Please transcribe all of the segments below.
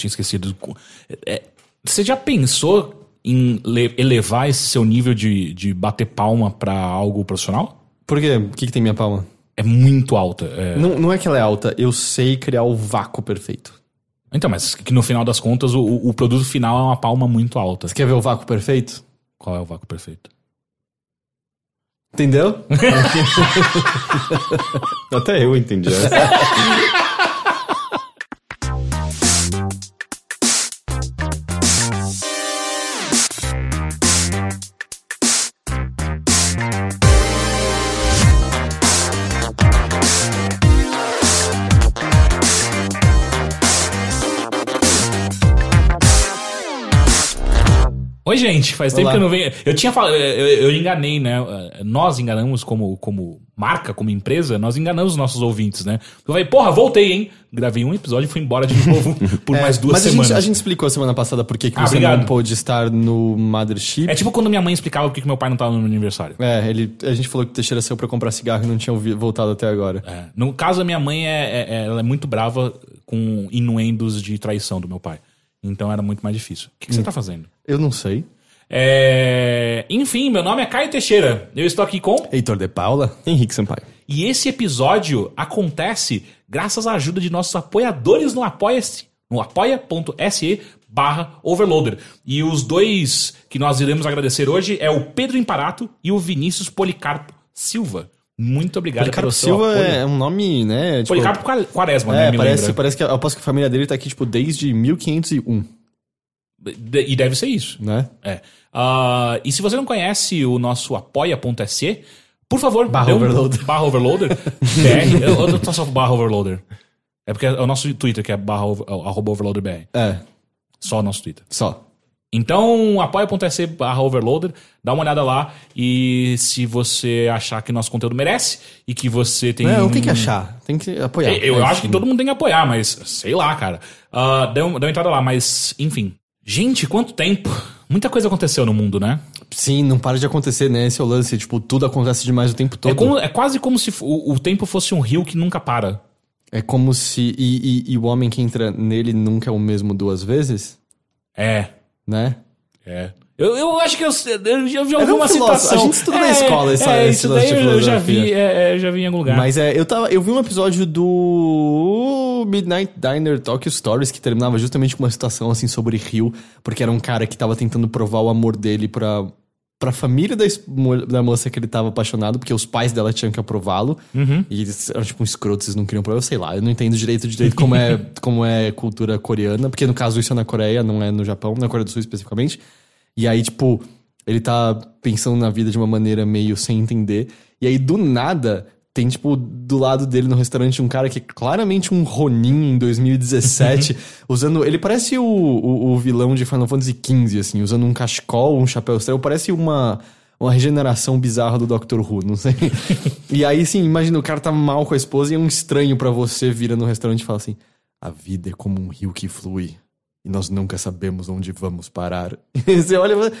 tinha esquecido. É, você já pensou em le- elevar esse seu nível de, de bater palma pra algo profissional? Por quê? O que, que tem minha palma? É muito alta. é. Não, não é que ela é alta, eu sei criar o vácuo perfeito. Então, mas que no final das contas o, o produto final é uma palma muito alta. Você quer ver o vácuo perfeito? Qual é o vácuo perfeito? Entendeu? Até eu entendi gente, faz tempo Olá. que eu não venho. Eu tinha falado, eu, eu enganei, né? Nós enganamos como, como marca, como empresa, nós enganamos os nossos ouvintes, né? Eu falei, porra, voltei, hein? Gravei um episódio e fui embora de novo por mais duas É, Mas a semanas. gente, a gente explicou semana passada por que, que Ah, você obrigado. não pôde estar no Mothership. É tipo quando minha mãe explicava por que que meu pai não tava no meu aniversário. É, ele, a gente falou que o Teixeira saiu pra comprar cigarro e não tinha voltado até agora. É. No caso, a minha mãe é, é- é- ela é muito brava com inuendos de traição do meu pai. Então era muito mais difícil. O que, que você tá fazendo? Eu não sei. É, Enfim, meu nome é Caio Teixeira. Eu estou aqui com. Heitor de Paula? Henrique Sampaio. E esse episódio acontece graças à ajuda de nossos apoiadores no Apoia-se, no apoia.se barra overloader. E os dois que nós iremos agradecer hoje é o Pedro Imparato e o Vinícius Policarpo Silva. Muito obrigado Policarpo pelo Silva apoio. é um nome, né? Tipo, Policarpo Qua- Quaresma, né? é, Me parece, lembra. parece que eu aposto que a família dele tá aqui, tipo, desde 1501, De- E deve ser isso. né? É. Ah, e se você não conhece o nosso apoia.se, por favor, Barra um- Overloader. Barra Overloader. BR. Eu, eu tô só barra Overloader. É porque é o nosso Twitter, que é barra, over- arroba overloader BR. É, Só o nosso Twitter. só. Então, apoia.se barra overloader, dá uma olhada lá e se você achar que nosso conteúdo merece e que você tem... Não, tem que achar, tem que apoiar. Eu, É acho isso. que todo mundo tem que apoiar, mas sei lá, cara. Ah, dê, um- dê uma entrada lá, mas enfim. Gente, quanto tempo? Muita coisa aconteceu no mundo, né? Sim, não para de acontecer, né? Esse é o lance, tipo, tudo acontece demais o tempo todo. É, como- é quase como se o, o tempo fosse um rio que nunca para. É como se. E, e- e o homem que entra nele nunca é o mesmo duas vezes, É, né? é. Eu, eu acho que eu, eu já vi um alguma filósofo. citação. A gente estuda na É, escola essa- é, esse isso daí de eu, eu já vi, é, é, eu já vi em algum lugar. Mas é, eu, tava, eu vi um episódio do Midnight Diner Tokyo Stories que terminava justamente com uma situação assim sobre Rio, porque era um cara que tava tentando provar o amor dele pra, pra família da, da moça que ele tava apaixonado, porque os pais dela tinham que aprová-lo. Uhum. E eles eram tipo um escroto, eles não queriam provar. Eu sei lá, eu não entendo direito direito como é, como é cultura coreana, porque no caso isso é na Coreia, não é no Japão, na Coreia do Sul especificamente. E aí, tipo, ele tá pensando na vida de uma maneira meio sem entender. E aí, do nada, tem, tipo, do lado dele no restaurante um cara que é claramente um Ronin em 2017, usando. Ele parece o, o, o vilão de Final Fantasy XV, assim, usando um cachecol, um chapéu estrela. Parece uma. Uma regeneração bizarra do Doctor Who, não sei. e aí, sim, imagina, o cara tá mal com a esposa e um estranho pra você vira no restaurante e fala assim: A vida é como um rio que flui e nós nunca sabemos onde vamos parar. E você olha e fala,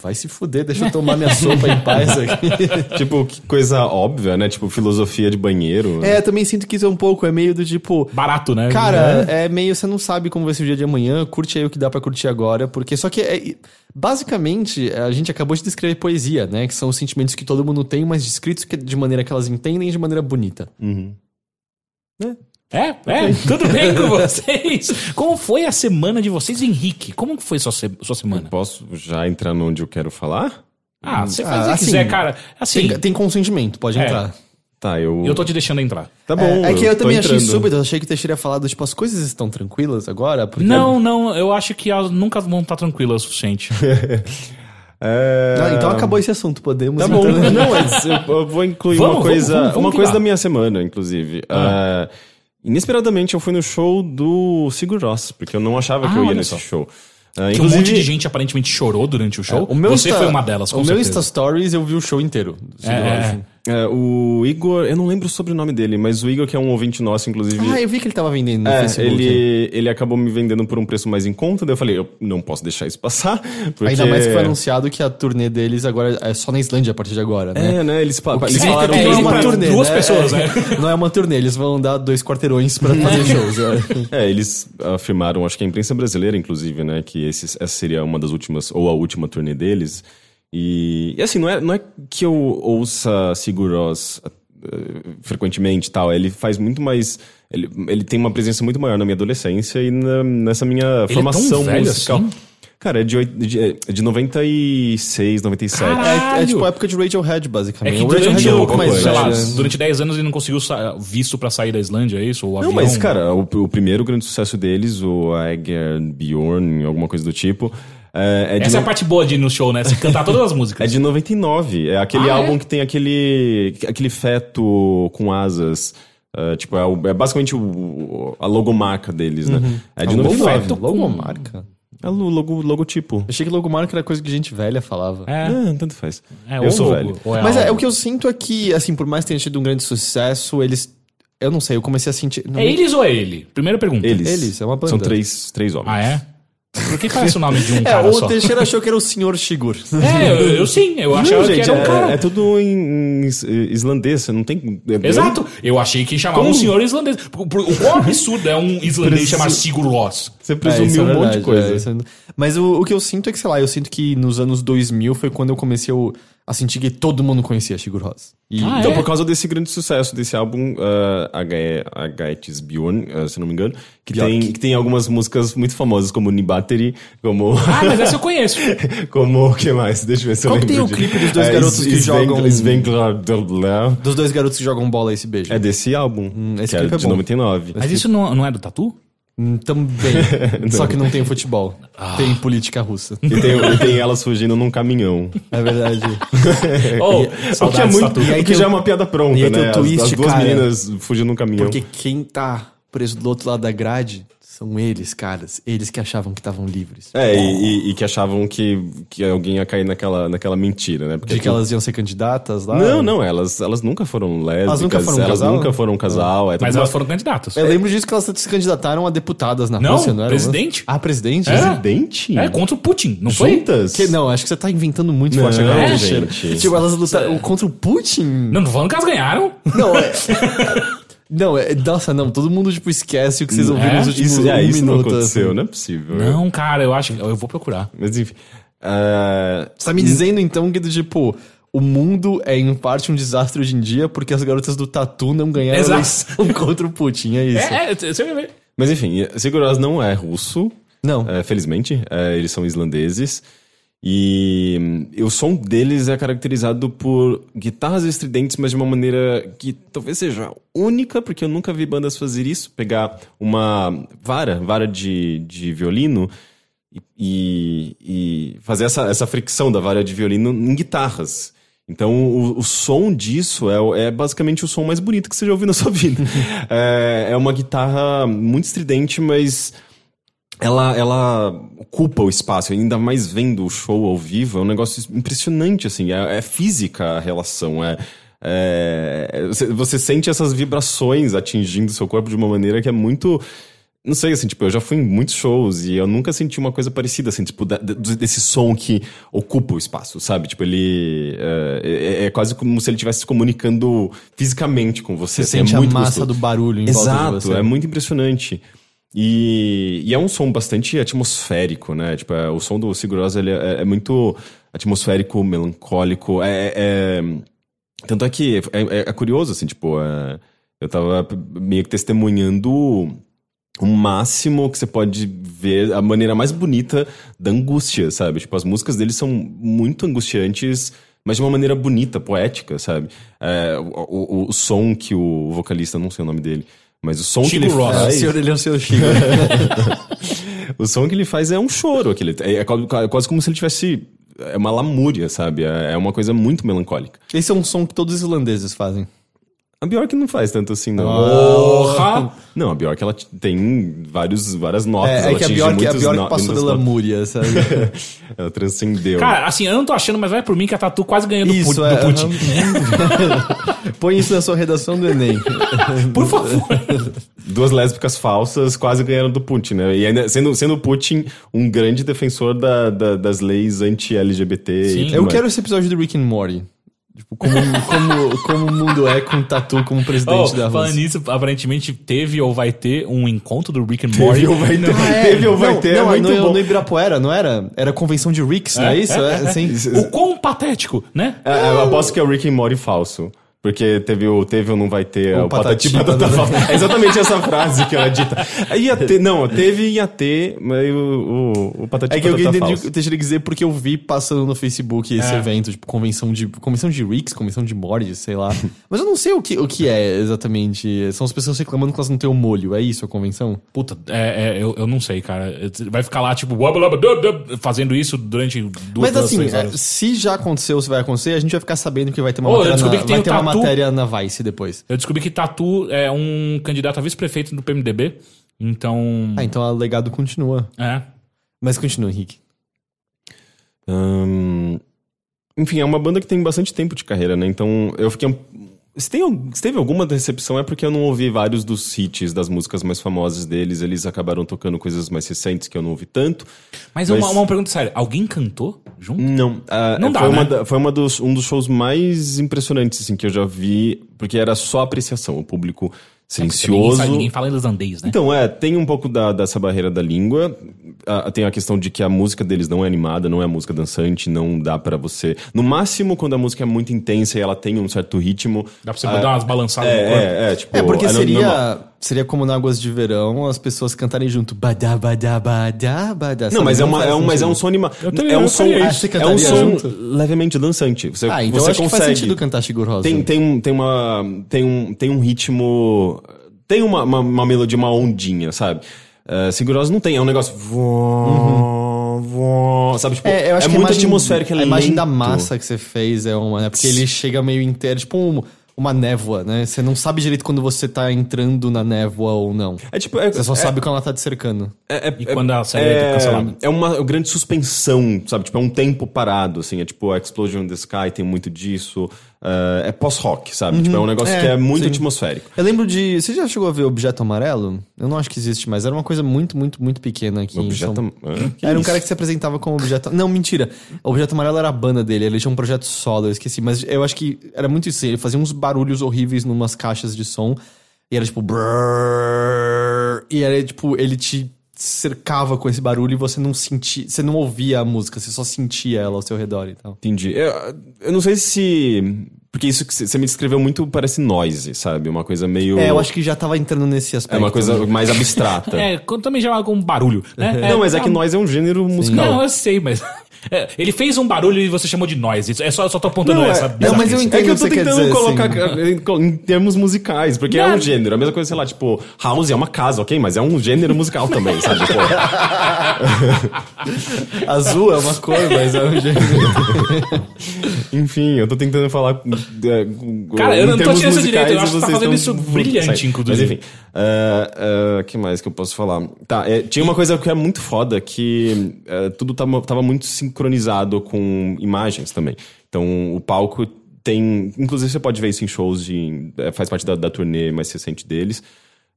vai se fuder, deixa eu tomar minha sopa em paz aqui. tipo, que coisa óbvia, né? Tipo, filosofia de banheiro. É, também sinto que isso é um pouco, é meio do tipo. Barato, né? Cara, é meio, você não sabe como vai ser o dia de amanhã, curte aí o que dá pra curtir agora, porque só que é, basicamente a gente acabou de descrever poesia, né, que são os sentimentos que todo mundo tem, mas descritos de maneira que elas entendem e de maneira bonita. É, é, tudo bem com vocês? Como foi a semana de vocês, Henrique? Como que foi sua, se- sua semana? Posso já entrar no onde eu quero falar? Ah, você faz Ah, o que assim, quiser, cara. Assim, Tem, tem consentimento, pode É. entrar. Tá, eu. eu tô te deixando entrar. Tá bom. é, é que eu, tô também achei entrando. súbito, eu achei que o Teixeira ia falar do tipo, as coisas estão tranquilas agora? Porque Não, não, eu acho que elas nunca vão estar tranquilas o suficiente. É... Ah, então acabou esse assunto, podemos. Tá bom. Não, mas eu, eu vou incluir Vamos, uma coisa, vamos, vamos uma coisa da minha semana, inclusive. Ah, inesperadamente eu fui no show do Sigur Rós, porque eu não achava que Ah, eu ia nesse só. show. Ah, Que um monte de gente aparentemente chorou durante o show. É, o meu Você Insta- foi uma delas, com O meu certeza. Insta Stories eu vi o show inteiro. do Sigur É, é. É, o Igor, eu não lembro o sobrenome dele, mas o Igor, que é um ouvinte nosso, inclusive. Ah, eu vi que ele tava vendendo no É, Facebook. ele, ele acabou me vendendo por um preço mais em conta, daí eu falei, eu não posso deixar isso passar. Porque... Ainda mais que foi anunciado que a turnê deles agora é só na Islândia a partir de agora, né? É, né? Eles, pa- eles falaram que não é uma turnê, duas né? pessoas, né? É, Não é uma turnê, eles vão dar dois quarteirões pra fazer shows. né? É, eles afirmaram, acho que a imprensa brasileira, inclusive, né, que esses, essa seria uma das últimas, ou a última turnê deles. E, e assim, não é, não é que eu ouça Sigur Rós eh, frequentemente e tal, ele faz muito mais. Ele, ele tem uma presença muito maior na minha adolescência e na- nessa minha é tão formação velho musical. assim? Cara, é de, oit- de, é de 96, 97. Caralho. É, é Caralho! tipo a época de Radiohead, É basicamente. que o Radiohead durante, é um o- pouco mais sei lá, durante 10 anos ele não conseguiu sa- visto pra sair da Islândia, é isso? O Não, mas, cara, o, o primeiro grande sucesso deles, o Ager Bjorn, alguma coisa do tipo, é, é Essa é a no- parte boa de ir no show, né? Você cantar todas as músicas. É de 99. É aquele Ah, álbum é? que tem aquele, aquele feto com asas. É, tipo, é, o- é basicamente o- a logomarca deles, né? É de Ah, 99. feto com- Logomarca. É o logo, logotipo. Achei que logomarca era coisa que gente velha falava. É, Ah, tanto faz. é, eu ou sou logo, velho. é Mas é, o que eu sinto é que, assim, por mais que tenha tido um grande sucesso, eles. Eu não sei, eu comecei a sentir. não- É eles ou é ele? Primeira pergunta. Eles. Eles, é uma banda. São três, três homens. Ah, é? Por que parece o nome de um É, cara o só? Teixeira achou que era o Sr. Shigur. É, eu, eu sim, eu achava gente, que era um é, cara. é tudo em, em is- islandês, você não tem... é- Exato, eu achei que chamava um senhor islandês. O quão absurdo é um islandês Presu- chamar Sigur Rós? Você presumiu é um monte verdade, de coisa. é, é- Mas o, o que eu sinto é que, sei lá, eu sinto que nos anos 2000 foi quando eu comecei a- a sentir que todo mundo conhecia Shigur Ross. E Ah, Então, é? por causa desse grande sucesso desse álbum, uh, Agaetis Bjorn, uh, se não me engano, que tem, que tem algumas músicas muito famosas, como Nibateri, como... Ah, mas essa eu conheço. como o que mais? Deixa eu ver se eu Qual que lembro. tem o de- clipe dos dois É, garotos que jogam- Dörbler. dos dois garotos que jogam bola e se beijam. É desse álbum, esse que clipe é é de bom. 99. Mas isso não, não é do Tatu? Hum, Também. Só que não tem futebol. Tem política russa. E tem, e tem elas fugindo num caminhão. É verdade. Oh, o que é muito. E o que já é uma piada pronta, e né? o As- twist, as, duas cara. meninas fugindo num caminhão. Porque quem tá preso do outro lado da grade são eles, caras. Eles que achavam que estavam livres. É, e, e- e que achavam que, que alguém ia cair naquela, naquela mentira, né? Porque De que elas iam ser candidatas lá. Não, não, elas, elas nunca foram lésbicas, nunca foram um elas casal? nunca foram um casal. É Mas tudo elas uma- foram candidatas. Eu lembro disso que elas se candidataram a deputadas na Não, Rússia, não era? presidente. Ah, presidente? É. Presidente? É, contra o Putin, não foi? Juntas? Que, não, acho que você tá inventando muito Não, forte agora, é, gente. Tipo, elas lutaram contra o Putin? Não, tô falando que elas ganharam. Não, é... Não, é... Nossa, não. Todo mundo, tipo, esquece o que vocês ouviram É? nos últimos Isso, é, um isso não minuto. aconteceu, assim. não é possível. Não, cara, eu acho que. Eu vou procurar. Mas enfim. ah, Você tá me dizendo, então, que, tipo... O mundo é, em parte, um desastre hoje em dia porque as garotas do Tatu não ganharam Exato. eleição contra o Putin, é isso? É, é, você vai ver. mas enfim, Seguros não é russo, Não. é, felizmente. é, eles são islandeses. E, hum, o som deles é caracterizado por guitarras estridentes, mas de uma maneira que talvez seja única, porque eu nunca vi bandas fazer isso. Pegar uma vara, vara de, de violino, e, e- fazer essa, essa fricção da vara de violino em guitarras. Então, o, o som disso é, é basicamente o som mais bonito que você já ouviu na sua vida. é, é uma guitarra muito estridente, mas ela, ela ocupa o espaço, ainda mais vendo o show ao vivo, é um negócio impressionante, assim, é, é física a relação, é, é- você, sente essas vibrações atingindo seu corpo de uma maneira que é muito... Não sei, assim, tipo, eu já fui em muitos shows e eu nunca senti uma coisa parecida, assim, tipo, da- desse som que ocupa o espaço, sabe? Tipo, ele... É, é- é quase como se ele estivesse se comunicando fisicamente com você. Você assim, sente é a massa gostoso. do barulho em volta de Exato, você. é muito impressionante. E, e é um som bastante atmosférico, né? Tipo, é, o som do Sigur Rós, ele é, é muito atmosférico, melancólico. É, é- tanto é que é, é- é curioso, assim, tipo, é, eu tava meio que testemunhando o máximo que você pode ver, a maneira mais bonita da angústia, sabe? Tipo, as músicas deles são muito angustiantes, mas de uma maneira bonita, poética, sabe? É, o, o- o som que o vocalista, não sei o nome dele, mas o som Chico que ele Ross. É, o faz... senhor, ele é o seu Chico. O som que ele faz é um choro. Aquele, é, é quase- quase como se ele tivesse... É uma lamúria, sabe? É, é uma coisa muito melancólica. Esse é um som que todos os islandeses fazem. A Bjork não faz tanto assim, não. Porra! Não, a Bjork, ela tem vários, várias notas. É, é que a Bjork, a Bjork no- passou da lamúria, sabe? Ela transcendeu. Cara, assim, eu não tô achando, mas vai por mim que a Tatu quase ganhou do, Isso, Pu- é. do Putin. Põe isso na sua redação do Enem. Por favor. Duas lésbicas falsas quase ganharam do Putin, né? E ainda sendo, sendo o Putin um grande defensor da- da- das leis anti-LGBT. Sim. e tudo Eu mais. quero esse episódio do Rick and Morty. Tipo, como, como, como o mundo é com Tatu como Oh, presidente da falando Rússia. nisso, aparentemente teve ou vai ter um encontro do Rick and Morty. Teve ou vai ter, Ah, é? teve ou vai não, ter, não, é muito no, bom. no Ibirapuera, não era? Era convenção de Ricks, não é, isso? É, assim. O quão patético, né? É, eu aposto que é o Rick and Morty falso. Porque teve o teve ou não vai ter O o, patati, patata. É exatamente essa frase que ela dita. Ia ter, não, teve e ia ter, mas o, o, o patati É que eu eu deixa eu dizer porque eu vi passando no Facebook esse É. evento, tipo, convenção de convenção de Ricks, convenção de Morty, sei lá. Mas eu não sei o que, o que é exatamente. São as pessoas reclamando que elas não têm o molho. É isso a convenção? Puta, é, é, eu, eu não sei, cara. Vai ficar lá, tipo, fazendo isso durante duas, Mas duas, assim, três é, horas. se já aconteceu ou se vai acontecer, a gente vai ficar sabendo que vai ter uma eu matéria, descobri na, que tem vai o ter uma Tatu. Matéria na Vice depois. Eu descobri que Tatu é um candidato a vice-prefeito do PMDB. Então. Ah, então o legado continua. É. Mas continua, Henrique. Enfim, é uma banda que tem bastante tempo de carreira, né? Então eu fiquei. um- Se, tem, se teve alguma decepção é porque eu não ouvi vários dos hits das músicas mais famosas deles. Eles acabaram tocando coisas mais recentes que eu não ouvi tanto. Mas, Mas- Uma, uma pergunta séria: alguém cantou junto? Não, ah, Não dá, foi, uma né? da- foi uma dos, um dos shows mais impressionantes assim, que eu já vi, porque era só apreciação, o público É Ninguém, silencioso. ninguém fala irlandês, né? Então, é, tem um pouco da- dessa barreira da língua. Ah, tem a questão de que a música deles não é animada, não é música dançante, não dá pra você. No máximo, quando a música é muito intensa e ela tem um certo ritmo. Dá pra você ah, dar umas balançadas no corpo. é, é, é, tipo. É, porque é no- normal. Seria, como na Águas de Verão as pessoas cantarem junto. Badá, badá, badá, badá. Não, sabe? mas é, uma, é, um, mas é um som animado. É um som, é, você um som junto? levemente dançante. Você, Ah, então você acho que consegue. faz sentido cantar Chico Rosa. Tem, tem, um- tem uma. Tem um, tem um ritmo. Tem uma, uma, uma melodia, uma ondinha, sabe? Uh, Segurosa não tem, é um negócio. Vó, sabe? Tipo, É, eu acho que a muito imagem, atmosférico, é A imagem da massa que você fez é uma, né? Porque ele chega meio inteiro, tipo um- uma névoa, né? Você não sabe direito quando você tá entrando na névoa ou não. É tipo. É, Você só é, sabe quando ela tá te cercando. É, é- E é- quando a série é cancelada. É uma grande suspensão, sabe? Tipo, é um tempo parado, assim. É tipo a Explosion in the Sky, tem muito disso. É, é pós-rock, sabe? Tipo, é um negócio É, que é muito sim. atmosférico. Eu lembro de. Você já chegou a ver Objeto Amarelo? Eu não acho que existe, mas era uma coisa muito, muito, muito pequena aqui São Objeto... Hã? Que Era um isso? cara que se apresentava como Objeto. Não, mentira. O Objeto Amarelo era a banda dele. Ele tinha um projeto solo, eu esqueci. Mas eu acho que era muito isso. Ele fazia uns barulhos horríveis numas caixas de som. E era tipo. E era tipo. Ele te cercava com esse barulho e você não sentia. Você não ouvia a música, você só sentia ela ao seu redor e tal. Entendi. Eu, eu não sei se. Porque isso que você me descreveu muito parece noise, sabe? Uma coisa meio. É, eu acho que já tava entrando nesse aspecto. É uma coisa né? mais abstrata. É, quando também já com barulho, né? Não, mas é que tá- noise é um gênero musical. Não, eu sei, mas. É, ele fez um barulho e você chamou de noise. Isso- É só, eu só tô apontando Não, é- essa não, mas eu entendo É que eu o tô que tentando colocar em, em termos musicais, porque é Não. um gênero. A mesma coisa, sei lá, tipo, house é uma casa, ok? Mas é um gênero musical também, sabe? Pô, Azul é uma cor, mas é um jeito. enfim, eu tô tentando falar. é, com- Cara, eu não tô tirando isso musicais direito, eu acho que tá vocês fazendo estão isso brilhante, inclusive. Mas enfim, o que mais que eu posso falar? Tá, é, tinha uma coisa que é muito foda, que é, tudo tava, tava muito sincronizado com imagens também. Então, o palco tem. Inclusive, você pode ver isso em shows de. faz parte da, da turnê mais recente deles.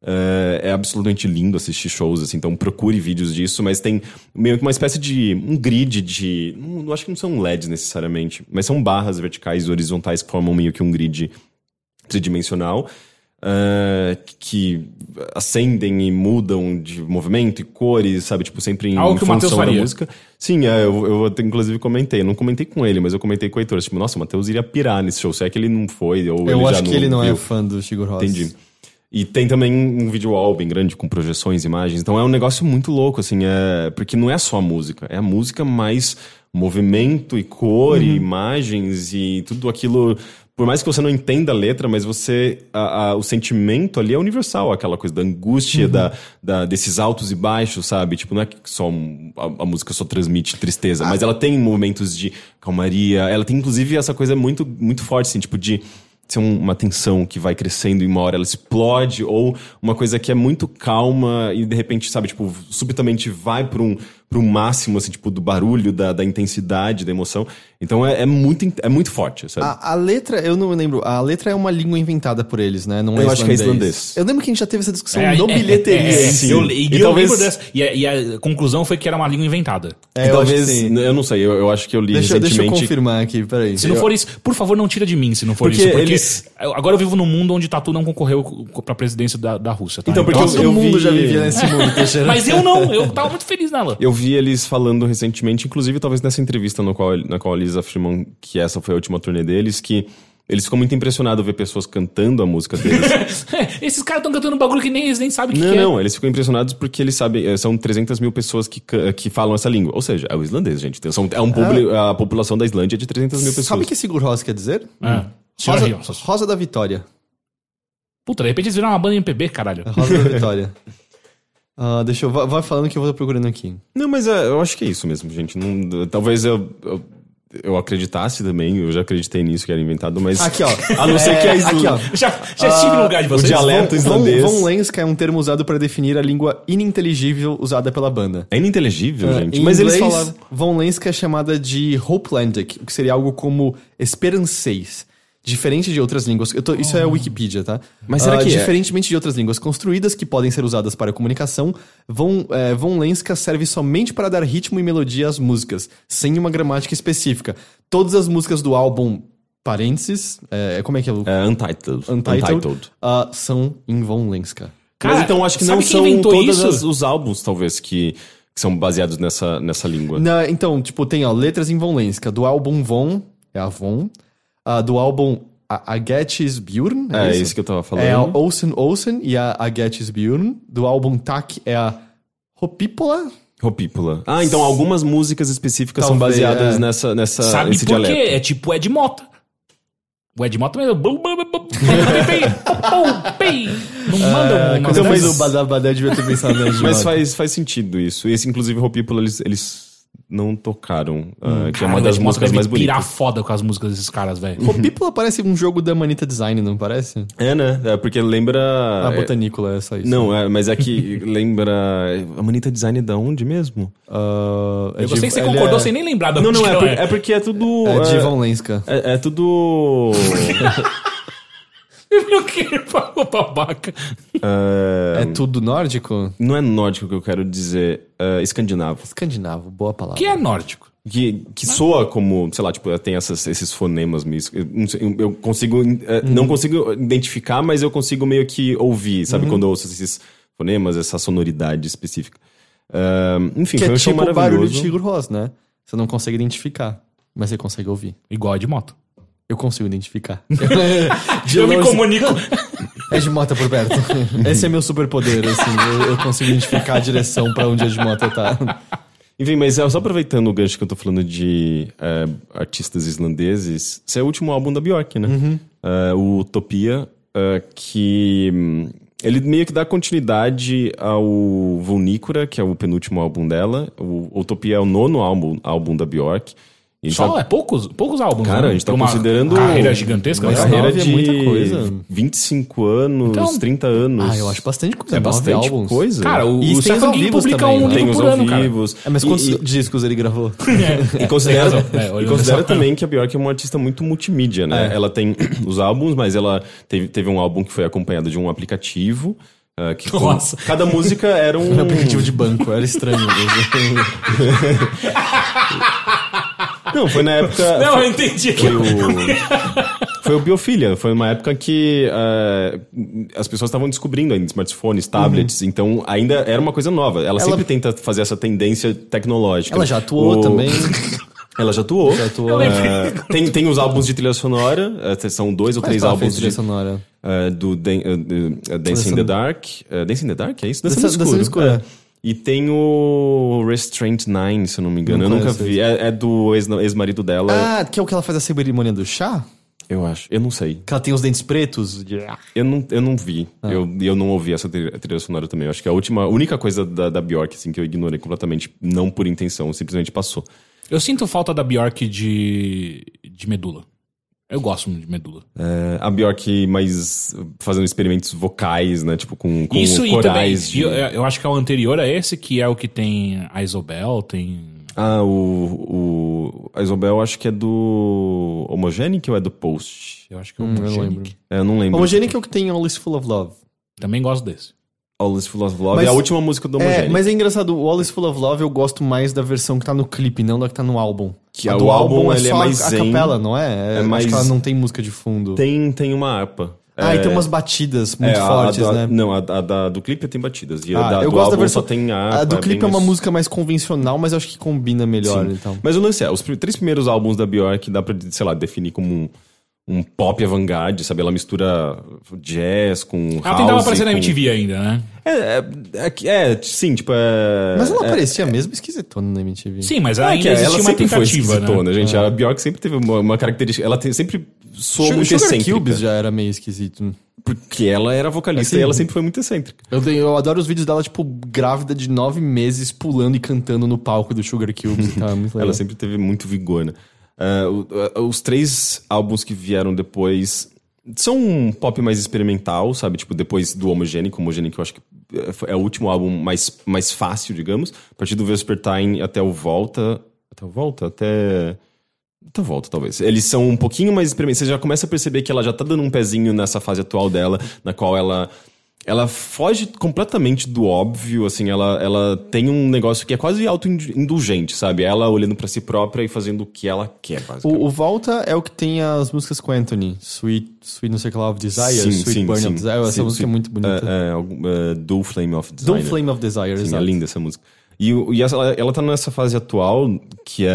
É, é absolutamente lindo assistir shows, assim, então procure vídeos disso, mas tem meio que uma espécie de. um grid de. Não acho que não são LEDs necessariamente, mas são barras verticais e horizontais que formam meio que um grid tridimensional. Ah, que acendem e mudam de movimento e cores, sabe? Tipo, sempre em Algo que o Matheus função da música. Sim, é, eu, eu até, inclusive comentei. Eu não comentei com ele, mas eu comentei com o Heitor. Tipo, nossa, o Matheus iria pirar nesse show. Se é que ele não foi, ou ele Eu acho que ele não é viu. fã do Chico Rosa. Entendi. E tem também um vídeo wall bem grande com projeções, imagens. Então é um negócio muito louco, assim, é... porque não é só a música, é a música mais movimento e cor Uhum. e imagens e tudo aquilo. Por mais que você não entenda a letra, mas você. a- a- o sentimento ali é universal, aquela coisa da angústia, Uhum. da, da- desses altos e baixos, sabe? Tipo, não é que só a, a música só transmite tristeza, mas ela tem momentos de calmaria. Ela tem, inclusive, essa coisa muito, muito forte, assim, tipo, de ser um- uma tensão que vai crescendo e uma hora ela explode, ou uma coisa que é muito calma e de repente, sabe, tipo, subitamente vai para um, um máximo, assim, tipo, do barulho, da, da intensidade, da emoção. Então é, é muito, é muito forte, sabe? A, a letra, eu não lembro, a letra é uma língua inventada por eles, né? Não é Eu acho que é islandês. Eu lembro que a gente já teve essa discussão É, no é, bilheteria. é, é, em si. eu, e, E eu talvez- lembro dessa. E a, e a conclusão foi que era uma língua inventada. É, eu acho talvez, que sim. eu não sei, eu, eu acho que eu li Deixa, deixa eu recentemente. confirmar aqui, peraí. Se não for isso, por favor, não tira de mim se não for Porque isso. Porque eles- eu- agora eu vivo num mundo onde Tatu não concorreu co- pra presidência da, da Rússia. Tá? Então, porque Todo eu- eu mundo vi- já vivia nesse mundo. Mas eu não, eu tava muito feliz nela. Eu vi eles falando recentemente, inclusive talvez nessa entrevista no qual, na qual eles afirmam que essa foi a última turnê deles, que eles ficam muito impressionados ver pessoas cantando a música deles. Esses caras estão cantando um bagulho que nem eles nem sabem o que, não, que é. não, eles ficam impressionados porque eles sabem, eh, são 300 mil pessoas que, que falam essa língua. Ou seja, é o islandês, gente. São, é um publi- A população da Islândia é de 300 mil pessoas. Sabe o que Sigur Rós quer dizer? Ah, senhora Rosa. Rosa da Vitória. Puta, de repente eles viram uma banda MPB, caralho. Rosa da Vitória. Ah, deixa eu... Vai falando que eu vou procurando aqui. Não, mas é, eu acho que é isso mesmo, gente. Não- talvez eu, eu, eu acreditasse também, eu já acreditei nisso que era inventado, mas. Aqui, ó. A não ser que a É, Isla- Aqui, ó. Já, já estive no lugar de vocês. dialeto- Von, islandês. von Lenska é um termo usado para definir a língua ininteligível usada pela banda. É ininteligível, gente. Em Mas inglês, eles falavam. Von Lenska é chamada de Hopelandic, o que seria algo como esperancês. Diferente de outras línguas. eu tô- isso é a Wikipedia, tá? Mas será Ah, que é? Diferentemente de outras línguas construídas que podem ser usadas para comunicação, Von, é, von Lenska serve somente para dar ritmo e melodia às músicas, sem uma gramática específica. Todas as músicas do álbum, parênteses, é, como é que é o... É, Untitled. Untitled, ah, são em Von Lenska. Cara, Mas então acho que não são inventou todos isso? as- os álbuns, talvez, que, que são baseados nessa, nessa língua. Na- então, tipo, tem, ó, letras em Von Lenska. Do álbum Von, é a Von. Ah, do álbum a Agetis Björn, É, isso que eu tava falando. É a Olsen Olsen e a Agetis Björn. Do álbum Tak é a Hopípola. Ropípula. Ah, então algumas músicas específicas são Talvez, baseadas é. nessa, nessa, Sabe nesse por quê? dialeto. É tipo Ed Mota. O Ed Mota mesmo. Não manda Ah, uma quando eu mas- fiz o eu devia ter pensado na Mas faz, faz sentido isso. Esse, inclusive, Ropípula, eles, eles não tocaram, ah, que é uma das músicas mais pirar bonitas. foda com as músicas desses caras, velho. Hopípola parece um jogo da Manita Design, não parece? É, né? É porque lembra... A é- botanícola é só isso. Não, é, mas é que lembra... A Manita Design é da onde mesmo? Ah, é Eu gostei de- que você ele concordou é, sem nem lembrar da Não, não, é, por- é porque é tudo... É de é- Lenska. É, é tudo. O que? Ô, babaca. é, É tudo nórdico? não é nórdico que eu quero dizer, é escandinavo. Escandinavo, boa palavra. que é nórdico? Que, que soa como, sei lá, tipo, tem essas, esses fonemas meio. Eu, eu consigo. é, Não consigo identificar, mas eu consigo meio que ouvir, sabe? Quando eu ouço esses fonemas, essa sonoridade específica. É, enfim, Que foi é um show tipo o barulho maravilhoso. de Sigur Rós, né? Você não consegue identificar, mas você consegue ouvir. Igual Ed Mota. Eu consigo identificar. Eu me longe- comunico. É de moto por perto. Esse é meu superpoder, assim. Eu, eu consigo identificar a direção pra onde a de moto tá. Enfim, mas é, só aproveitando o gancho que eu tô falando de é, artistas islandeses, esse é o último álbum da Bjork, né? É, o Utopia, é, que hum, ele meio que dá continuidade ao Vulnícora, que é o penúltimo álbum dela. O Utopia é o nono álbum, álbum da Bjork. Só tá- é poucos, poucos álbuns. Cara, né? a gente tá uma considerando Carreira gigantesca, uma né? carreira é de muita coisa. 25 anos, Então- 30 anos. Ah, eu acho bastante coisa. É nove bastante álbuns. coisa. Cara, o, E o Stephen ao King publica também, um né? tem livro os por ao ano, cara. vivos. É, mas quantos e- discos ele gravou? E considera. É, e considera também que a Bjork é uma artista muito multimídia, né? É. Ela tem os álbuns, mas ela teve, teve um álbum que foi acompanhado de um aplicativo. ah, que com- Nossa. cada música era um. Um aplicativo de banco, era estranho. Não, foi na época. Não, foi, eu entendi. foi o. Foi o Biofilia. Foi uma época que ah, as pessoas estavam descobrindo ainda smartphones, tablets. Então ainda era uma coisa nova. Ela, sempre tenta fazer essa tendência tecnológica. Ela já atuou O- também. Ela já atuou. Já atuou. Lembrei. Ah, tem, tem os álbuns de trilha sonora, eh, são dois ou Mas três ela álbuns fez trilha de, sonora. eh, do Dan- eh, eh, Dancing in the Dark. Eh, Dancing in the Dark, é isso? Dançando Dançando Escuro. no Escuro, é. E tem o Restraint 9, se eu não me engano. Não eu nunca vi. É, é do ex- ex-marido dela, Ah, que é o que ela faz a cerimônia do chá? eu acho. Eu não sei. Que ela tem os dentes pretos? Eu não, eu não vi. Ah. Eu, eu não ouvi essa trilha, trilha sonora também. Eu acho que a última, a única coisa da, da Bjork assim, que eu ignorei completamente, não por intenção, simplesmente passou. Eu sinto falta da Bjork de, de medula. Eu gosto muito de Medula. É, a Bjork mais fazendo experimentos vocais, né? Tipo, com, com Isso e também, corais. de- eu, eu acho que é o anterior a esse, que é o que tem a Isobel, tem... Ah, o, o... A Isobel acho que é do Homogenic ou é do Post? Eu acho que é o Hum, eu não Homogenic. lembro. É, eu não lembro. Homogenic é o que tem All Is Full of Love. Também gosto desse. All is Full of Love Mas- é a última música do É, Homogenic. mas é engraçado, o All Is Full of Love eu gosto mais da versão que tá no clipe, não da que tá no álbum. Que a é do o álbum, ele é só mais a, a zen. capela, não é? É Acho mais- que ela não tem música de fundo. Tem, tem uma harpa. Ah, É, e tem umas batidas muito é, a- a fortes, né? Não, a, a do clipe tem batidas. E a Ah, da, eu gosto da álbum versão. só tem harpa. a do bem clipe é uma mais- música mais convencional, mas eu acho que combina melhor, Sim. então. Mas o lance é, os três primeiros álbuns da Bjork dá pra, sei lá, definir como um, um pop avant-garde, sabe? Ela mistura jazz com Ela house. tentava aparecer na com- MTV ainda, né? É, é, é, que- é, sim, tipo, é... Mas ela é, parecia mesmo esquisitona na MTV. Sim, mas É ainda que ela existia uma sempre foi tentativa, esquisitona, né? gente. A Bjork sempre teve uma, uma característica... Ela tem, sempre soou Sugar, muito Sugar excêntrica. Cubes já era meio esquisito. Porque ela era vocalista Assim, e ela sempre foi muito excêntrica. Eu, tenho- eu adoro os vídeos dela, tipo, grávida de nove meses, pulando e cantando no palco do Sugar Cubes e tal. é Muito legal. Ela sempre teve muito vigor, né? Ah, os três álbuns que vieram depois são um pop mais experimental, sabe? Tipo, depois do Homogenic. O Homogenic eu acho que é, foi- é o último álbum mais, mais fácil, digamos. A partir do Vespertine até o Volta... Até o Volta? Até... Até o Volta, talvez. Eles são um pouquinho mais experimentais. Você já começa a perceber que ela já tá dando um pezinho nessa fase atual dela, na qual ela... Ela foge completamente do óbvio, assim, ela, ela tem um negócio que é quase autoindulgente, sabe? Ela olhando pra si própria e fazendo o que ela quer, basicamente. O, o Volta é o que tem as músicas com Anthony. Sweet, Sweet não sei o que lá, of Desire, Sim, Sweet sim, Burn sim. of Desire. Essa Sim, música é muito bonita. Algum- é, Do Flame of Desire. Don't Flame of Desire, Sim, exato. é linda essa música. E, e ela, ela tá nessa fase atual, que é,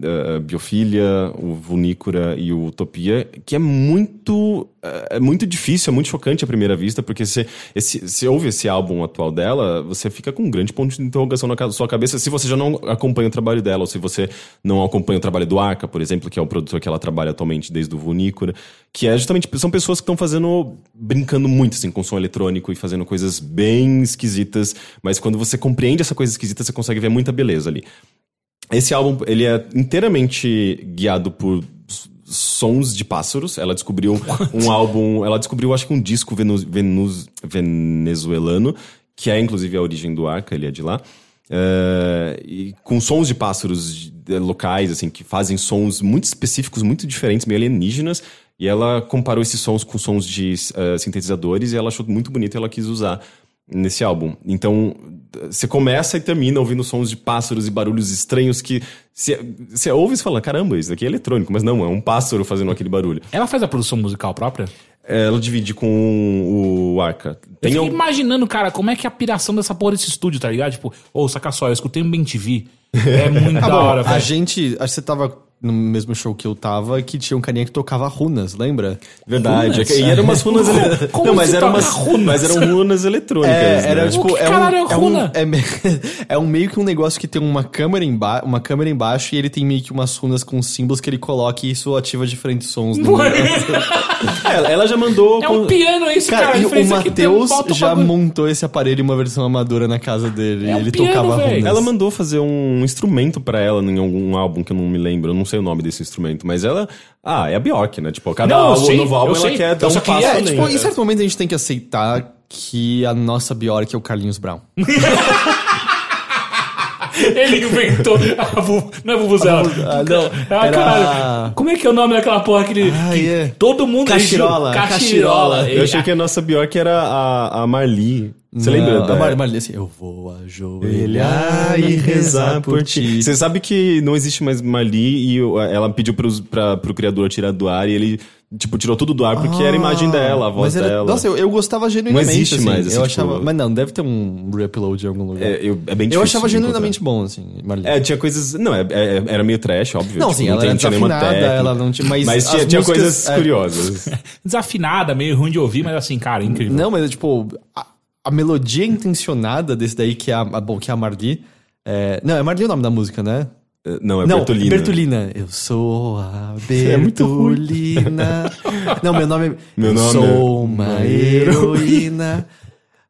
é, Biofilia, o Vulnícora e o Utopia, que é muito é, é muito difícil, é muito chocante à primeira vista, porque se, esse, se ouve esse álbum atual dela, você fica com um grande ponto de interrogação na sua cabeça, se você já não acompanha o trabalho dela, ou se você não acompanha o trabalho do Arca, por exemplo, que é o produtor que ela trabalha atualmente desde o Vulnícora, que é justamente, são pessoas que estão fazendo, brincando muito, assim, com som eletrônico e fazendo coisas bem esquisitas, mas quando você compreende essa coisa esquisita, você consegue ver muita beleza ali. Esse álbum, ele é inteiramente guiado por sons de pássaros. Ela descobriu um álbum, ela descobriu, acho que um disco venu, venus- venezuelano, que é inclusive a origem do Arca, ele é de lá. É, e com sons de pássaros locais, assim, que fazem sons muito específicos, muito diferentes, meio alienígenas. E ela comparou esses sons com sons de eh, sintetizadores e ela achou muito bonito e ela quis usar nesse álbum. Então, você começa e termina ouvindo sons de pássaros e barulhos estranhos que você ouve e você fala, caramba, isso aqui é eletrônico, mas não, é um pássaro fazendo aquele barulho. Ela faz a produção musical própria? Ela divide com o Arca. Eu Tem fico al- imaginando, cara, como é que é a piração dessa porra desse estúdio, tá ligado? Tipo, ô, saca só, eu escutei um Ben TV. É muito Ah, da bom, hora, a velho. gente. Acho que você tava no mesmo show que eu tava, que tinha um carinha que tocava runas, lembra? Verdade. Runas? é e eram umas runas. ele- Como não, mas eram umas runas? Mas eram runas eletrônicas. É, era né? tipo. É um, é é, um, runa? é, me- é um meio que um negócio que tem uma câmera, emba uma câmera embaixo e ele tem meio que umas runas com símbolos que ele coloca e isso ativa diferentes sons. No É, ela já mandou. É um com- piano esse, cara. Cara, e o é um Matheus o já bagulho. montou esse aparelho em uma versão amadora na casa dele. É e um ele piano, tocava velho. runas. Ela mandou fazer um instrumento pra ela em algum álbum que eu não me lembro, eu não sei o nome desse instrumento, mas ela. Ah, é a Bjork, né? Tipo, cada Não, álbum, sei, novo álbum eu ela sei. quer dar um passo É, além. tipo, né? em certo momento a gente tem que aceitar que a nossa Bjork é o Carlinhos Brown. Ele inventou a vu... Não é Vuvuzela. Ah, não, Ah, era- caralho. Como é que é o nome daquela porra que, ele, Ah, que é. todo mundo... Cachirola, Cachirola. cachirola. Eu achei que a nossa Bjork era a, a Marli. Você Não, lembra? da- A Mar Marli, assim, eu vou ajoelhar e rezar por ti. Você sabe que não existe mais Marli e ela pediu pros, pra, pro criador tirar do ar e ele, tipo, tirou tudo do ar porque era a imagem dela, a voz Mas era- dela. Nossa, eu, eu gostava genuinamente. Não existe assim, mais, assim, eu tipo- achava, Mas não, deve ter um reupload em algum lugar. É, eu, é bem difícil eu achava genuinamente bom, assim, Marli. É, tinha coisas. Não, é- é- era meio trash, óbvio. Não, tipo, sim, ela tem- era tinha nenhuma desafinada, técnica. ela não tinha- mas Mas tinha, tinha músicas- coisas é. curiosas. Desafinada, meio ruim de ouvir, mas assim, cara, incrível. Não, mas tipo, a, a melodia intencionada desse daí, que é a, a- bom, que é a Marli. é- não, é Marli o nome da música, né? É, Não, é não, Bertolina. Bertolina. Eu sou a É. Bertolina. não, meu nome é. Meu eu nome sou é uma heroína.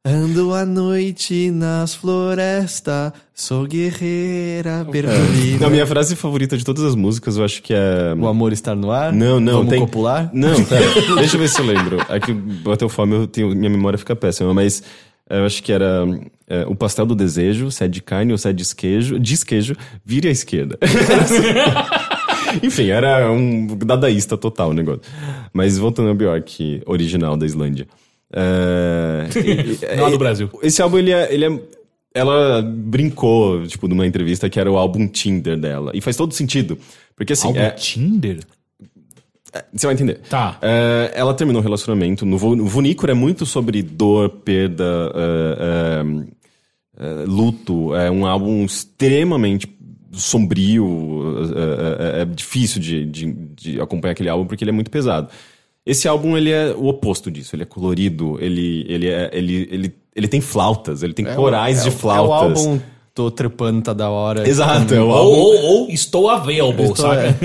Ando à noite nas florestas, sou guerreira perdida. Não, minha frase favorita de todas as músicas, eu acho que é. O amor estar no ar? Não, não, Vamos tem. copular? Não, pera. deixa eu ver se eu lembro. Aqui bateu fome, eu tenho, minha memória fica péssima, mas eu acho que era é, o pastel do desejo, se é de carne ou se é de esquejo, de esquejo, vire à esquerda. Enfim, era um dadaísta total o negócio. Mas voltando ao Bjork, original da Islândia. É, e- Não do Brasil. Esse álbum, ele é, ele é. Ela brincou, tipo, numa entrevista que era o álbum Tinder dela. E faz todo sentido. Porque assim, Álbum é- Tinder? Você vai entender. Tá. É, ela terminou o relacionamento. No no Vunícora é muito sobre dor, perda, é, é, é, luto. É um álbum extremamente sombrio. É, é- é difícil de, de- de acompanhar aquele álbum porque ele é muito pesado. Esse álbum ele é o oposto disso. Ele é colorido. Ele, ele, é, ele, ele, ele tem flautas. Ele tem corais É de o- flautas. É o álbum Tô Trepando, tá da hora. Exato, é o Ou, álbum. ou, ou estou available, Estou- saca?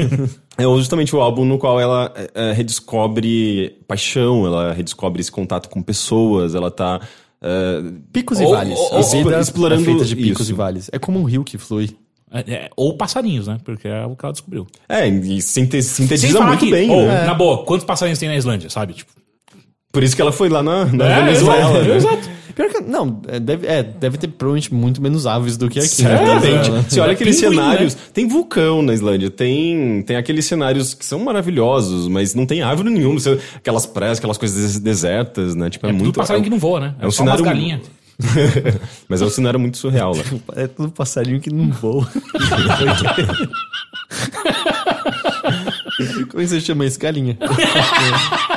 É justamente o álbum no qual ela é, é, redescobre paixão, ela redescobre esse contato com pessoas, ela tá. é, Picos e Ou- vales. ou- vida explorando é feita de picos isso. e vales. É como um rio que flui. É, é, ou passarinhos, né? Porque é o que ela descobriu. é, e Sem sintetiza muito que, bem, ou, né? na boa, quantos passarinhos tem na Islândia, sabe? Tipo, Por isso que ela foi lá na, na É, Venezuela. exato, né? exato. Pior que. Não, é, deve, é, deve ter provavelmente muito menos aves do que aqui. né? Certamente. Você olha É aqueles pinguim, cenários. Tem vulcão na Islândia, tem, tem aqueles cenários que são maravilhosos, mas não tem árvore nenhuma. Você- Aquelas praias, aquelas coisas des- desertas, né? Tipo, é, É tudo muito. passarinho que não voa, né? É, um só umas cenário- galinhas. mas é um cenário muito surreal lá. É tudo passarinho que não voa. Como é que você chama isso? Galinha.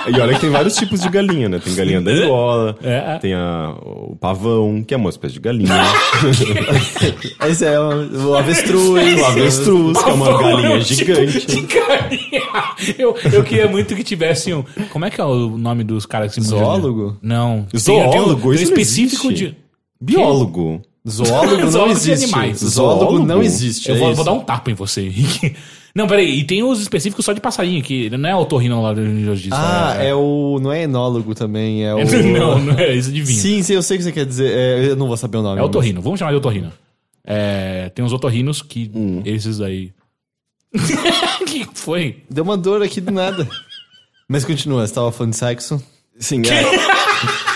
E olha que tem vários tipos de galinha, né? Tem galinha da Angola, É. tem a, o pavão, que é uma espécie de galinha. Esse é o, o avestruz. o avestruz, que é uma Pavão é galinha um tipo gigante. de galinha. Eu, eu queria muito que tivesse um. Como é que é o nome dos caras que se? Zoólogo? Não. Zoólogo? Tem, tem um, não específico de. Biólogo. Zoólogo não Zoólogo de existe. animais. Zoólogo, Zoólogo? não existe. Eu é vou, vou dar um tapa em você, Henrique. Não, peraí, e tem os específicos só de passarinho, que não é otorrino lá do Logista. Ah, é o. Não é enólogo também, é o. Não, não é isso de vinho. Sim, sim, eu sei o que você quer dizer. É, eu não vou saber o nome. É otorrino, vamos chamar de otorrino. É, tem uns otorrinos que Hum. esses aí. que foi? Deu uma dor aqui do nada. Mas continua, você tava falando de sexo? Sim, é.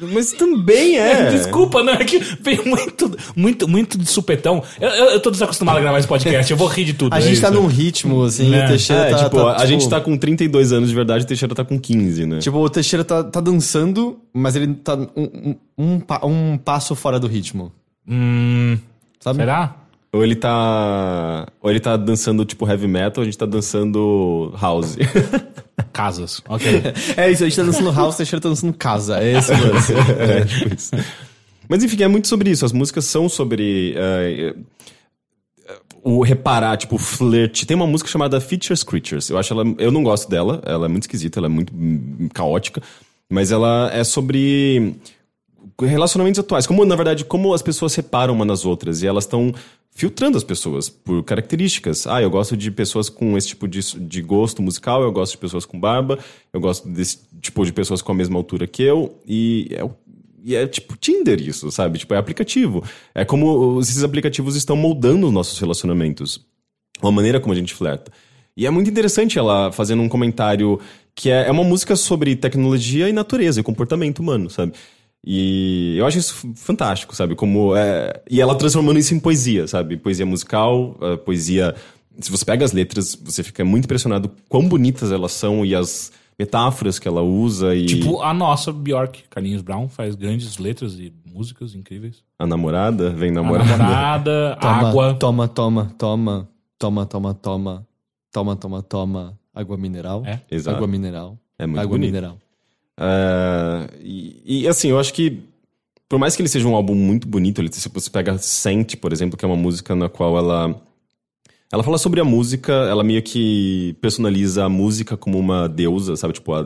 Mas também é. Desculpa, não, é que veio muito, muito, muito de supetão. Eu, eu, eu tô desacostumado a gravar esse podcast, eu vou rir de tudo. A é gente tá isso. num ritmo, assim, É. o Teixeira É, tá, tipo, tá, a gente tá com 32 anos de verdade, o Teixeira tá com 15, né? Tipo, o Teixeira tá, tá dançando, mas ele tá um, um, um, um passo fora do ritmo. Hum, Sabe? será? Ou ele tá. Ou ele tá dançando tipo heavy metal, ou a gente tá dançando house. Casas, ok. É isso, a gente tá dançando house, o Teixeira tá dançando casa. É esse o lance. É, tipo isso. Mas enfim, é muito sobre isso. As músicas são sobre. eh, o reparar, tipo, o flerte. Tem uma música chamada Features Creatures. Eu acho ela. Eu não gosto dela, ela é muito esquisita, ela é muito hum, caótica. Mas ela é sobre relacionamentos atuais. Como, na verdade, como as pessoas reparam uma nas outras. E elas estão filtrando as pessoas por características. Ah, eu gosto de pessoas com esse tipo de, de gosto musical, eu gosto de pessoas com barba, eu gosto desse tipo de pessoas com a mesma altura que eu. E é, e é tipo Tinder isso, sabe? Tipo, é aplicativo. É como esses aplicativos estão moldando os nossos relacionamentos. A maneira como a gente flerta. E é muito interessante ela fazendo um comentário que é, é uma música sobre tecnologia e natureza e comportamento humano, sabe? E eu acho isso fantástico, sabe? Como é... E ela transformando isso em poesia, sabe? Poesia musical, eh, poesia. Se você pega as letras, você fica muito impressionado quão bonitas elas são e as metáforas que ela usa e Tipo a nossa Bjork, Carlinhos Brown, faz grandes letras e músicas incríveis. a namorada vem A namorada. namorada, Toma, água. Toma, toma, toma. Toma, toma, toma. Toma, toma, toma. Água mineral. É, exato. Água mineral. É muito Água bonito. mineral. Ah, e, e, assim, eu acho que por mais que ele seja um álbum muito bonito, ele, se você pega Sente, por exemplo, que é uma música na qual ela ela fala sobre a música, ela meio que personaliza a música como uma deusa, sabe? Tipo, a,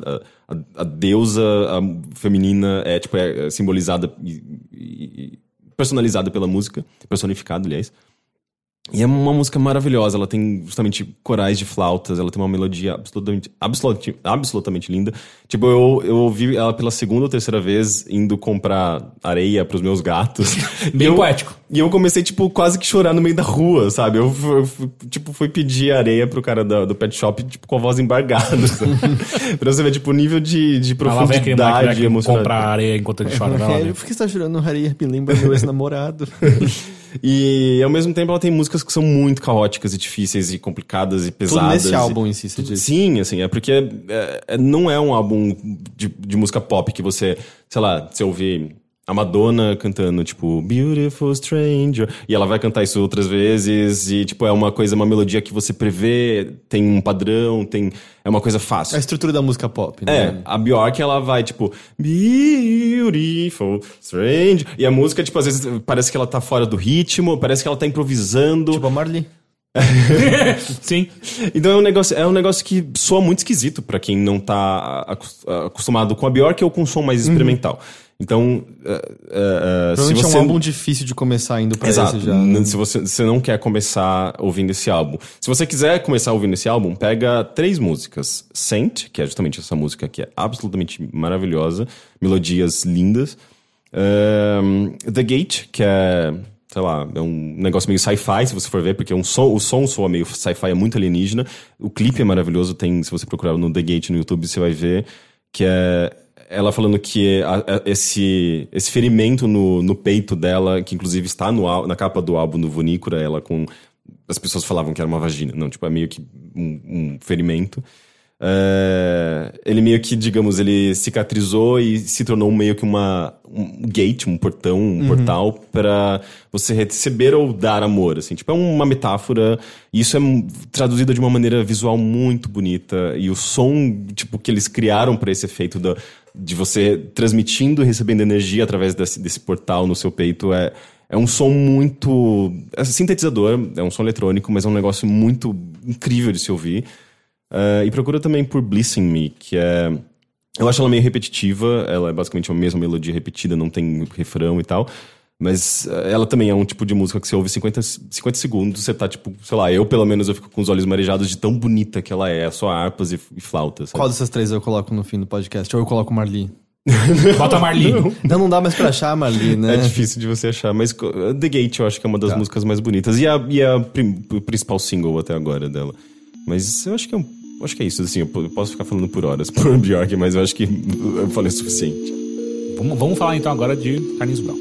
a, a deusa a feminina é, tipo, é simbolizada e, e- e personalizada pela música, personificada, aliás. E é uma música maravilhosa, ela tem justamente corais de flautas, ela tem uma melodia absolutamente, absolutamente, absolutamente linda. Tipo, eu, eu ouvi ela pela segunda ou terceira vez indo comprar areia pros meus gatos. Bem E eu- poético. E eu comecei, tipo, quase que chorar no meio da rua, sabe? Eu, eu tipo, fui pedir areia pro cara da- do pet shop, tipo, com a voz embargada. sabe? pra você ver, tipo, o nível de, de profundidade que emocional. compra areia enquanto ele chora. Lá ver. Por que você tá chorando, Haria? Me lembra meu ex-namorado. E ao mesmo tempo ela tem músicas que são muito caóticas e difíceis e complicadas e Tudo pesadas. nesse e- álbum em si, você disse. Sim, assim, é porque é, é- não é um álbum de, de música pop que você, sei lá, você ouvir a Madonna cantando, tipo, Beautiful Stranger, e ela vai cantar isso outras vezes, e, tipo, é uma coisa, uma melodia que você prevê, tem um padrão, tem. É uma coisa fácil. A estrutura da música pop, É, né? a Bjork, ela vai, tipo, beautiful, strange. E a música, tipo, às vezes parece que ela tá fora do ritmo, parece que ela tá improvisando. Tipo a Marley. Sim. Então é um negócio, é um negócio que soa muito esquisito pra quem não tá acos- acostumado com a Bjork ou com um som mais experimental. Então, é, é, é, se você... é um álbum difícil de começar indo pra Exato. esse já. né? Se você, você não quer começar ouvindo esse álbum. Se você quiser começar ouvindo esse álbum, pega três músicas. Saint, que é justamente essa música que é absolutamente maravilhosa, melodias lindas. Ahn, The Gate, que é, sei lá, é um negócio meio sci-fi, se você for ver, porque um som, o som soa meio sci-fi, é muito alienígena. O clipe é maravilhoso, tem, se você procurar no The Gate no YouTube, você vai ver que é ela falando que a- a- esse, esse ferimento no, no peito dela, que inclusive está no, na capa do álbum no Vunícora, ela com. As pessoas falavam que era uma vagina. Não, tipo, é meio que um, um ferimento. É, ele meio que, digamos, ele cicatrizou e se tornou meio que uma, um gate, um portão, um portal para você receber ou dar amor, assim. Tipo, é uma metáfora e isso é traduzido de uma maneira visual muito bonita e o som, tipo, que eles criaram para esse efeito da, de você transmitindo recebendo energia através desse, desse portal no seu peito é... É um som muito. É sintetizador, é um som eletrônico, mas é um negócio muito incrível de se ouvir. Uh, e procura também por Blissing Me, que é. Eu acho ela meio repetitiva, ela é basicamente a mesma melodia repetida, não tem refrão e tal. Mas uh, ela também é um tipo de música que você ouve 50, 50 segundos, você tá tipo, sei lá, eu pelo menos eu fico com os olhos marejados de tão bonita que ela é, só harpas e, e flautas. sabe? Qual dessas três eu coloco no fim do podcast? Ou eu coloco Marli? Bota a Marli. Não, não dá mais pra achar a Marli, né? É difícil de você achar, mas co- The Gate eu acho que é uma das músicas mais bonitas. E a, e a prim- o principal single até agora dela. Mas eu acho que é, um- eu acho que é isso, assim, eu posso ficar falando por horas por Bjork, mas eu acho que eu falei o suficiente. Vamos, vamos falar então agora de Carlinhos Brown.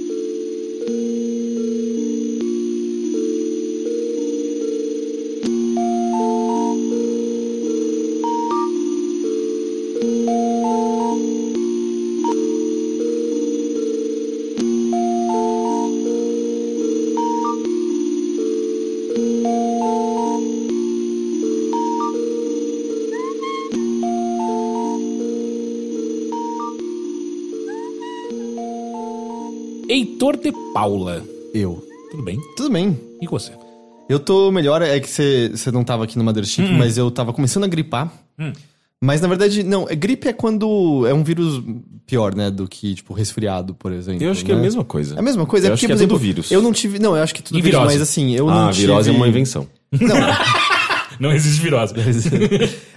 Heitor de Paula. Eu. Tudo bem? Tudo bem. E você? Eu tô melhor, é que você você não tava aqui no Mothership, mas eu tava começando a gripar. Mas na verdade, não, é- gripe é quando é um vírus pior, né, do que, tipo, resfriado, por exemplo. Eu acho que é né? a mesma coisa. É a mesma coisa, Eu é acho porque, que por é tudo exemplo, vírus. eu não tive. Não, eu acho que tudo E vírus, virose? mas assim, eu não Ah, tive. virose é uma invenção. Não, Não existe virose.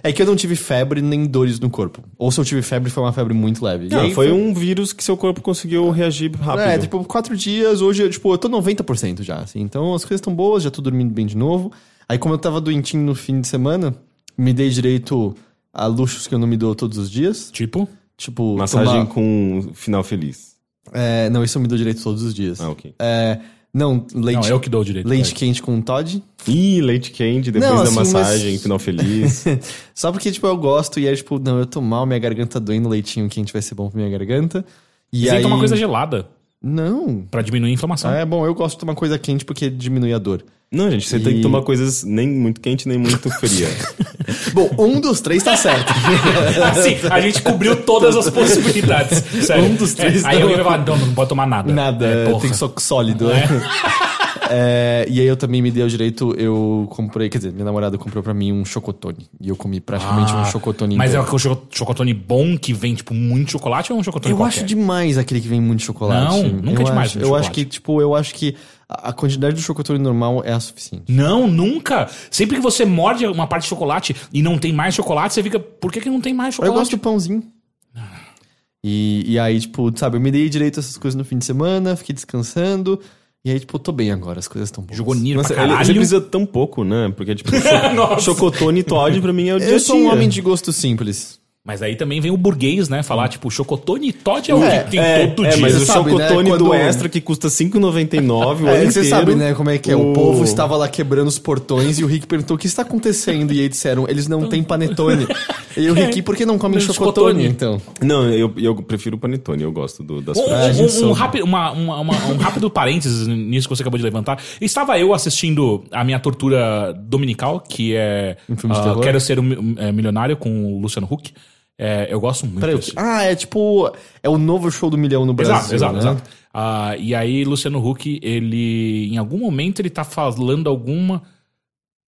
é que eu não tive febre nem dores no corpo. Ou se eu tive febre, foi uma febre muito leve. Não, aí foi um vírus que seu corpo conseguiu reagir rápido. É, tipo, quatro dias, hoje, eu, tipo, eu tô 90% já, assim. Então as coisas estão boas, já tô dormindo bem de novo. Aí, como eu tava doentinho no fim de semana, me dei direito a luxos que eu não me dou todos os dias. Tipo, Tipo, Massagem tomar- com final feliz. É, não, isso eu me dou direito todos os dias. Ah, ok. É, não, leite, não, eu que dou o direito. leite É. quente com Todd. Ih, leite quente, depois Não, da assim, massagem, mas- final feliz. Só porque, tipo, eu gosto e aí, tipo, não, eu tô mal, minha garganta doendo, leitinho quente vai ser bom pra minha garganta. E Você aí... tem que tomar coisa gelada Não. pra diminuir a inflamação. Ah, é bom, eu gosto de tomar coisa quente porque diminui a dor. Não, gente, você tem E- que tomar coisas nem muito quente, nem muito fria. Bom, um dos três tá certo. Assim, a gente cobriu todas as possibilidades. Sério. Um dos três É, aí não. alguém vai falar, não, não pode tomar nada. Nada, É, tem que ser sólido. É. É, e aí eu também me dei o direito, eu comprei, quer dizer, minha namorada comprou pra mim um chocotone. E eu comi praticamente um chocotone Mas é inteiro. o cho- chocotone bom que vem, tipo, muito chocolate ou é um chocotone Eu qualquer? acho demais aquele que vem muito chocolate. Não, nunca eu é demais Acho, eu acho que, tipo, eu acho que a quantidade do chocotone normal é a suficiente. Não, nunca. Sempre que você morde uma parte de chocolate e não tem mais chocolate, você fica, por que, que não tem mais Eu chocolate? gosto do pãozinho. E, e aí, tipo, sabe, eu me dei direito a essas coisas no fim de semana, fiquei descansando. E aí, tipo, tô bem agora, as coisas estão boas. Jogou Nier Nossa, pra caralho. você precisa tão pouco, né? Porque, tipo, cho- chocotone e Todd pra mim é o dia Eu sou um homem de gosto simples. Mas aí também vem o burguês, né? Falar, tipo, chocotone e Todd é o que tem É, todo é, dia. mas Você o sabe, né, chocotone do quando- extra que custa R$5,99 o É, ano você inteiro, sabe, né, como é que é. O o- povo estava lá quebrando os portões e o Rick perguntou o que está acontecendo. E aí disseram, eles não têm panetone. E o Rick, por que não comem Não, chocotone, então? Não, eu, eu prefiro o panetone, eu gosto do, das Um, um- um- um rápido, uma- uma- uma- um rápido parênteses nisso que você acabou de levantar. Estava eu assistindo a minha tortura dominical, que é Um filme de ah, terror? Quero Ser um é, Milionário com o Luciano Huck. É, eu gosto muito Peraí, desse. ah, é tipo. É o novo show do milhão no Brasil. Exato, exato, né? exato. Ah, e aí, Luciano Huck, ele. Em algum momento, ele tá falando alguma.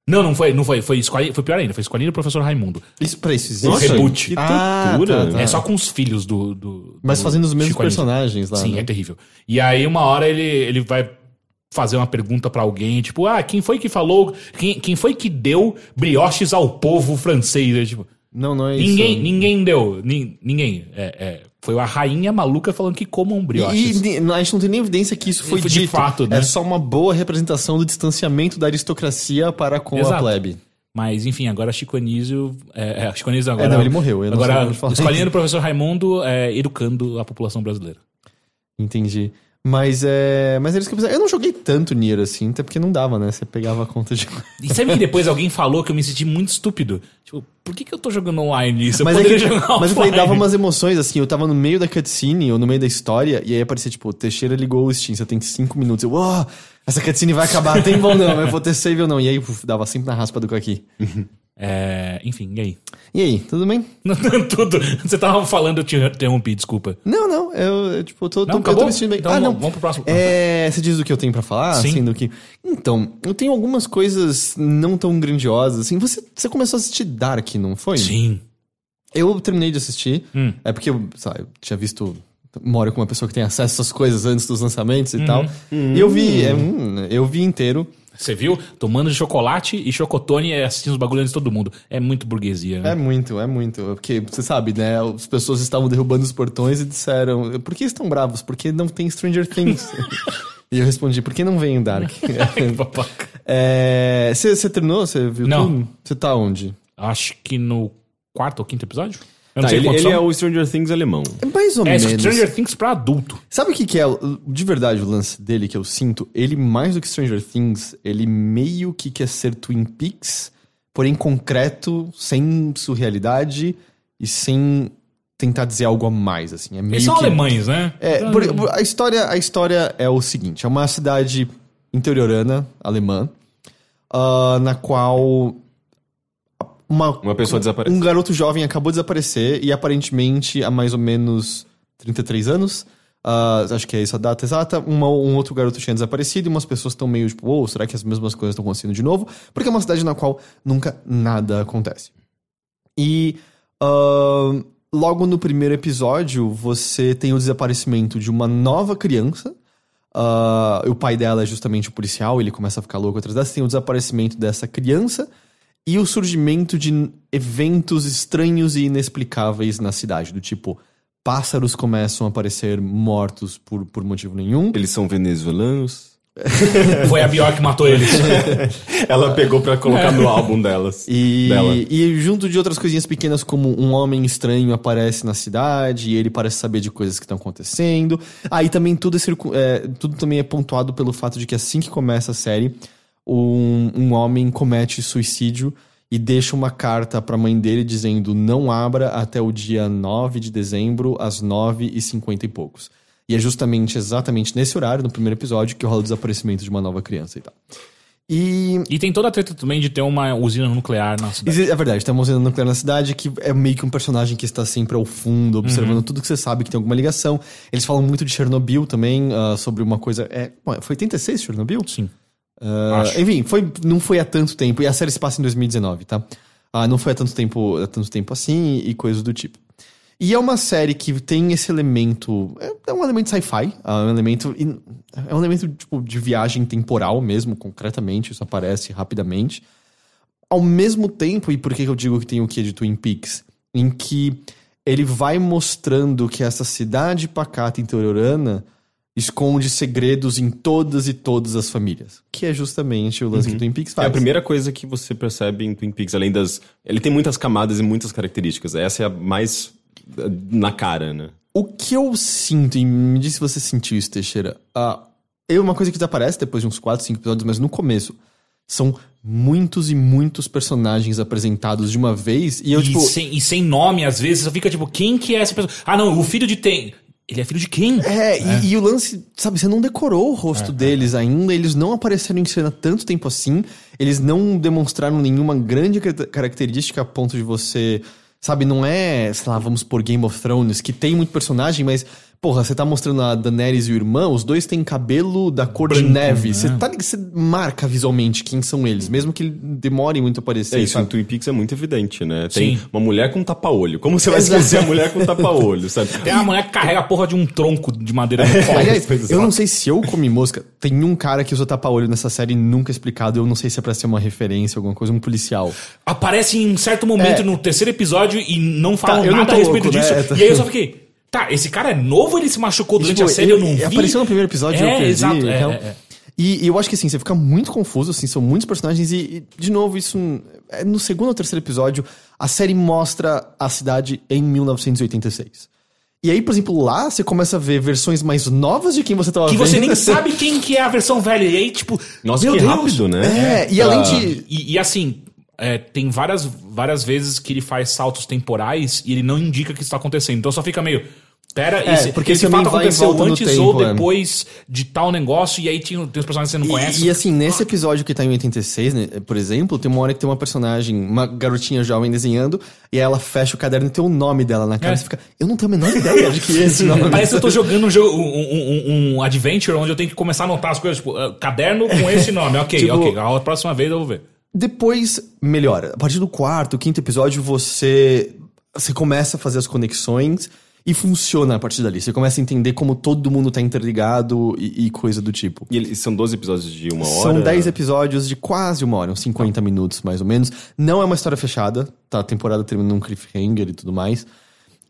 Não, não foi, não foi. Foi, escolinha, foi pior ainda, foi escolinha do professor Raimundo. Isso, peraí, isso existe? Nossa, reboot. que Ah, tortura. tá, tá. É só com os filhos do. do Mas do fazendo os mesmos Chico personagens lá. Sim, né? é terrível. E aí, uma hora, ele, ele vai fazer uma pergunta pra alguém, tipo, ah, quem foi que falou. Quem, quem foi que deu brioches ao povo francês? Tipo, Não, não é isso. ninguém, ninguém deu. nin- ninguém. É, é, foi a rainha maluca falando que comam brioches. E, e a gente não tem nem evidência que isso foi, Foi de dito. fato, né? É só uma boa representação do distanciamento da aristocracia para com a Exato. plebe. Mas, enfim, agora Chico Anísio... É, é, Chico Anísio agora... não, ele morreu, agora, escolinha do professor Raimundo é, educando a população brasileira. Entendi. Mas é. Mas é isso que eu não joguei tanto Nier assim, até porque não dava, né? Você pegava a conta de. E sabe que depois alguém falou que eu me senti muito estúpido? Tipo, por que, que eu tô jogando online isso? Eu Mas, é que, jogar mas eu falei, dava umas emoções, assim. Eu tava no meio da cutscene ou no meio da história, e aí aparecia, tipo, Teixeira ligou o Steam, você tem cinco minutos. Eu, uau, essa cutscene vai acabar, tem ou não? Eu vou ter save ou não? E aí, uf, dava sempre na raspa do aqui. É, enfim, e aí? E aí, tudo bem? Tudo. Você tava falando, eu te interrompi, desculpa. Não, não, eu, eu, tipo, tô, Não, tô, eu acabou? tô me sentindo bem. Então ah, não. vamos pro próximo. É, você diz o que eu tenho pra falar? Sim. Assim, do que... Então, eu tenho algumas coisas não tão grandiosas, assim. Você, você começou a assistir Dark, não foi? Sim. Eu terminei de assistir. Hum. É porque eu, sabe, eu tinha visto. Moro com uma pessoa que tem acesso a essas coisas antes dos lançamentos e tal. E eu vi, é, hum, eu vi inteiro. Você viu? Tomando chocolate e chocotone e assistindo os bagulhos de todo mundo. É muito burguesia, né? É muito, é muito. Porque, você sabe, né? As pessoas estavam derrubando os portões e disseram: Por que estão bravos? Porque não tem Stranger Things. e eu respondi: Por que não vem em Dark? É, Você você terminou? Você viu Não. tudo? Você tá onde? Acho que no quarto ou quinto episódio? Eu não Tá, sei ele, ele é o Stranger Things alemão. É mais ou É menos. Stranger Things pra adulto. Sabe o que, que é de verdade o lance dele que eu sinto? Ele, mais do que Stranger Things, ele meio que quer ser Twin Peaks, porém concreto, sem surrealidade e sem tentar dizer algo a mais, assim. É meio Eles são que... alemães, né? É, Então, por- por- a, história, a história é o seguinte: é uma cidade interiorana, alemã, ah, na qual uma, Uma pessoa desaparece. um garoto jovem acabou de desaparecer e aparentemente há mais ou menos 33 anos. ah, acho que é essa a data exata. uma- um outro garoto tinha desaparecido e umas pessoas estão meio tipo, ou será que as mesmas coisas estão acontecendo de novo? Porque é uma cidade na qual nunca nada acontece. E ah, logo no primeiro episódio, você tem o desaparecimento de uma nova criança. Ah, o pai dela é justamente o policial, ele começa a ficar louco atrás. Você tem o desaparecimento dessa criança e o surgimento de eventos estranhos e inexplicáveis na cidade, do tipo. Pássaros começam a aparecer mortos por, por motivo nenhum. Eles são venezuelanos. Foi a Bjork que matou eles. Ela pegou pra colocar no álbum delas. E, Dela. e junto de outras coisinhas pequenas, como um homem estranho aparece na cidade e ele parece saber de coisas que estão acontecendo. Aí também tudo é, circu- é, tudo também é pontuado pelo fato de que assim que começa a série, um, um homem comete suicídio e deixa uma carta pra mãe dele dizendo não abra até o dia 9 de dezembro, às 9 e 50 e poucos. E é justamente exatamente nesse horário, no primeiro episódio, que rola o desaparecimento de uma nova criança e tal. E E tem toda a treta também de ter uma usina nuclear na cidade. É verdade, tem uma usina nuclear na cidade que é meio que um personagem que está sempre ao fundo, observando tudo que você sabe que tem alguma ligação. Eles falam muito de Chernobyl também, ah, sobre uma coisa. É, foi 86 Chernobyl? Sim. Acho. enfim, foi, não foi há tanto tempo. E a série se passa em 2019, tá? Ah, não foi há tanto tempo, há tanto tempo assim e coisas do tipo. E é uma série que tem esse elemento. É, é um elemento sci-fi. É um elemento. É um elemento tipo, de viagem temporal mesmo, concretamente. Isso aparece rapidamente. Ao mesmo tempo, e por que que eu digo que tem o que de Twin Peaks? Em que ele vai mostrando que essa cidade pacata interiorana esconde segredos em todas e todas as famílias. Que é justamente o lance que Twin Peaks É faz. a primeira coisa que você percebe em Twin Peaks, além das. Ele tem muitas camadas e muitas características. Essa é a mais eh, na cara, né? O que eu sinto, e me diz se você sentiu isso, Teixeira. Ah, é uma coisa que desaparece depois de uns 4, 5 episódios, mas no começo. São muitos e muitos personagens apresentados de uma vez. E eu, e, tipo. sem, e sem nome, às vezes, você fica tipo, quem que é essa pessoa? Ah, não, o filho de tem. Ele é filho de quem? É, E, e o lance, sabe, você não decorou o rosto deles ainda, eles não apareceram em cena tanto tempo assim, eles não demonstraram nenhuma grande car- característica a ponto de você, sabe, não é, sei lá, vamos por Game of Thrones, que tem muito personagem, mas, porra, você tá mostrando a Daenerys e o irmão, os dois têm cabelo da cor de Branco, neve, né? você, tá, você marca visualmente quem são eles, mesmo que demorem muito a aparecer, É isso, em sabe? Twin Peaks é muito evidente, né? Tem Sim. uma mulher com tapa-olho. Como você vai Exato. esquecer a mulher com tapa-olho, sabe? Tem uma mulher que carrega a porra de um tronco de madeira no colo. Aliás, coisas eu não sei se eu comi mosca. Tem um cara que usa tapa-olho nessa série nunca explicado. Eu não sei se é pra ser uma referência, alguma coisa, um policial. Aparece em um certo momento É. no terceiro episódio e não falam Tá, eu não nada a respeito louco, disso. né? E aí eu só fiquei, tá, esse cara é novo ele se machucou durante Tipo, a série? Eu não ele vi. Apareceu no primeiro episódio eu É, perdi. exato, é, então- é, é. E, e eu acho que assim, você fica muito confuso, assim, são muitos personagens e, e, de novo, isso é no segundo ou terceiro episódio, a série mostra a cidade em 1986. E aí, por exemplo, lá você começa a ver versões mais novas de quem você tava Que vendo. você nem sabe quem que é a versão velha. E aí, tipo, Nossa, meu que Deus. rápido, né? É, e além Ah. de. E, e assim, é, tem várias, várias vezes que ele faz saltos temporais e ele não indica que isso tá acontecendo. Então só fica meio. Pera, É, esse, porque esse fato e aconteceu antes tempo, ou é. depois de tal negócio, e aí tinha, tem os personagens que você não conhece. E, e assim, nesse episódio que tá em 86, né, por exemplo, tem uma hora que tem uma personagem, uma garotinha jovem desenhando, e aí ela fecha o caderno e tem o nome dela na cara. É. E você fica, eu não tenho a menor ideia de que é esse nome. Parece que eu tô jogando um, jogo, um, um, um- adventure onde eu tenho que começar a anotar as coisas, tipo, ah, caderno com esse nome. Ok, Tipo- ok. A próxima vez eu vou ver. Depois melhora. A partir do quarto, quinto episódio, você, você começa a fazer as conexões e funciona a partir dali. Você começa a entender como todo mundo tá interligado e, e coisa do tipo. E eles são 12 episódios de uma hora. São 10 episódios de quase uma hora, uns 50 minutos mais ou menos. Não é uma história fechada, tá? A temporada termina num cliffhanger e tudo mais.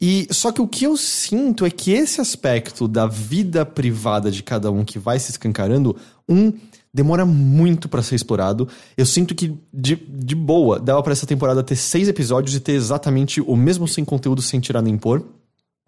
E só que o que eu sinto é que esse aspecto da vida privada de cada um que vai se escancarando, um demora muito pra ser explorado. Eu sinto que de, de boa dava pra essa temporada ter seis episódios e ter exatamente o mesmo sem conteúdo sem tirar nem pôr.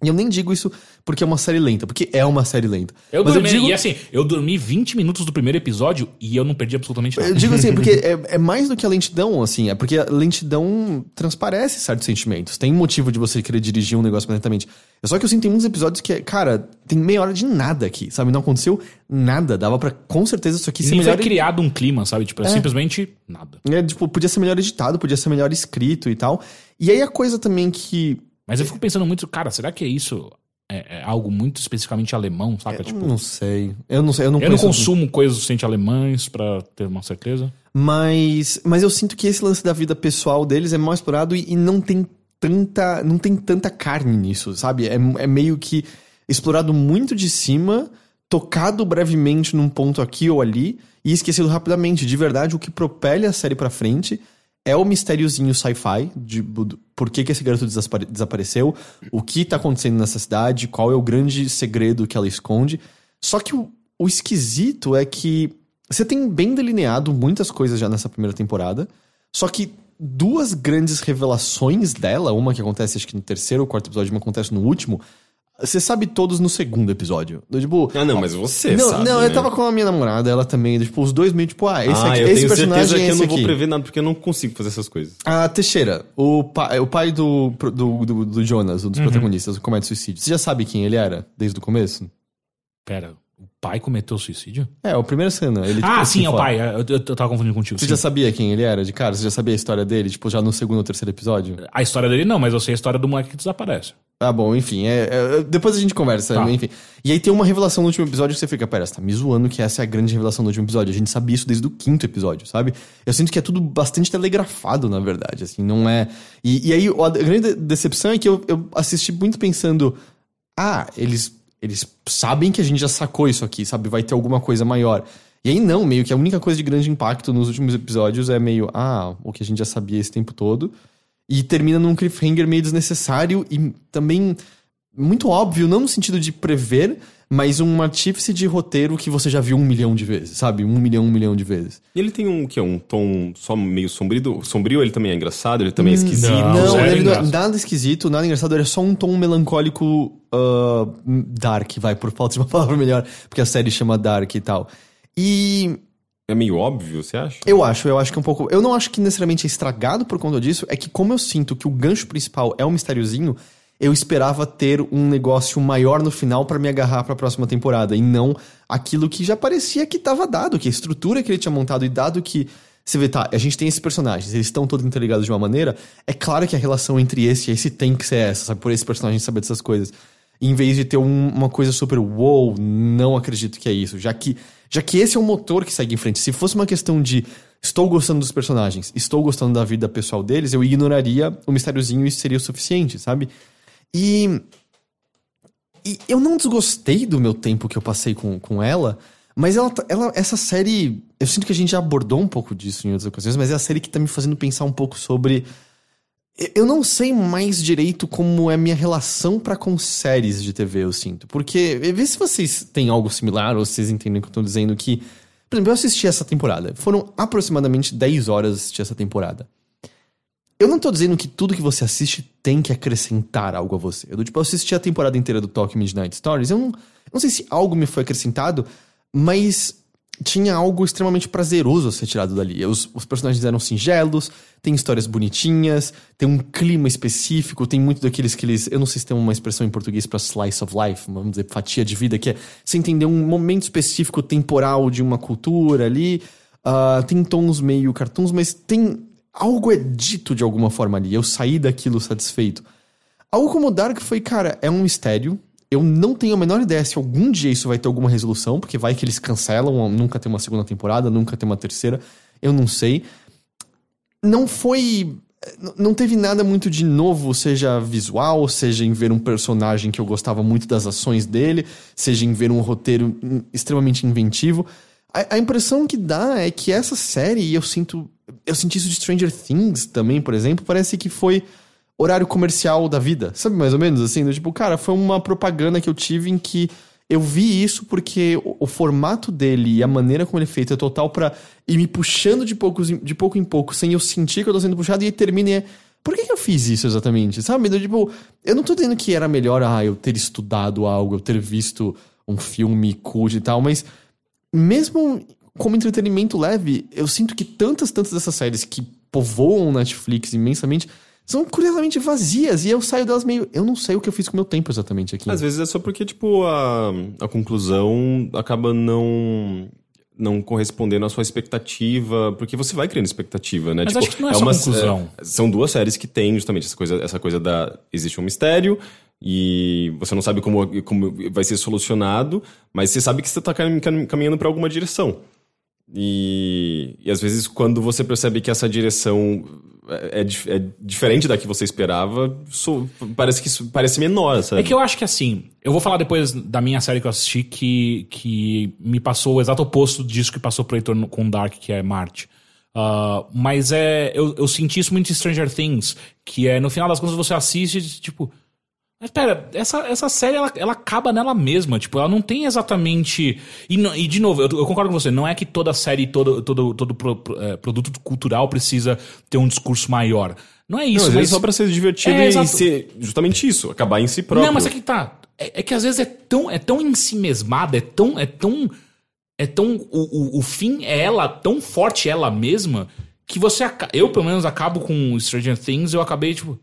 E eu nem digo isso porque é uma série lenta, porque é uma série lenta. Eu Mas dormi, eu digo, e assim, eu dormi 20 minutos do primeiro episódio e eu não perdi absolutamente nada. Eu digo assim, porque é, é mais do que a lentidão, assim, é porque a lentidão transparece certos sentimentos. Tem motivo de você querer dirigir um negócio lentamente. É só que eu sinto tem muitos episódios que, cara, tem meia hora de nada aqui, sabe? Não aconteceu nada. Dava pra, com certeza, isso aqui ser Nem foi melhor. criado um clima, sabe? Tipo, é, simplesmente nada. É, tipo, podia ser melhor editado, podia ser melhor escrito e tal. E aí a coisa também que. Mas eu fico pensando muito, cara, será que é isso? É, é algo muito especificamente alemão, saca? Tipo, não sei. Eu não sei, eu não eu não consumo coisas suficiente alemães pra ter uma certeza. Mas, mas eu sinto que esse lance da vida pessoal deles é mal explorado e, e não tem tanta não tem tanta carne nisso, sabe? É, é meio que explorado muito de cima, tocado brevemente num ponto aqui ou ali e esquecido rapidamente. De verdade, o que propele a série pra frente é o mistériozinho sci-fi de por que, que esse garoto desapare- desapareceu, o que tá acontecendo nessa cidade, qual é o grande segredo que ela esconde. Só que o, o esquisito é que você tem bem delineado muitas coisas já nessa primeira temporada, só que duas grandes revelações dela, uma que acontece acho que no terceiro ou quarto episódio, uma acontece no último, você sabe todos no segundo episódio. Do, Tipo, Ah, não, mas você não, sabe, não, né? eu tava com a minha namorada, ela também, tipo, os dois meio tipo, ah, esse ah, aqui, eu esse tenho personagem certeza é que eu não aqui. vou prever nada, porque eu não consigo fazer essas coisas. A Teixeira, o pai, o pai do, do, do, do Jonas, um dos Uhum. protagonistas do Comédia Suicídio. Você já sabe quem ele era desde o começo? Pera, pai cometeu suicídio? É, a primeira cena. Ele, ah, tipo, sim, é o fala. pai. Eu, eu, eu tava confundindo contigo. Você sim. já sabia quem ele era de cara? Você já sabia a história dele, tipo, já no segundo ou terceiro episódio? A história dele não, mas eu sei a história do moleque que desaparece. Ah, bom, enfim, é, é- depois a gente conversa, Tá. enfim. E aí tem uma revelação no último episódio que você fica, pera, você tá me zoando que essa é a grande revelação do último episódio. A gente sabia isso desde o quinto episódio, sabe? Eu sinto que é tudo bastante telegrafado, na verdade, assim, não é... E, e aí a grande decepção é que eu, eu assisti muito pensando, ah, eles, eles sabem que a gente já sacou isso aqui, sabe? Vai ter alguma coisa maior. E aí não, meio que a única coisa de grande impacto nos últimos episódios é meio, ah, o que a gente já sabia esse tempo todo. E termina num cliffhanger meio desnecessário e também muito óbvio, não no sentido de prever, mas um artífice de roteiro que você já viu um milhão de vezes, sabe? Um milhão, um milhão de vezes. E ele tem um que é um tom só meio sombrio. Sombrio, ele também é engraçado, ele também é esquisito. não. Não, não é engraçado. nada esquisito, nada engraçado, ele é só um tom melancólico ah, dark, vai, por falta de uma palavra melhor, porque a série chama Dark e tal. E É meio óbvio, você acha? eu acho, eu acho que é um pouco. Eu não acho que necessariamente é estragado por conta disso, é que como eu sinto que o gancho principal é um mistériozinho, eu esperava ter um negócio maior no final pra me agarrar pra próxima temporada, e não aquilo que já parecia que tava dado, que a estrutura que ele tinha montado, e dado que. Você vê, tá, a gente tem esses personagens, eles estão todos interligados de uma maneira, é claro que a relação entre esse e esse tem que ser essa, sabe? Por esse personagem saber dessas coisas. Em vez de ter um- uma coisa super wow, não acredito que é isso. Já que, já que esse é o motor que segue em frente. Se fosse uma questão de estou gostando dos personagens, estou gostando da vida pessoal deles, eu ignoraria o mistériozinho e isso seria o suficiente, sabe? E. E eu não desgostei do meu tempo que eu passei com, com ela, mas ela, tá- ela, essa série. Eu sinto que a gente já abordou um pouco disso em outras ocasiões, mas é a série que tá me fazendo pensar um pouco sobre. Eu- não sei mais direito como é minha relação pra com séries de TV, eu sinto. Porque, vê se vocês têm algo similar, ou vocês entendem o que eu tô dizendo que. Por exemplo, eu assisti essa temporada. Foram aproximadamente 10 horas assistir essa temporada. Eu não tô dizendo que tudo que você assiste tem que acrescentar algo a você. Eu, tipo, eu assisti a temporada inteira do Talk Midnight Stories. Eu não, não sei se algo me foi acrescentado, mas tinha algo extremamente prazeroso a ser tirado dali. Os, os personagens eram singelos, tem histórias bonitinhas, tem um clima específico, tem muito daqueles que eles. Eu não sei se tem uma expressão em português pra slice of life, vamos dizer, fatia de vida, que é você entender um momento específico temporal de uma cultura ali. Ah, tem tons meio cartoons, mas tem. Algo é dito de alguma forma ali. Eu saí daquilo satisfeito. Algo como Dark foi, cara, é um mistério. Eu não tenho a menor ideia se algum dia isso vai ter alguma resolução, porque vai que eles cancelam, nunca tem uma segunda temporada, nunca tem uma terceira. Eu não sei. Não foi. Não teve nada muito de novo, seja visual, seja em ver um personagem que eu gostava muito das ações dele, seja em ver um roteiro extremamente inventivo. A, a impressão que dá é que essa série, e eu sinto. Eu senti isso de Stranger Things também, por exemplo, parece que foi horário comercial da vida. Sabe mais ou menos assim? Do tipo, cara, foi uma propaganda que eu tive em que eu vi isso porque o, o formato dele e a maneira como ele é feito é total pra ir me puxando de, poucos, de pouco em pouco, sem eu sentir que eu tô sendo puxado, e termina e é. Por que, que eu fiz isso exatamente? Sabe? Do tipo, eu não tô dizendo que era melhor ah, eu ter estudado algo, eu ter visto um filme cult e tal, mas mesmo como entretenimento leve, eu sinto que tantas, tantas dessas séries que povoam o Netflix imensamente são curiosamente vazias e eu saio delas meio. Eu não sei o que eu fiz com o meu tempo exatamente aqui. Às vezes é só porque, tipo, a, a conclusão acaba não não correspondendo à sua expectativa, porque você vai criando expectativa, né? Mas acho que não é só conclusão. é, são duas séries que têm justamente essa coisa, essa coisa da existe um mistério e você não sabe como, como vai ser solucionado, mas você sabe que você tá cam- caminhando para alguma direção. E, e às vezes quando você percebe que essa direção é, é é diferente da que você esperava, so- parece que parece menor, sabe? É que eu acho que assim, eu vou falar depois da minha série que eu assisti que, que me passou o exato oposto disso que passou pro Heitor com Dark, que é Marte. Ah, mas é. Eu, eu senti isso muito em Stranger Things, que é no final das contas você assiste e, tipo. Mas pera, essa, essa série ela, ela acaba nela mesma, tipo, ela não tem exatamente. E, não- e de novo, eu, eu concordo com você, não é que toda série, todo, todo, todo pro- pro- é, produto cultural precisa ter um discurso maior. Não é Não, isso, às mas. vezes só pra ser divertido É, e exato. ser justamente isso, acabar em si próprio. Não, mas é que tá. É, é que às vezes é tão, é tão em si mesmada, é tão. É tão. É tão. O, o, o fim é ela, tão forte ela mesma, que você. Eu, pelo menos, acabo com Stranger Things, eu acabei, tipo.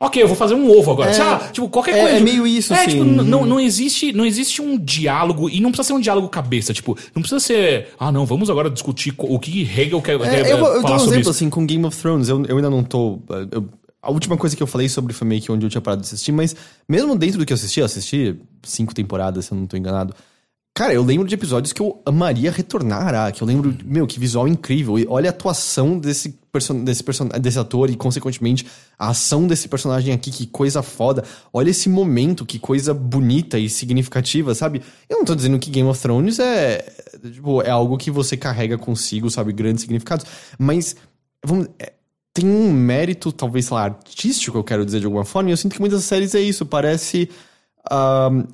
Ok, eu vou fazer um ovo agora. É, Ah, tipo, qualquer é- coisa. é meio isso, É, assim. tipo, não, não, existe, não existe um diálogo, e não precisa ser um diálogo cabeça. Tipo, não precisa ser. Ah, não, vamos agora discutir o que Hegel quer, quer É, eu, vou- eu dou um exemplo isso. assim com Game of Thrones. Eu, eu ainda não tô. eu- a última coisa que eu falei sobre foi meio que onde eu tinha parado de assistir, mas mesmo dentro do que eu assisti, eu assisti cinco temporadas, se eu não tô enganado. Cara, eu lembro de episódios que eu amaria retornar a Araki. Eu lembro, meu, que visual incrível. E olha a atuação desse, person desse, person desse ator e, consequentemente, a ação desse personagem aqui, que coisa foda. Olha esse momento, que coisa bonita e significativa, sabe? Eu não tô dizendo que Game of Thrones é, tipo, é algo que você carrega consigo, sabe? Grandes significados. Mas, vamos... é, tem um mérito, talvez, sei lá, artístico, eu quero dizer de alguma forma, e eu sinto que muitas séries é isso. Parece... ahn,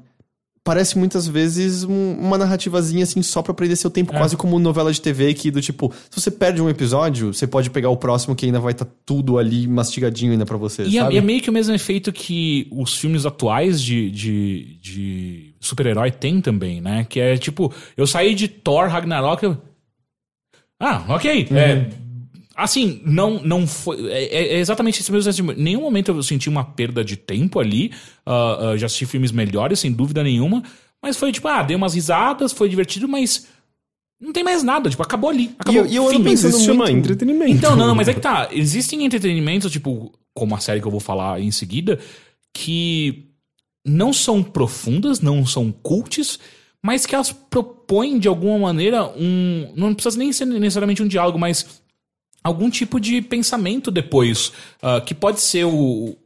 parece muitas vezes um- uma narrativazinha assim só pra prender seu tempo, É. quase como novela de TV que do tipo, se você perde um episódio, você pode pegar o próximo que ainda vai estar tudo ali mastigadinho ainda pra você, E é, é meio que o mesmo efeito que os filmes atuais de, de, de super-herói têm também, né? Que é tipo, eu saí de Thor Ragnarok. eu- Ah, ok. É, assim, não, não foi. É, é exatamente esse mesmo sentimento. Em nenhum momento eu senti uma perda de tempo ali. Ah, ah, já assisti filmes melhores, sem dúvida nenhuma. Mas foi tipo, ah, dei umas risadas, foi divertido, mas. Não tem mais nada, tipo, acabou ali. Acabou. E eu- e eu ando Fim. pensando Isso se chama muito- entretenimento. Então, não, não, mas é que tá. Existem entretenimentos, tipo, como a série que eu vou falar em seguida, que não são profundas, não são cults, mas que elas propõem de alguma maneira um. Não precisa nem ser necessariamente um diálogo, mas algum tipo de pensamento depois. ah, que pode ser o.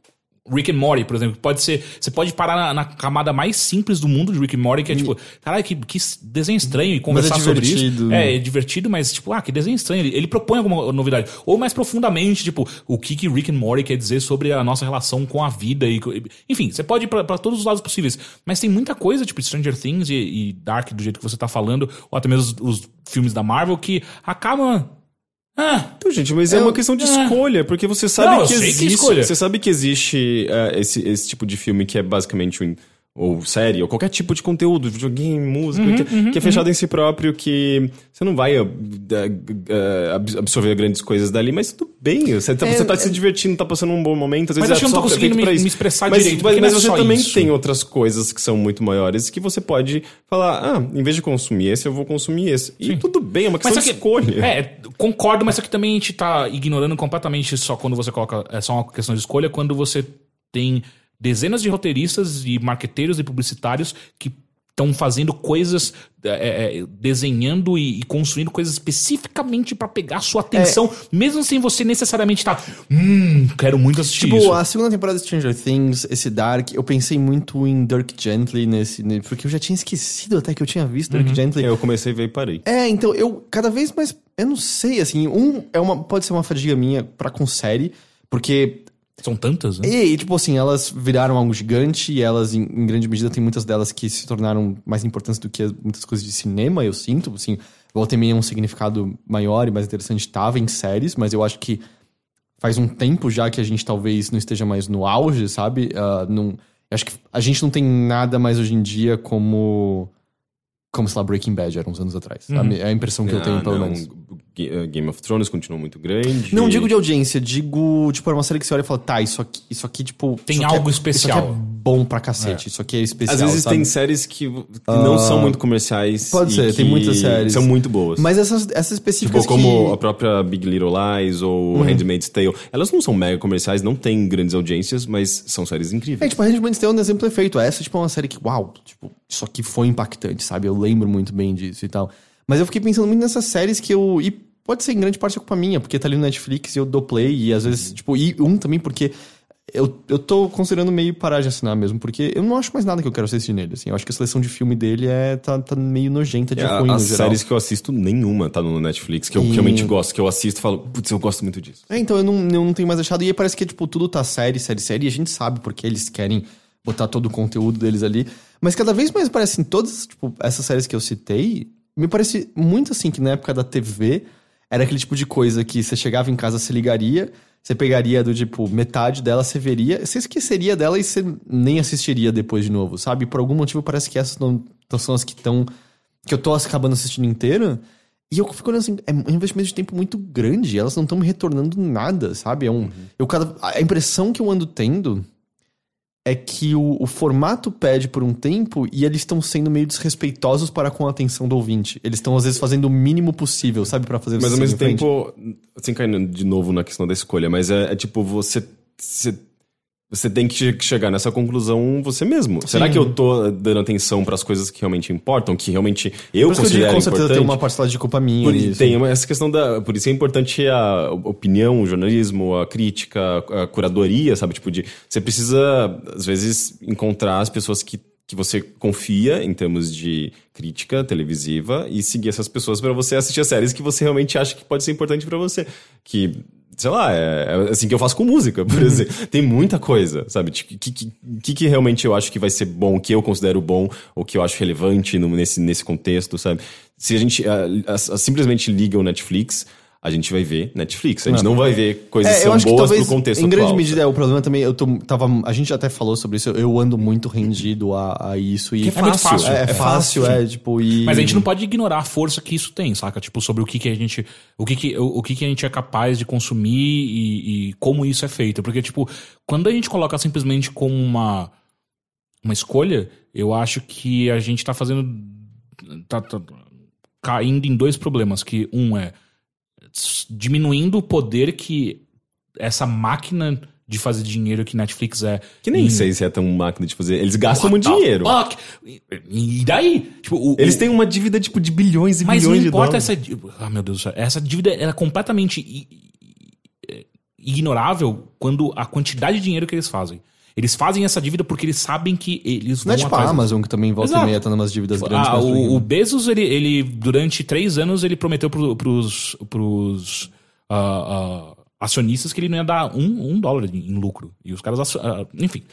Rick and Morty, por exemplo, pode ser. Você pode parar na, na camada mais simples do mundo de Rick and Morty, que é tipo, caralho, que, que desenho estranho e conversar sobre isso. divertido. É, é divertido, mas tipo, ah, que desenho estranho. Ele, ele propõe alguma novidade. Ou mais profundamente, tipo, o que, que Rick and Morty quer dizer sobre a nossa relação com a vida. e Enfim, você pode ir pra, pra todos os lados possíveis. Mas tem muita coisa, tipo Stranger Things e, e Dark, do jeito que você tá falando, ou até mesmo os, os filmes da Marvel, que acabam. Ah, Então, gente, mas é Eu- uma questão de é. escolha, porque você sabe Não, que que existe. escolha. Você sabe que existe eh, esse, esse tipo de filme que é basicamente um. Ou série, ou qualquer tipo de conteúdo, videogame, música, Uhum, que, que é fechado em si próprio, que você não vai eh, ab- absorver grandes coisas dali, mas tudo bem. Você tá, É, você tá é- se divertindo, tá passando um bom momento. Às Mas vezes acho que eu não tô conseguindo me- me expressar mas, direito, Mas, mas é você também isso. tem outras coisas que são muito maiores que você pode falar, ah, em vez de consumir esse, eu vou consumir esse. E tudo bem, é uma questão Mas de que, escolha. É, concordo, mas só que também a gente tá ignorando completamente só quando você coloca. É só uma questão de escolha, quando você tem dezenas de roteiristas e marqueteiros e publicitários que estão fazendo coisas, é, é, desenhando e, e construindo coisas especificamente pra pegar a sua atenção, mesmo sem você necessariamente estar. Hum, quero muito assistir Tipo, isso. a segunda temporada de Stranger Things, esse Dark, eu pensei muito em Dirk Gently nesse, ne- porque eu já tinha esquecido até que eu tinha visto Uhum. Dirk Gently. Eu comecei a ver e parei. É, então eu cada vez mais, eu não sei, assim, um é uma pode ser uma fadiga minha pra com série, porque São tantas, né? e, e, tipo assim, elas viraram algo gigante e elas em, em grande medida tem muitas delas que se tornaram mais importantes do que as- muitas coisas de cinema, eu sinto, assim, volta e meia um significado maior e mais interessante tava em séries, mas eu acho que faz um tempo já que a gente talvez não esteja mais no auge, sabe? Ah, não, eu acho que a gente não tem nada mais hoje em dia como. Como, sei lá, Breaking Bad era uns anos atrás. sabe? É a impressão que eu tenho, Ah, pelo não, menos. Eh, Game of Thrones continua muito grande. Não digo de audiência, digo, tipo, era uma série que você olha e fala, tá, isso aqui, isso aqui tipo. Tem isso aqui algo é, especial. Isso aqui é bom pra cacete, isso aqui é especial. Às vezes sabe? tem séries que, não são muito comerciais. pode e ser, tem muitas séries. São muito boas. Mas essas, essas específicas. Tipo, como que... a própria Big Little Lies ou Uhum. Handmaid's Tale. Elas não são mega comerciais, não têm grandes audiências, mas são séries É, incríveis. tipo, a Handmaid's Tale é um exemplo perfeito. Essa, tipo, é uma série que, uau, tipo, isso aqui foi impactante, sabe? Eu lembro muito bem disso e tal. Mas eu fiquei pensando muito nessas séries que eu... E pode ser em grande parte a culpa minha, porque tá ali no Netflix e eu dou play e às vezes, tipo... E um também porque eu, eu tô considerando meio parar de assinar mesmo, porque eu não acho mais nada que eu quero assistir nele, assim. Eu acho que a seleção de filme dele é... Tá, tá meio nojenta de É, ruim, as séries que eu assisto, nenhuma tá no Netflix, que eu E- realmente gosto, que eu assisto e falo, putz, eu gosto muito disso. É, então eu não, eu não tenho mais achado. E aí parece que, tipo, tudo tá série, série, série. E a gente sabe porque eles querem botar todo o conteúdo deles ali. Mas cada vez mais parecem todas, tipo, essas séries que eu citei, me parece muito assim que na época da TV era aquele tipo de coisa que você chegava em casa, você ligaria, você pegaria do tipo, metade dela, você veria, você esqueceria dela e você nem assistiria depois de novo, sabe? Por algum motivo parece que essas não, são as que estão. que eu tô acabando assistindo inteira. E eu fico olhando assim, é um investimento de tempo muito grande, elas não estão me retornando nada, sabe? É um, eu cada, a impressão que eu ando tendo é que o, o formato pede por um tempo e eles estão sendo meio desrespeitosos para com a atenção do ouvinte. Eles estão, às vezes, fazendo o mínimo possível, sabe? para fazer Mas ao seguir mesmo tempo, sem cair de novo na questão da escolha, mas é, é tipo, você, você. Você tem que che- chegar nessa conclusão você mesmo. Será que eu tô dando atenção para as coisas que realmente importam, que realmente eu Por isso que eu digo considero que com certeza importante? tem uma parcela de culpa minha Por, tem essa questão da. Por isso é importante a opinião, o jornalismo, a crítica, a curadoria, sabe? Tipo, de. Você precisa, às vezes, encontrar as pessoas que, que você confia em termos de crítica televisiva e seguir essas pessoas para você assistir as séries que você realmente acha que pode ser importante para você. Que. Sei lá, é, é assim que eu faço com música, por exemplo. Tem muita coisa, sabe? O que, que, que, que realmente eu acho que vai ser bom, que eu considero bom, ou que eu acho relevante no- nesse, nesse contexto, sabe? Se a gente ah, ah, simplesmente liga o Netflix, a gente vai ver Netflix. A gente não, vai ver coisas que É, eu são acho que boas talvez, pro contexto em grande atual, medida, é o problema também, eu tô, tava, a gente até falou sobre isso, eu ando muito rendido a, a isso. E Que é muito fácil. É, é É fácil, é, tipo, e... Mas a gente não pode ignorar a força que isso tem, saca? Tipo, sobre o que, que a gente. O que, que, o, o que, que a gente é capaz de consumir e, e como isso é feito. Porque, tipo, quando a gente coloca simplesmente como uma, uma escolha, eu acho que a gente tá fazendo. Tá, tá caindo em dois problemas. Que um é diminuindo o poder que essa máquina de fazer dinheiro que Netflix é. Que nem em- sei se é tão máquina de fazer. Eles gastam muito dinheiro. fuck? E daí? Tipo, o- Eles o- têm uma dívida, tipo, de bilhões e mas não bilhões de importa dólares. essa. dí- Ah, meu Deus do céu. Essa dívida ela é completamente ignorável quando a quantidade de dinheiro que eles fazem. Eles fazem essa dívida porque eles sabem que eles Não vão é tipo a atrás disso. Amazon, que também volta Exato. e meia tá numas dívidas grandes. Ah, o, o Bezos, ele, ele, durante três anos, ele prometeu pro, pros, pros ah, ah, acionistas que ele não ia dar um, um dólar em, lucro. E os caras, ah, enfim,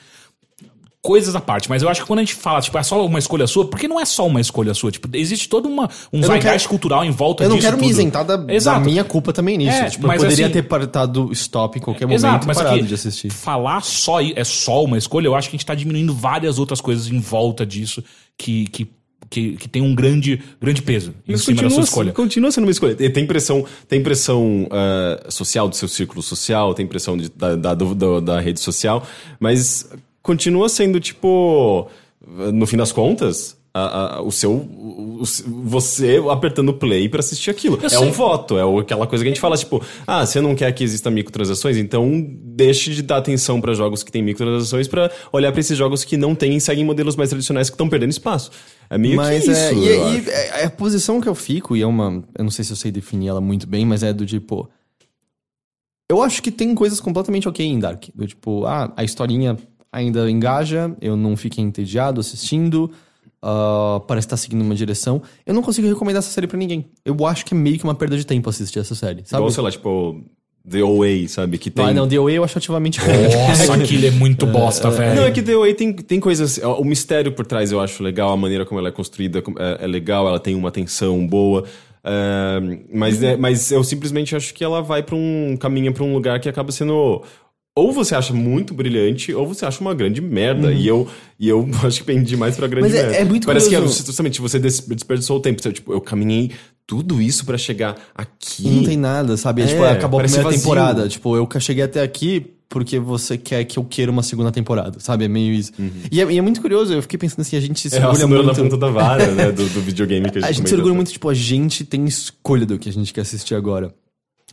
coisas à parte. Mas eu acho que quando a gente fala, tipo, é só uma escolha sua, porque não é só uma escolha sua. Tipo, existe todo uma, um zeitgeist quero- cultural em volta Eu não disso quero me tudo. isentar da, da minha culpa também nisso. É, tipo, eu mas poderia assim- ter parado stop em qualquer momento Exato, mas parado aqui, de assistir. falar só é só uma escolha, eu acho que a gente tá diminuindo várias outras coisas em volta disso que, que, que, que tem um grande, grande peso em Mas cima da sua escolha. continua sendo uma escolha. Tem pressão, tem pressão ah, social do seu círculo social, tem pressão de- da, da, do- da rede social, mas continua sendo tipo, no fim das contas, a- a- o seu, o- o- você apertando play pra assistir aquilo. Eu é sei. um voto, é aquela coisa que a gente fala, tipo, ah, você não quer que exista microtransações, então deixe de dar atenção pra jogos que têm microtransações pra olhar pra esses jogos que não têm e seguem modelos mais tradicionais que estão perdendo espaço. É meio Mas que isso. é, e, eu e é- é a posição que eu fico, e é uma. Eu não sei se eu sei definir ela muito bem, mas é do tipo. Eu acho que tem coisas completamente ok em Dark. Do tipo, ah, a historinha ainda engaja, eu não fiquei entediado assistindo, ah, parece estar seguindo uma direção. Eu não consigo recomendar essa série pra ninguém. Eu acho que é meio que uma perda de tempo assistir essa série, sabe? Igual, sei lá, tipo, The OA, sabe? Que tem. Ah, não, The Away eu acho ativamente. Nossa, aquilo é muito bosta, velho. Não, é que The OA tem, tem coisas. O mistério por trás eu acho legal, a maneira como ela é construída é, é legal, ela tem uma tensão boa. é, mas, é- mas eu simplesmente acho que ela vai pra um. caminha pra um lugar que acaba sendo. Ou você acha muito brilhante, ou você acha uma grande merda. E, eu, e eu acho que pendi mais pra grande Mas é- merda. é muito Parece curioso. que é justamente você des- desperdiçou o tempo. Você, Tipo, eu caminhei tudo isso pra chegar aqui. Não tem nada, sabe? É, É, tipo, acabou a primeira vazio. temporada. Tipo, eu cheguei até aqui porque você quer que eu queira uma segunda temporada, sabe? É meio isso. E, é, e é muito curioso, eu fiquei pensando assim, a gente se Uhum. É orgulha na muito... ponta da vara, né? Do, do videogame que a gente A gente se orgulha muito, tipo, a gente tem escolha do que a gente quer assistir agora.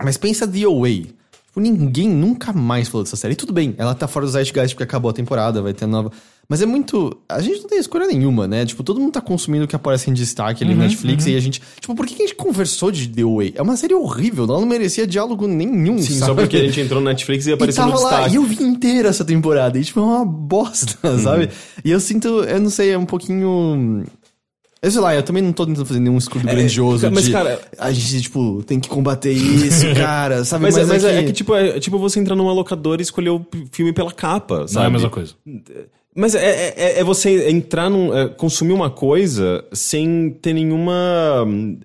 Mas pensa The Away. Tipo, ninguém nunca mais falou dessa série. E tudo bem, ela tá fora do Zeitgeist porque acabou a temporada, vai ter nova. Mas é muito. A gente não tem escolha nenhuma, né? Tipo, todo mundo tá consumindo o que aparece em destaque Uhum, ali no Netflix e a gente. Tipo, por que a gente conversou de The Away? É uma série horrível, ela não merecia diálogo nenhum, Sim, sabe? só porque a gente entrou no Netflix e E apareceu no tava lá, destaque. e eu vi inteira essa temporada, e tipo, é uma bosta, sabe? E eu sinto, eu não sei, é um pouquinho. Eu sei lá, eu também não tô tentando fazer nenhum escudo grandioso mas, de. cara- a gente, tipo, tem que combater isso, cara, sabe? Mas, é, mas é, que, tipo, é, tipo você entrar numa locadora e escolher o filme pela capa, sabe? Não é a mesma coisa. Mas é, é, é você entrar num. é, consumir uma coisa sem ter nenhuma. hum,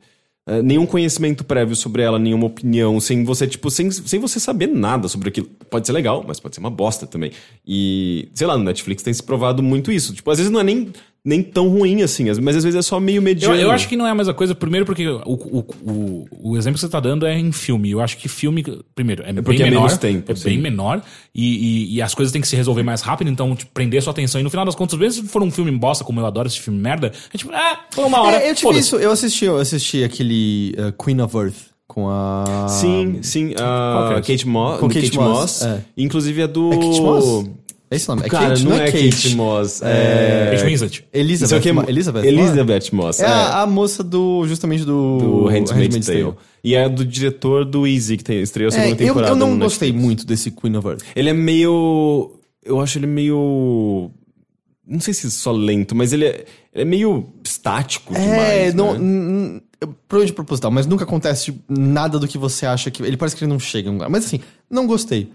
é, nenhum conhecimento prévio sobre ela, nenhuma opinião, sem você, tipo, sem, sem você saber nada sobre aquilo. Pode ser legal, mas pode ser uma bosta também. E, sei lá, no Netflix tem se provado muito isso. Tipo, às vezes não é nem, nem tão ruim assim, mas às vezes é só meio Eu, mediano. eu acho que não é a mesma coisa, primeiro porque o, o, o, o exemplo que você tá dando é em filme. Eu acho que filme, primeiro, é, porque bem é menor. menos tempo, é sim. bem menor. E, e, e as coisas têm que se resolver mais rápido, então, tipo, prender sua atenção. E no final das contas, mesmo se for um filme bosta, como eu adoro esse filme merda, é tipo, ah, foi uma hora. É, eu tive isso, eu assisti, eu assisti aquele uh, Queen of Earth com a. Sim, sim. Qual que é A esse? Kate, Mo Com Kate, Kate Moss. Moss, é. Inclusive é do. É Kate Moss? É esse o nome? É Cara, Kate, não, é é Kate, Moss. É. Kate Winslet. Elizabeth. Isso aqui é- Elizabeth. Elizabeth Moss. É, a, a moça do. Justamente do. do Handmaid's Handmaid's Tale. E é do diretor do Easy, que tem, estreou a É, segunda eu, temporada. eu não no gostei Netflix. muito desse Queen of Earth. Ele é meio. Eu acho ele meio. Não sei se só lento, mas ele é, ele é meio estático É, demais. não. né? Provavelmente proposital, mas nunca acontece nada do que você acha que. Ele parece que ele não chega em lugar. Mas assim, não gostei.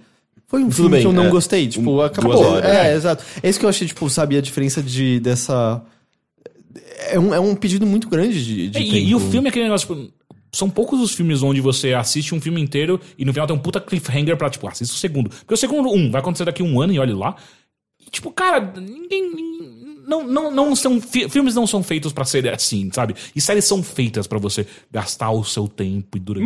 Foi um filme bem, que eu não é. gostei. Tipo, Um- acabou. horas. É, exato. É isso que eu achei, tipo, sabe, a diferença de dessa. É um, é um pedido muito grande de, de É, tempo. e, e o filme é aquele negócio, tipo, são poucos os filmes onde você assiste um filme inteiro e no final tem um puta cliffhanger pra, tipo, assista o segundo. Porque o segundo, um, vai acontecer daqui a um ano e olhe lá. Tipo, cara, ninguém. Não, não, não são. fi- Filmes não são feitos pra ser assim, sabe? E séries são feitas pra você gastar o seu tempo e durante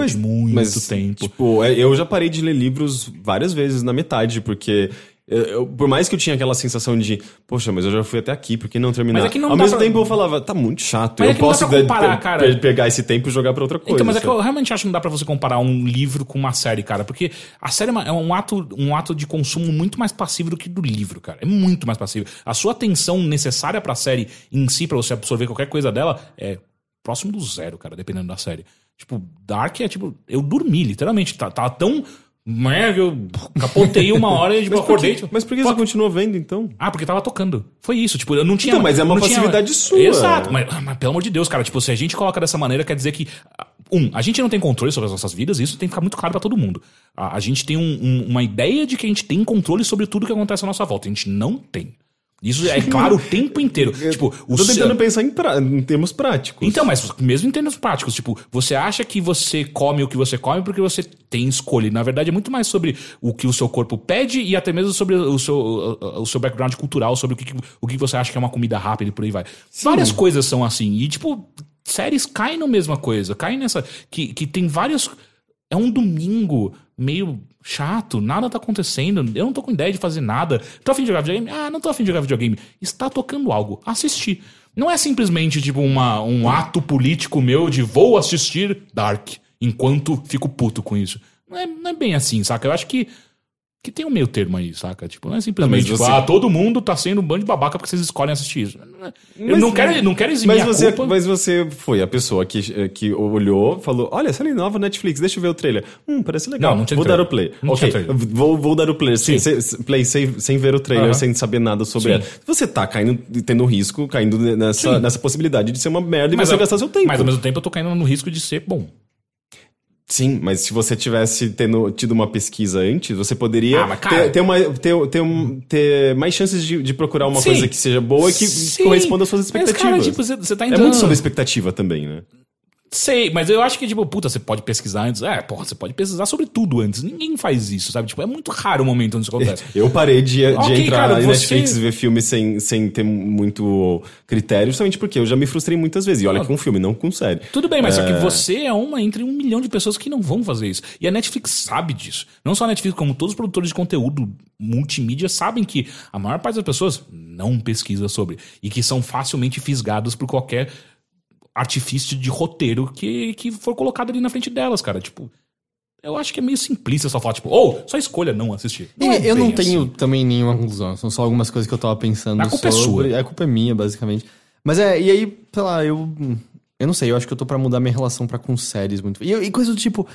muito tempo. Tipo, é, eu já parei de ler livros várias vezes na metade, porque. Eu- eu- por mais que eu tinha aquela sensação de, poxa, mas eu já fui até aqui, por que não terminar? Mas é que não Ao mesmo pra- tempo eu falava, tá muito chato, Mas é eu dá posso de- comparar, pe- cara. pe- pegar esse tempo e jogar pra outra coisa. Então, mas é que eu realmente acho que não dá pra você comparar um livro com uma série, cara. Porque a série é é um ato, um ato de consumo muito mais passivo do que do livro, cara. É muito mais passivo. A sua atenção necessária pra série em si, pra você absorver qualquer coisa dela, é próximo do zero, cara, dependendo da série. Tipo, Dark é tipo. Eu dormi, literalmente. Tá, tá tão. Né, Eu capotei uma hora e tipo, Mas por acordei. que, tipo, mas por que você continua vendo, então? ah, porque tava tocando. Foi isso. Tipo, eu não tinha. Então, mas é uma não tinha- sua. Exato. Mas, ah, mas pelo amor de Deus, cara, tipo, se a gente coloca dessa maneira, quer dizer que. ah, Um, a gente não tem controle sobre as nossas vidas, e isso tem que ficar muito claro pra todo mundo. A, a gente tem um- um- uma ideia de que a gente tem controle sobre tudo que acontece à nossa volta. A gente não tem. Isso é claro o tempo inteiro. Tipo, o Eu tô tentando pensar em, pra- em termos práticos. então, mas mesmo em termos práticos, tipo, você acha que você come o que você come porque você tem escolha. Na verdade, é muito mais sobre o que o seu corpo pede e até mesmo sobre o seu, o, seu background cultural, sobre o que, o que você acha que é uma comida rápida e por aí vai. Várias coisas são assim. E, tipo, séries caem na mesma coisa. Caem nessa. Que, que tem vários. É um domingo meio chato, nada tá acontecendo, eu não tô com ideia de fazer nada. Tô afim de jogar videogame? Ah, não tô afim de jogar videogame. Está tocando algo. Assistir. Não é simplesmente tipo uma, um ato político meu de vou assistir Dark enquanto fico puto com isso. Não é, não é bem assim, saca? Eu acho que que tem um meio termo aí, saca? Tipo, não é simplesmente, tipo, você- ah, todo mundo tá sendo um bando de babaca porque vocês escolhem assistir isso. Eu não quero, não quero eximir Mas você, culpa. mas você foi a pessoa que, que olhou, falou: Olha, série nova Netflix, deixa eu ver o trailer. Hum, parece legal. Não, não vou trailer. dar o play. Não ok, vou, vou dar o play, sem, play sem, sem ver o trailer, sem saber nada sobre Sim. ela. Você tá caindo, tendo risco, caindo nessa, Sim. nessa possibilidade de ser uma merda e Mas você ao- gastar seu tempo. Mas ao mesmo tempo eu tô caindo no risco de ser bom. Sim, mas se você tivesse tendo, tido uma pesquisa antes, você poderia Ah, mas, cara- ter, ter, uma, ter, ter, um- ter mais chances de, de procurar uma Sim. coisa que seja boa e que Sim. corresponda às suas Mas, expectativas. cara, tipo, você, você tá é entrando... muito sobre expectativa também, né? Sei, mas eu acho que, tipo, puta, você pode pesquisar antes. É, porra, você pode pesquisar sobre tudo antes. Ninguém faz isso, sabe? Tipo, é muito raro o momento onde isso acontece. Eu parei de, de Ok, entrar cara, você- Netflix e ver filmes sem, sem ter muito critério, justamente porque eu já me frustrei muitas vezes. E olha que é um filme, não com série. Tudo bem, mas só que É. você é uma entre um milhão de pessoas que não vão fazer isso. E a Netflix sabe disso. Não só a Netflix, como todos os produtores de conteúdo multimídia sabem que a maior parte das pessoas não pesquisa sobre. E que são facilmente fisgadas por qualquer artifício de roteiro que, que for colocado ali na frente delas, cara. Tipo, eu acho que é meio simplista só falar, tipo, ou só escolha não assistir. É, é eu não tenho assim. também nenhuma conclusão. São só algumas coisas que eu tava pensando A culpa é sobre. sua. A culpa é minha, basicamente. Mas é, e aí, sei lá, eu. Eu não sei, eu acho que eu tô pra mudar minha relação pra com séries muito. E, e coisa do tipo.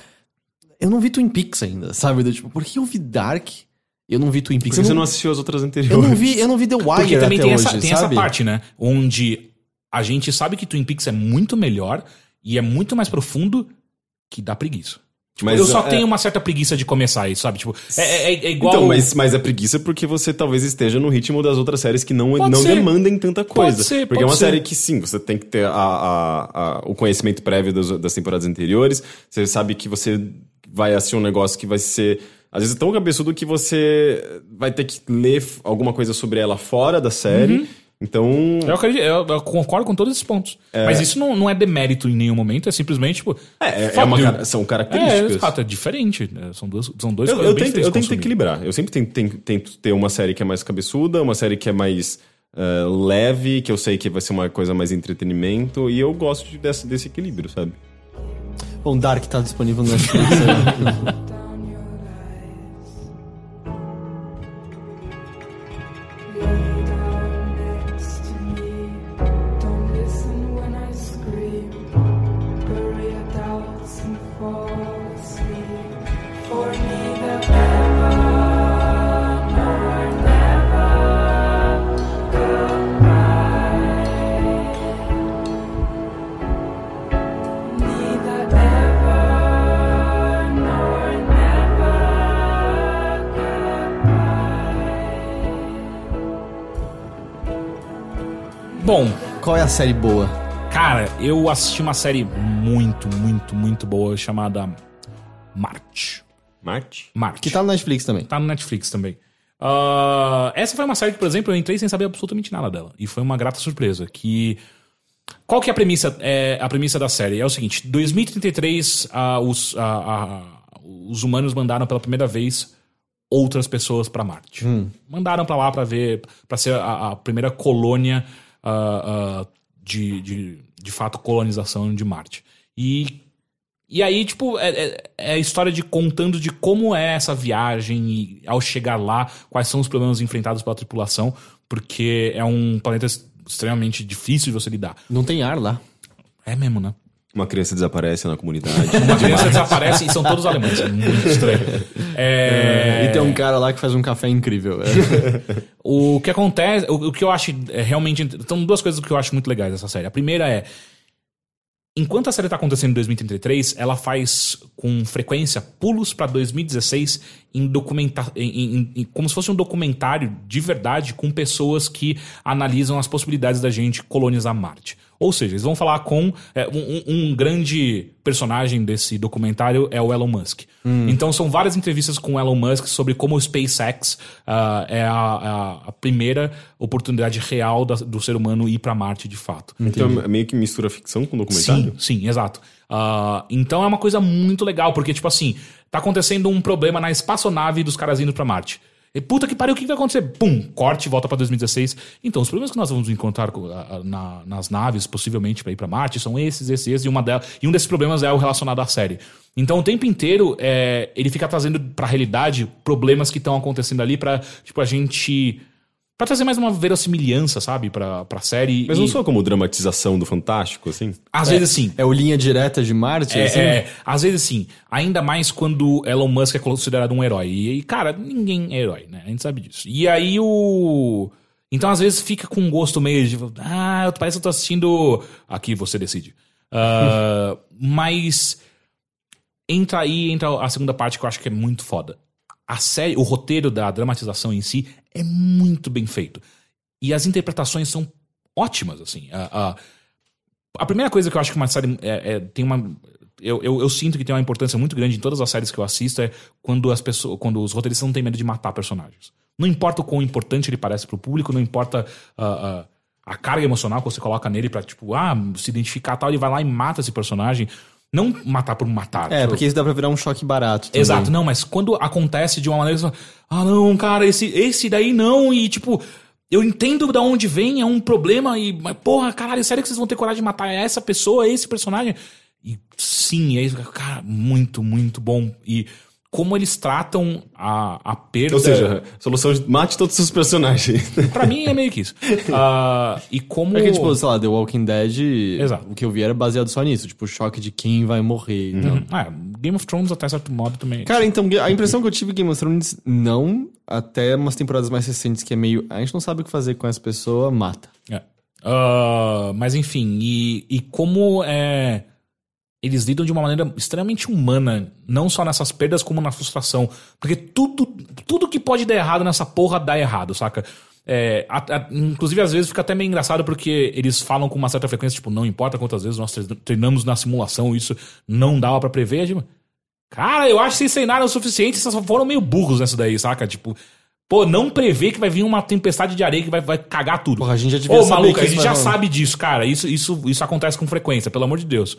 Eu não vi Twin Peaks ainda, sabe? Do tipo, por que eu vi Dark? Eu não vi Twin Peaks. Porque Eu você não, não assistiu as outras anteriores. eu não vi, eu não vi The Wire Porque também até tem, hoje, essa, tem essa parte, né? Onde a gente sabe que Twin Peaks é muito melhor e é muito mais profundo que dá preguiça. Tipo, Mas, eu só é- tenho uma certa preguiça de começar isso, sabe? Tipo, é, é- é igual. Então, mas, mas é preguiça porque você talvez esteja no ritmo das outras séries que não, Pode não ser. demandem tanta coisa. ser, porque pode é uma ser. série que sim, você tem que ter a- a- a- o conhecimento prévio das, das temporadas anteriores. Você sabe que você vai assistir um negócio que vai ser. Às vezes tão cabeçudo que você vai ter que ler alguma coisa sobre ela fora da série. Uhum. Então, Eu, acredito, eu, eu concordo com todos esses pontos. Mas isso não, não é demérito em nenhum momento, é simplesmente, tipo. é, é, fuck uma cara- são É, características. exato, é diferente. né? São, duas, são dois Eu, coisas eu tento, eu tento equilibrar. Eu sempre tento, tento- tento ter uma série que é mais cabeçuda, uma série que é mais eh, leve, que eu sei que vai ser uma coisa mais entretenimento, e eu gosto de- desse, desse equilíbrio, sabe? Bom, Dark tá disponível no Netflix. série boa? cara, eu assisti uma série muito, muito, muito boa chamada Marte. Marte? Marte. Que tá no Netflix também. Tá no Netflix também. Ah, essa foi uma série que, por exemplo, eu entrei sem saber absolutamente nada dela. E foi uma grata surpresa. Que. Qual que é a premissa, é, a premissa da série? É o seguinte: 2033, ah, os, ah, ah, os humanos mandaram pela primeira vez outras pessoas pra Marte. Mandaram pra lá pra ver, pra ser a, a primeira colônia de, de, de fato colonização de Marte. E e aí, tipo, é, é- é a história de contando de como é essa viagem e ao chegar lá, quais são os problemas enfrentados pela tripulação, porque é um planeta extremamente difícil de você lidar. Não tem ar lá. É mesmo, né? Uma criança desaparece na comunidade. Uma criança desaparece e são todos alemães. É muito estranho. É... E tem um cara lá que faz um café incrível. É. O que acontece, o, o que eu acho é realmente. São duas coisas que eu acho muito legais dessa série. A primeira é. Enquanto a série tá acontecendo em 2033, ela faz com frequência pulos pra 2016 em documenta em, em- em- como se fosse um documentário de verdade com pessoas que analisam as possibilidades da gente colonizar Marte. Ou seja, eles vão falar com é, um, um- grande personagem desse documentário é o Elon Musk. Então são várias entrevistas com o Elon Musk sobre como o SpaceX ah, é a, a- a primeira oportunidade real da- do ser humano ir pra Marte de fato. então é meio que mistura ficção com documentário? Sim, sim, exato. Ah, então é uma coisa muito legal, porque, tipo assim, tá acontecendo um problema na espaçonave dos caras indo pra Marte. E puta que pariu, o que vai acontecer? Pum, corte, volta pra 2016. Então, os problemas que nós vamos encontrar na- nas naves, possivelmente pra ir pra Marte, são esses, esses, esses, e, uma delas, e um desses problemas é o relacionado à série. Então, o tempo inteiro, é, ele fica trazendo pra realidade problemas que estão acontecendo ali pra, tipo, a gente. Pra trazer mais uma verossimilhança, sabe, pra, pra série. Mas e, não só como dramatização do Fantástico, assim? Às vezes sim. É o linha direta de Marte? É, assim? é, às vezes sim. Ainda mais quando Elon Musk é considerado um herói. E, cara, ninguém é herói, né? A gente sabe disso. E aí o. Então, às vezes, fica com um gosto meio de. Ah, parece que eu tô assistindo. Aqui você decide. Ah, mas. Entra aí, entra a segunda parte que eu acho que é muito foda. A série, o roteiro da dramatização em si é muito bem feito. E as interpretações são ótimas, assim. A- a- a primeira coisa que eu acho que uma série é- é- tem uma. Eu, eu, eu sinto que tem uma importância muito grande em todas as séries que eu assisto é quando as pessoas. Quando os roteiristas não têm medo de matar personagens. Não importa o quão importante ele parece pro público, não importa ah, ah, a carga emocional que você coloca nele pra, tipo, ah, se identificar tal, ele vai lá e mata esse personagem. Não matar por matar. É, Tipo, porque isso dá pra virar um choque barato. também. Exato, não, mas quando acontece de uma maneira. você fala, Ah, não, cara, esse, esse daí não, e tipo. Eu entendo da onde vem, é um problema, e. Mas, porra, caralho, sério que vocês vão ter coragem de matar essa pessoa, esse personagem? E sim, é isso, cara, muito, muito bom. E como eles tratam a, a perda. Ou seja, a solução de mate todos os seus personagens. pra mim é meio que isso. Ah, e como. Porque, tipo, sei lá, The Walking Dead, Exato. o que eu vi era baseado só nisso. Tipo, o choque de quem vai morrer. Então. Ah, Game of Thrones, até certo modo, também. Cara, então, a impressão que eu tive Game of Thrones, não, até umas temporadas mais recentes, que é meio. A gente não sabe o que fazer com essa pessoa, mata. É. Ah, mas enfim, e, e como é, eles lidam de uma maneira extremamente humana, não só nessas perdas, como na frustração. Porque tudo, tudo que pode dar errado nessa porra dá errado, saca? É, a- a- inclusive, às vezes fica até meio engraçado porque eles falam com uma certa frequência, tipo, não importa quantas vezes nós tre- treinamos na simulação, isso não dava pra prever. Tipo, cara, eu acho que vocês treinaram o suficiente, vocês só foram meio burros nessa daí, saca? Tipo, Pô, não prevê que vai vir uma tempestade de areia que vai, vai cagar tudo. Porra, a gente já devia Ô, maluco, a gente já sabe disso, cara. Isso, isso, isso acontece com frequência, pelo amor de Deus.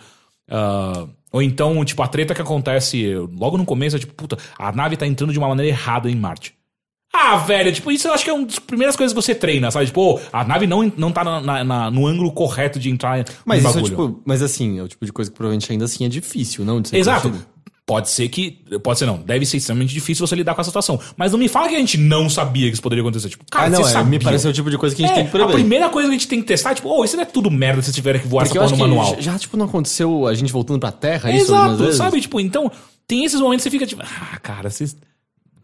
Ah, ou então, tipo, a treta que acontece logo no começo é tipo, puta, a nave tá entrando de uma maneira errada em Marte. Ah, velho, tipo, isso eu acho que é uma das primeiras coisas que você treina, sabe? Tipo, ô, a nave não, não tá na- na- na- no ângulo correto de entrar Mas no isso é bagulho. tipo. Mas assim, é o tipo de coisa que provavelmente ainda assim é difícil, não? Exato. Pode ser que. Pode ser não. Deve ser extremamente difícil você lidar com essa situação. Mas não me fala que a gente não sabia que isso poderia acontecer. Tipo, cara, Ah, não, você é, sabia. me parece o tipo de coisa que a gente É, tem que a prever. primeira coisa que a gente tem que testar é tipo, oh, isso não é tudo merda se tiverem que voar Porque essa porra no manual. já, tipo, não aconteceu a gente voltando pra Terra, isso algumas Exato, sabe? Tipo, então, tem esses momentos que você fica tipo, ah, cara, vocês.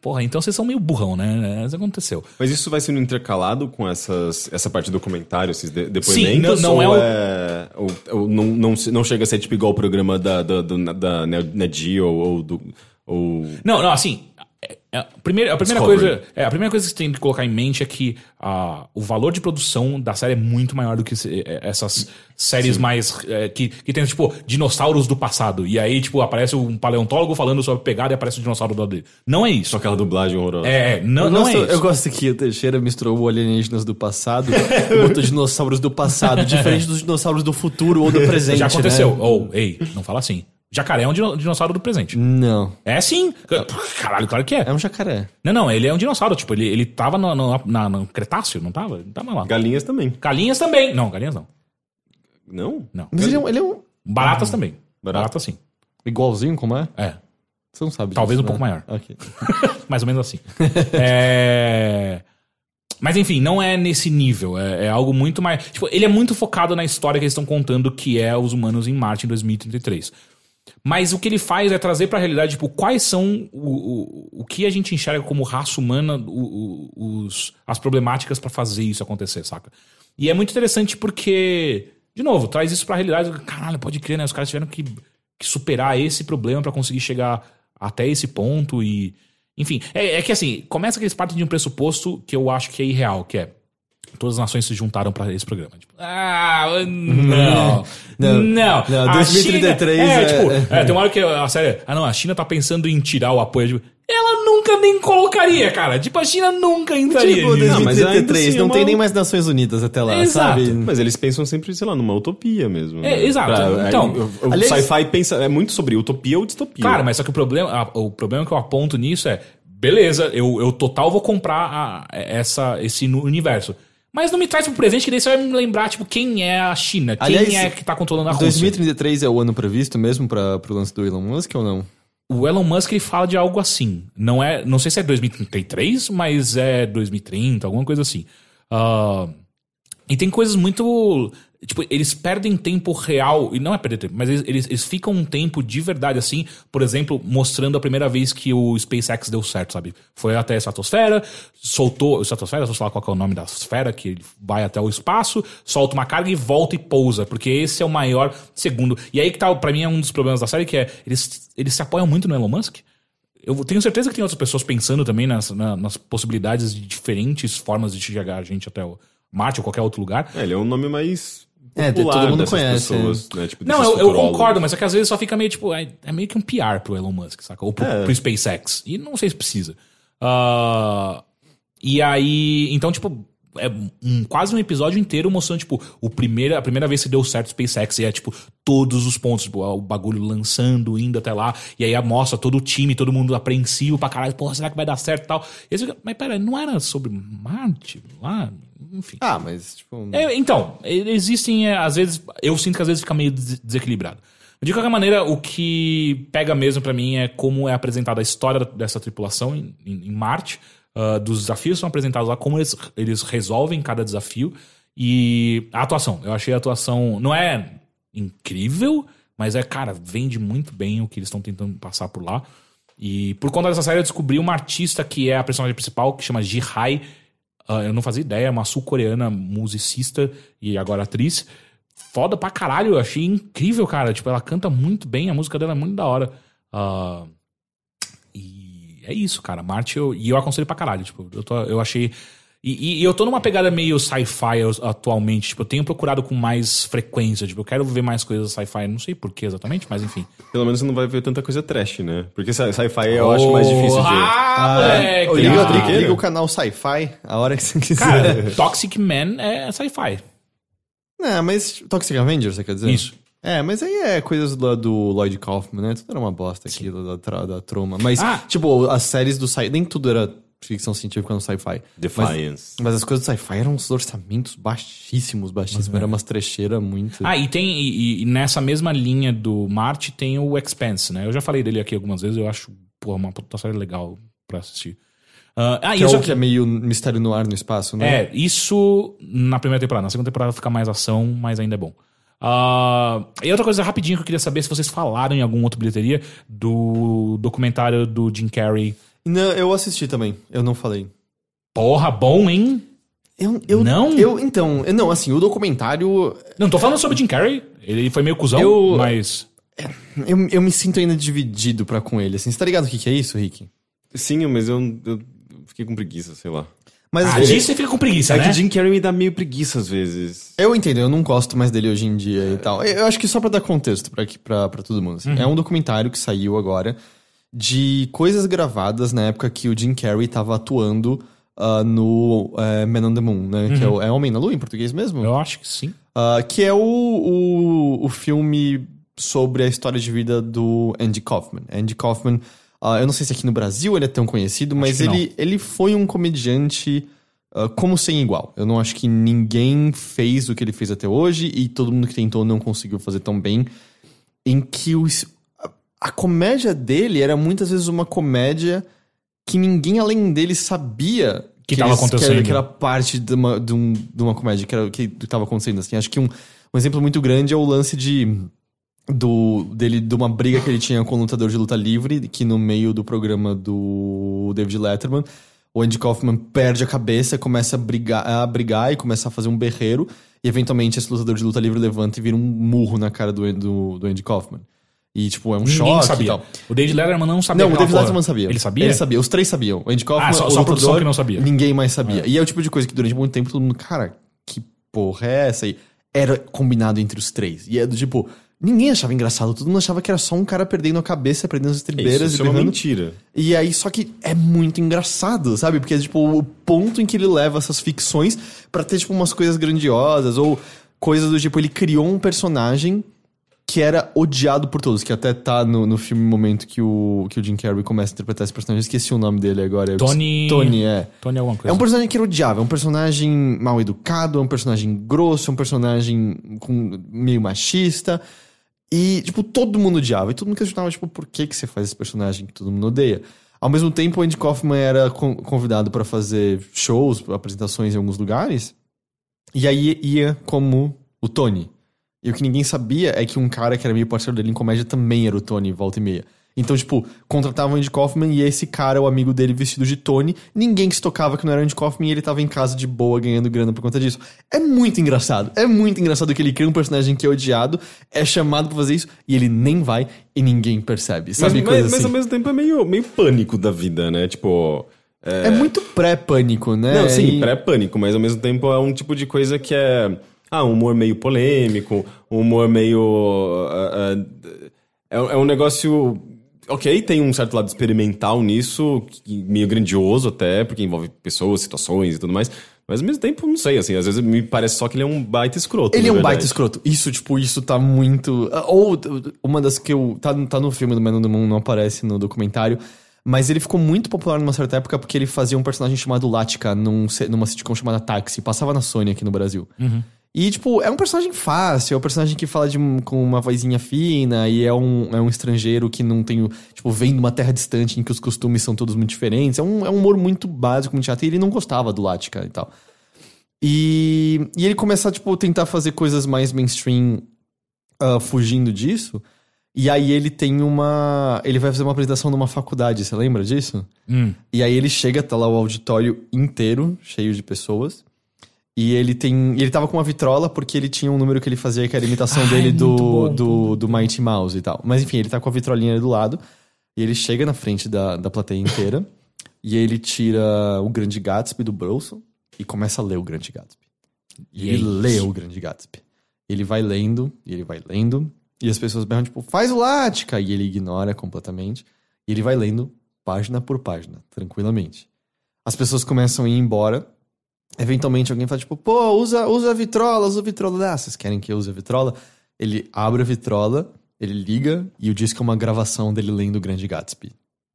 Porra, então vocês são meio burrão, né? Isso aconteceu. Mas isso vai sendo intercalado com essas, essa parte do documentário, esses de- depoimentos? Sim, não- não é o- é ou, ou não, não, não chega a ser tipo igual o programa da, da, da Ned ou, ou do. Ou... Não, não, assim. É- é- a primeira, a primeira Discovery. coisa, é, a primeira coisa que você tem que colocar em mente é que ah, o valor de produção da série é muito maior do que se- é, essas séries mais é, que, que tem tipo dinossauros do passado e aí tipo aparece um paleontólogo falando sobre a pegada e aparece o dinossauro do lado dele. Não é isso. Só aquela dublagem horrorosa. É, é, não, Eu não gosto, é isso. eu gosto que o Teixeira misturou o alienígenas do passado e botou dinossauros do passado, diferente dos dinossauros do futuro ou do presente. Já aconteceu. Né? Ou, ei, não fala assim. Jacaré é um dino- dinossauro do presente. Não. É sim. Caralho, claro que é. É um jacaré. Não, não, ele é um dinossauro. Tipo, ele, ele tava no, no, na- no Cretáceo, não tava? Ele tava lá. Galinhas também. Galinhas também. Não, galinhas não. Não? Não. Mas ele é, um- ele é um. Baratas também. Barata. Baratas sim. Igualzinho como é? É. Você não sabe. Talvez disso, um pouco né? maior. Ok. Mais ou menos assim. é... Mas enfim, não é nesse nível. É, é algo muito mais. Tipo, ele é muito focado na história que eles estão contando, que é os humanos em Marte em 2033. Mas o que ele faz é trazer pra realidade, tipo, quais são o, o, o que a gente enxerga como raça humana, o- o- os, as problemáticas pra fazer isso acontecer, saca? E é muito interessante porque, de novo, traz isso pra realidade. Caralho, pode crer, né? Os caras tiveram que, que superar esse problema pra conseguir chegar até esse ponto e. Enfim, é, é que assim, começa que eles partem de um pressuposto que eu acho que é irreal, que é. Todas as nações se juntaram pra esse programa. Tipo, ah, não. Não, Não. não, A 2033 China- é, é- tipo, é, tem uma hora que a série. Ah, não, a China tá pensando em tirar o apoio. Tipo, ela nunca nem colocaria, cara. Tipo, a China nunca entraria. Tipo, nisso. Não, mas ainda 2033, assim é não uma- tem nem mais Nações Unidas até lá, Exato. sabe? Mas eles pensam sempre, sei lá, numa utopia mesmo. É, né? exato. Pra- Então, o- o aliás- sci-fi pensa é muito sobre utopia ou distopia. Cara, mas só que o problema, o problema que eu aponto nisso é, beleza, eu, eu total vou comprar a- essa, esse universo. Mas não me traz pro presente, que daí você vai me lembrar, tipo, quem é a China, quem Aliás, é que tá controlando a Rússia. 2033 é o ano previsto mesmo para pro lance do Elon Musk ou não? O Elon Musk ele fala de algo assim. Não é, não sei se é 2033, mas é 2030, alguma coisa assim. Ah, e tem coisas muito. Tipo, eles perdem tempo real, e não é perder tempo, mas eles, eles, eles ficam um tempo de verdade assim, por exemplo, mostrando a primeira vez que o SpaceX deu certo, sabe? Foi até a estratosfera, soltou. Estratosfera, sei lá qual é o nome da esfera, que vai até o espaço, solta uma carga e volta e pousa, porque esse é o maior segundo. E aí que tá, pra mim, é um dos problemas da série, que é eles, eles se apoiam muito no Elon Musk. Eu tenho certeza que tem outras pessoas pensando também nas, na- nas possibilidades de diferentes formas de chegar a gente até o Marte ou qualquer outro lugar. É, ele é um nome mais É, todo mundo conhece, pessoas, né? Tipo, Não, eu, eu concordo, mas é que às vezes só fica meio tipo. É, é meio que um PR pro Elon Musk, saca? Ou pro, É. pro SpaceX. E não sei se precisa. Ah, e aí. Então, tipo. É um, quase um episódio inteiro mostrando, tipo, o primeiro, a primeira vez que deu certo o SpaceX. E é, tipo, todos os pontos, tipo, o bagulho lançando, indo até lá. E aí mostra todo o time, todo mundo apreensivo pra caralho. Porra, será que vai dar certo e tal? E aí mas pera, não era sobre Marte lá? Enfim. Ah, mas tipo. É, então, existem, é, às vezes, eu sinto que às vezes fica meio des- desequilibrado. De qualquer maneira, o que pega mesmo pra mim é como é apresentada a história dessa tripulação em, em- em Marte, ah, dos desafios que são apresentados lá, como eles, eles resolvem cada desafio e a atuação. Eu achei a atuação, não é incrível, mas é, cara, vende muito bem o que eles estão tentando passar por lá. E por conta dessa série eu descobri uma artista que é a personagem principal, que chama Ji-Hai, ah, eu não fazia ideia, é uma sul-coreana musicista e agora atriz. Foda pra caralho, eu achei incrível, cara. Tipo, ela canta muito bem, a música dela é muito da hora. E é isso, cara. Marte, eu, e eu aconselho pra caralho. Tipo, eu, tô- eu achei. E, e eu tô numa pegada meio sci-fi atualmente. Tipo, eu tenho procurado com mais frequência. Tipo, eu quero ver mais coisas sci-fi. Não sei porquê exatamente, mas enfim. Pelo menos você não vai ver tanta coisa trash, né? Porque sci- sci-fi eu acho mais difícil de ver. Ah, moleque! Ô, liga, Ah. liga- liga o canal Sci-Fi a hora que você quiser. Cara, Toxic Man é sci-fi. Não, mas Toxic Avenger, você quer dizer? Isso. É, mas aí é coisas do, do Lloyd Kaufman, né? Tudo era uma bosta aqui da, da, da troma. Mas, Ah. tipo, as séries do sci nem tudo era ficção científica no sci-fi. Defiance. Mas, mas as coisas do sci-fi eram uns orçamentos baixíssimos, baixíssimos. Era umas trecheiras muito. Ah, e tem. E, e nessa mesma linha do Marte tem o Expanse, né? Eu já falei dele aqui algumas vezes, eu acho, pô, uma puta série legal pra assistir. Ah, ah, que é isso o que é meio mistério no ar no espaço, né? É, isso na primeira temporada. Na segunda temporada fica mais ação, mas ainda é bom. Ah, e outra coisa rapidinho que eu queria saber se vocês falaram em algum outro bilheteria do documentário do Jim Carrey. Não, eu assisti também. Eu não falei. Porra, bom, hein? Eu, eu, Não? Eu, então, eu- não, assim, o documentário. Não tô falando sobre o Jim Carrey. Ele foi meio cuzão, Eu- mas. Eu, eu me sinto ainda dividido pra com ele. Assim, você tá ligado o que, que é isso, Rick? Sim, mas eu, eu fiquei com preguiça, sei lá. Mas Ah, disso você fica com preguiça, É né? que Jim Carrey me dá meio preguiça às vezes. Eu entendo, eu não gosto mais dele hoje em dia e tal. Eu acho que só pra dar contexto pra, aqui- pra, pra todo mundo. assim. É um documentário que saiu agora de coisas gravadas na época que o Jim Carrey tava atuando ah, no eh, Man on the Moon, né? Que é, o, é Homem na Lua em português mesmo? Eu acho que sim. Ah, que é o, o, o filme sobre a história de vida do Andy Kaufman. Andy Kaufman, ah, eu não sei se aqui no Brasil ele é tão conhecido, mas que ele, ele foi um comediante ah, como sem igual. Eu não acho que ninguém fez o que ele fez até hoje e todo mundo que tentou não conseguiu fazer tão bem. Em que os, a, a comédia dele era muitas vezes uma comédia que ninguém além dele sabia Que tava eles- acontecendo. era, que era parte de uma, de, um- de uma comédia que era que estava acontecendo assim. Acho que um, um exemplo muito grande é o lance de do dele de uma briga que ele tinha com o lutador de luta livre, que no meio do programa do David Letterman, o Andy Kaufman perde a cabeça, começa a brigar, a brigar e começa a fazer um berreiro, e eventualmente esse lutador de luta livre levanta e vira um murro na cara do, do, do Andy Kaufman. E, tipo, é um Ninguém choque e sabia. tal. O David Letterman não sabia. Não, o David porra. Letterman sabia. Ele sabia? Ele sabia. Os três sabiam. O Andy Kaufman, Ah, só- o só a lutador, que não sabia. Ninguém mais sabia. E é o tipo de coisa que durante muito tempo todo mundo, cara, que porra é essa aí? Era combinado entre os três. E é do tipo, ninguém achava engraçado. Todo mundo achava que era só um cara perdendo a cabeça, perdendo as estribeiras isso e é uma mentira. E aí, só que é muito engraçado, sabe? Porque é tipo o ponto em que ele leva essas ficções pra ter tipo umas coisas grandiosas ou coisas do tipo, ele criou um personagem que era odiado por todos, que até tá no, no filme no momento que o, que o Jim Carrey começa a interpretar esse personagem. Eu esqueci o nome dele agora. Tony- Tony, é. Tony alguma coisa. É um personagem que era odiável, é um personagem mal educado, é um personagem grosso, é um personagem com, meio machista. E, tipo, todo mundo odiava. E todo mundo questionava, tipo, por que, que você faz esse personagem que todo mundo odeia? Ao mesmo tempo, o Andy Kaufman era con- convidado pra fazer shows, apresentações em alguns lugares. E aí ia como o Tony. E o que ninguém sabia é que um cara que era meio parceiro dele em comédia também era o Tony, volta e meia. Então, tipo, contratavam o Andy Kaufman e esse cara, o amigo dele vestido de Tony, ninguém se tocava que não era Andy Kaufman e ele tava em casa de boa ganhando grana por conta disso. É muito engraçado. É muito engraçado que ele cria um personagem que é odiado, é chamado pra fazer isso e ele nem vai e ninguém percebe. Mas, Sabe? mas, Coisa mas assim. ao mesmo tempo é meio, meio pânico da vida, né? Tipo. É, É muito pré-pânico, né? Não, sim, E- pré-pânico, mas ao mesmo tempo é um tipo de coisa que é. Ah, um humor meio polêmico, um humor meio. ah, ah, é, é um negócio. Ok, tem um certo lado experimental nisso, meio grandioso até, porque envolve pessoas, situações e tudo mais. Mas ao mesmo tempo, não sei, assim, às vezes me parece só que ele é um baita escroto. Ele é um verdade. baita escroto. Isso, tipo, isso tá muito. Ou uma das que eu. Tá, tá no filme do Man on the Moon, não aparece no documentário. Mas ele ficou muito popular numa certa época porque ele fazia um personagem chamado Latka num, numa sitcom chamada Táxi. Passava na Sony aqui no Brasil. E, tipo, é um personagem fácil, é um personagem que fala de, com uma vozinha fina e é um, é um estrangeiro que não tem. Tipo, vem de uma terra distante em que os costumes são todos muito diferentes. É um, é um humor muito básico, muito chato. E ele não gostava do Latka e tal. E, e ele começa a, tipo, tentar fazer coisas mais mainstream ah, fugindo disso. E aí ele tem uma. Ele vai fazer uma apresentação numa faculdade, você lembra disso? Hum. E aí ele chega, tá lá o auditório inteiro, cheio de pessoas. E ele tem. Ele tava com uma vitrola porque ele tinha um número que ele fazia que era a imitação Ai, dele do, bom, do, do Mighty Mouse e tal. Mas enfim, ele tá com a vitrolinha ali do lado. E ele chega na frente da, da plateia inteira. e ele tira o grande Gatsby do bolso. e começa a ler o Grande Gatsby. E E ele é lê o Grande Gatsby. Ele vai lendo, e ele vai lendo, e as pessoas berram, tipo, faz o Lática! E ele ignora completamente. E ele vai lendo página por página, tranquilamente. As pessoas começam a ir embora. Eventualmente alguém fala, tipo, pô, usa, usa a vitrola, usa a vitrola. Ah, vocês querem que eu use a vitrola? Ele abre a vitrola, ele liga, e o disco é uma gravação dele lendo o Grande Gatsby.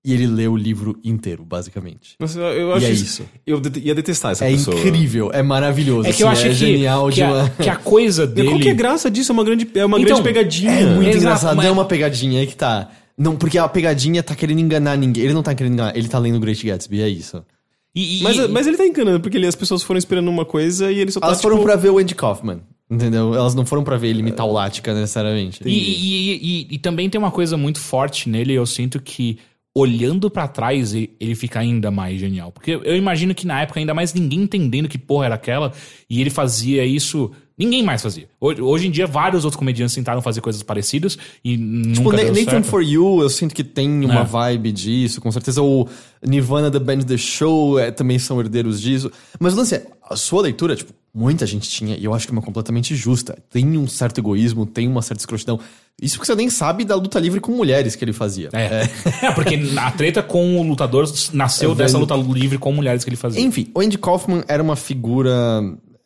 E ele lê o livro inteiro, basicamente. Nossa, eu E acho é isso. isso. Eu ia detestar essa É pessoa. incrível, é maravilhoso. É que eu assim, acho é que, genial que, de a, uma... que a coisa dele. Qual que é a graça disso? É uma grande, é uma Então, grande pegadinha. É muito Exato, engraçado, mas- é uma pegadinha aí que tá. Não, porque a pegadinha tá querendo enganar ninguém. Ele não tá querendo enganar, ele tá lendo o Great Gatsby, é isso. E, e- Mas, e- mas ele tá enganando, porque ele- as pessoas foram esperando uma coisa e ele só tá, Elas foram tipo, pra ver o Andy Kaufman, entendeu? Elas não foram pra ver ele imitar o Lática necessariamente. E, e- e- e- e também tem uma coisa muito forte nele, eu sinto que olhando pra trás ele fica ainda mais genial. Porque eu imagino que na época ainda mais ninguém entendendo que porra era aquela e ele fazia isso, ninguém mais fazia. Hoje, hoje em dia vários outros comediantes tentaram fazer coisas parecidas e Tipo, nunca Nathan certo. For You, eu sinto que tem uma É. vibe disso, com certeza. O Nirvana, The Band, The Show é, também são herdeiros disso. Mas o lance é, a sua leitura, tipo, muita gente tinha, e eu acho que é uma completamente justa. Tem um certo egoísmo, tem uma certa escrotidão. Isso porque você nem sabe da luta livre com mulheres que ele fazia. É. é, porque a treta com o lutador nasceu É dessa luta livre com mulheres que ele fazia. Enfim, o Andy Kaufman era uma figura.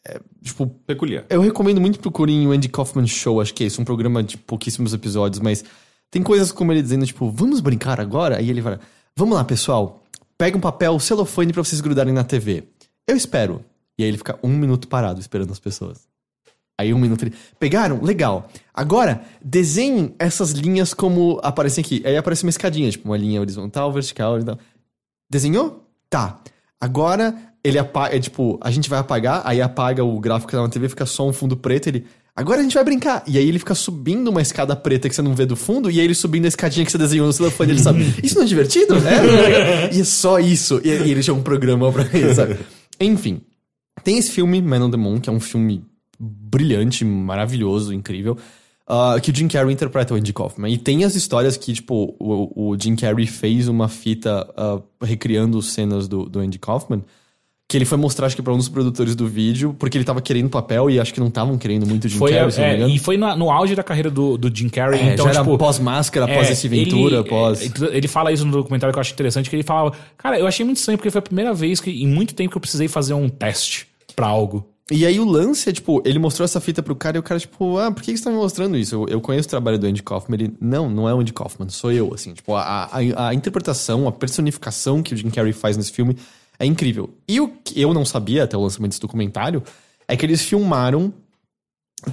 É, tipo, peculiar. eu recomendo muito procurem o Andy Kaufman Show, acho que é isso, um programa de pouquíssimos episódios, mas tem coisas como ele dizendo, tipo, vamos brincar agora? Aí ele fala, vamos lá, pessoal, pega um papel celofane pra vocês grudarem na TV. Eu espero. E aí ele fica um minuto parado esperando as pessoas. Aí um minuto ele. Pegaram? Legal. Agora, desenhem essas linhas como aparecem aqui. Aí aparece uma escadinha, tipo, uma linha horizontal, vertical e tal. Desenhou? Tá. Agora ele apaga, é, tipo, a gente vai apagar, aí apaga o gráfico que tá TV, fica só um fundo preto, ele. Agora a gente vai brincar. E aí ele fica subindo uma escada preta que você não vê do fundo, e aí ele subindo a escadinha que você desenhou no telefone, ele sabe. Isso não é divertido? É. e é só isso. E, e ele tinha um programa pra isso, sabe? Enfim. Tem esse filme, Man on the Moon, que é um filme brilhante, maravilhoso, incrível. ah, que o Jim Carrey interpreta o Andy Kaufman. E tem as histórias que, tipo, o, o Jim Carrey fez uma fita ah, recriando cenas do, do Andy Kaufman. Que ele foi mostrar, acho que pra um dos produtores do vídeo, porque ele tava querendo papel e acho que não estavam querendo muito o Jim Foi, Carrey, se não me é, engano. e foi na- no auge da carreira do, do Jim Carrey. É, então, já era tipo, pós-máscara, É, pós esse Ventura, ele, pós... é, Ele fala isso no documentário que eu acho interessante, que ele falava, cara, eu achei muito estranho, porque foi a primeira vez que, em muito tempo que eu precisei fazer um teste pra algo. E aí o lance é, tipo, ele mostrou essa fita pro cara e o cara, tipo, ah, por que, que você tá me mostrando isso? Eu, eu conheço o trabalho do Andy Kaufman. Ele, não, não é o Andy Kaufman, sou eu, assim. Tipo, a, a, a interpretação, a personificação que o Jim Carrey faz nesse filme é incrível. E o que eu não sabia até o lançamento desse documentário é que eles filmaram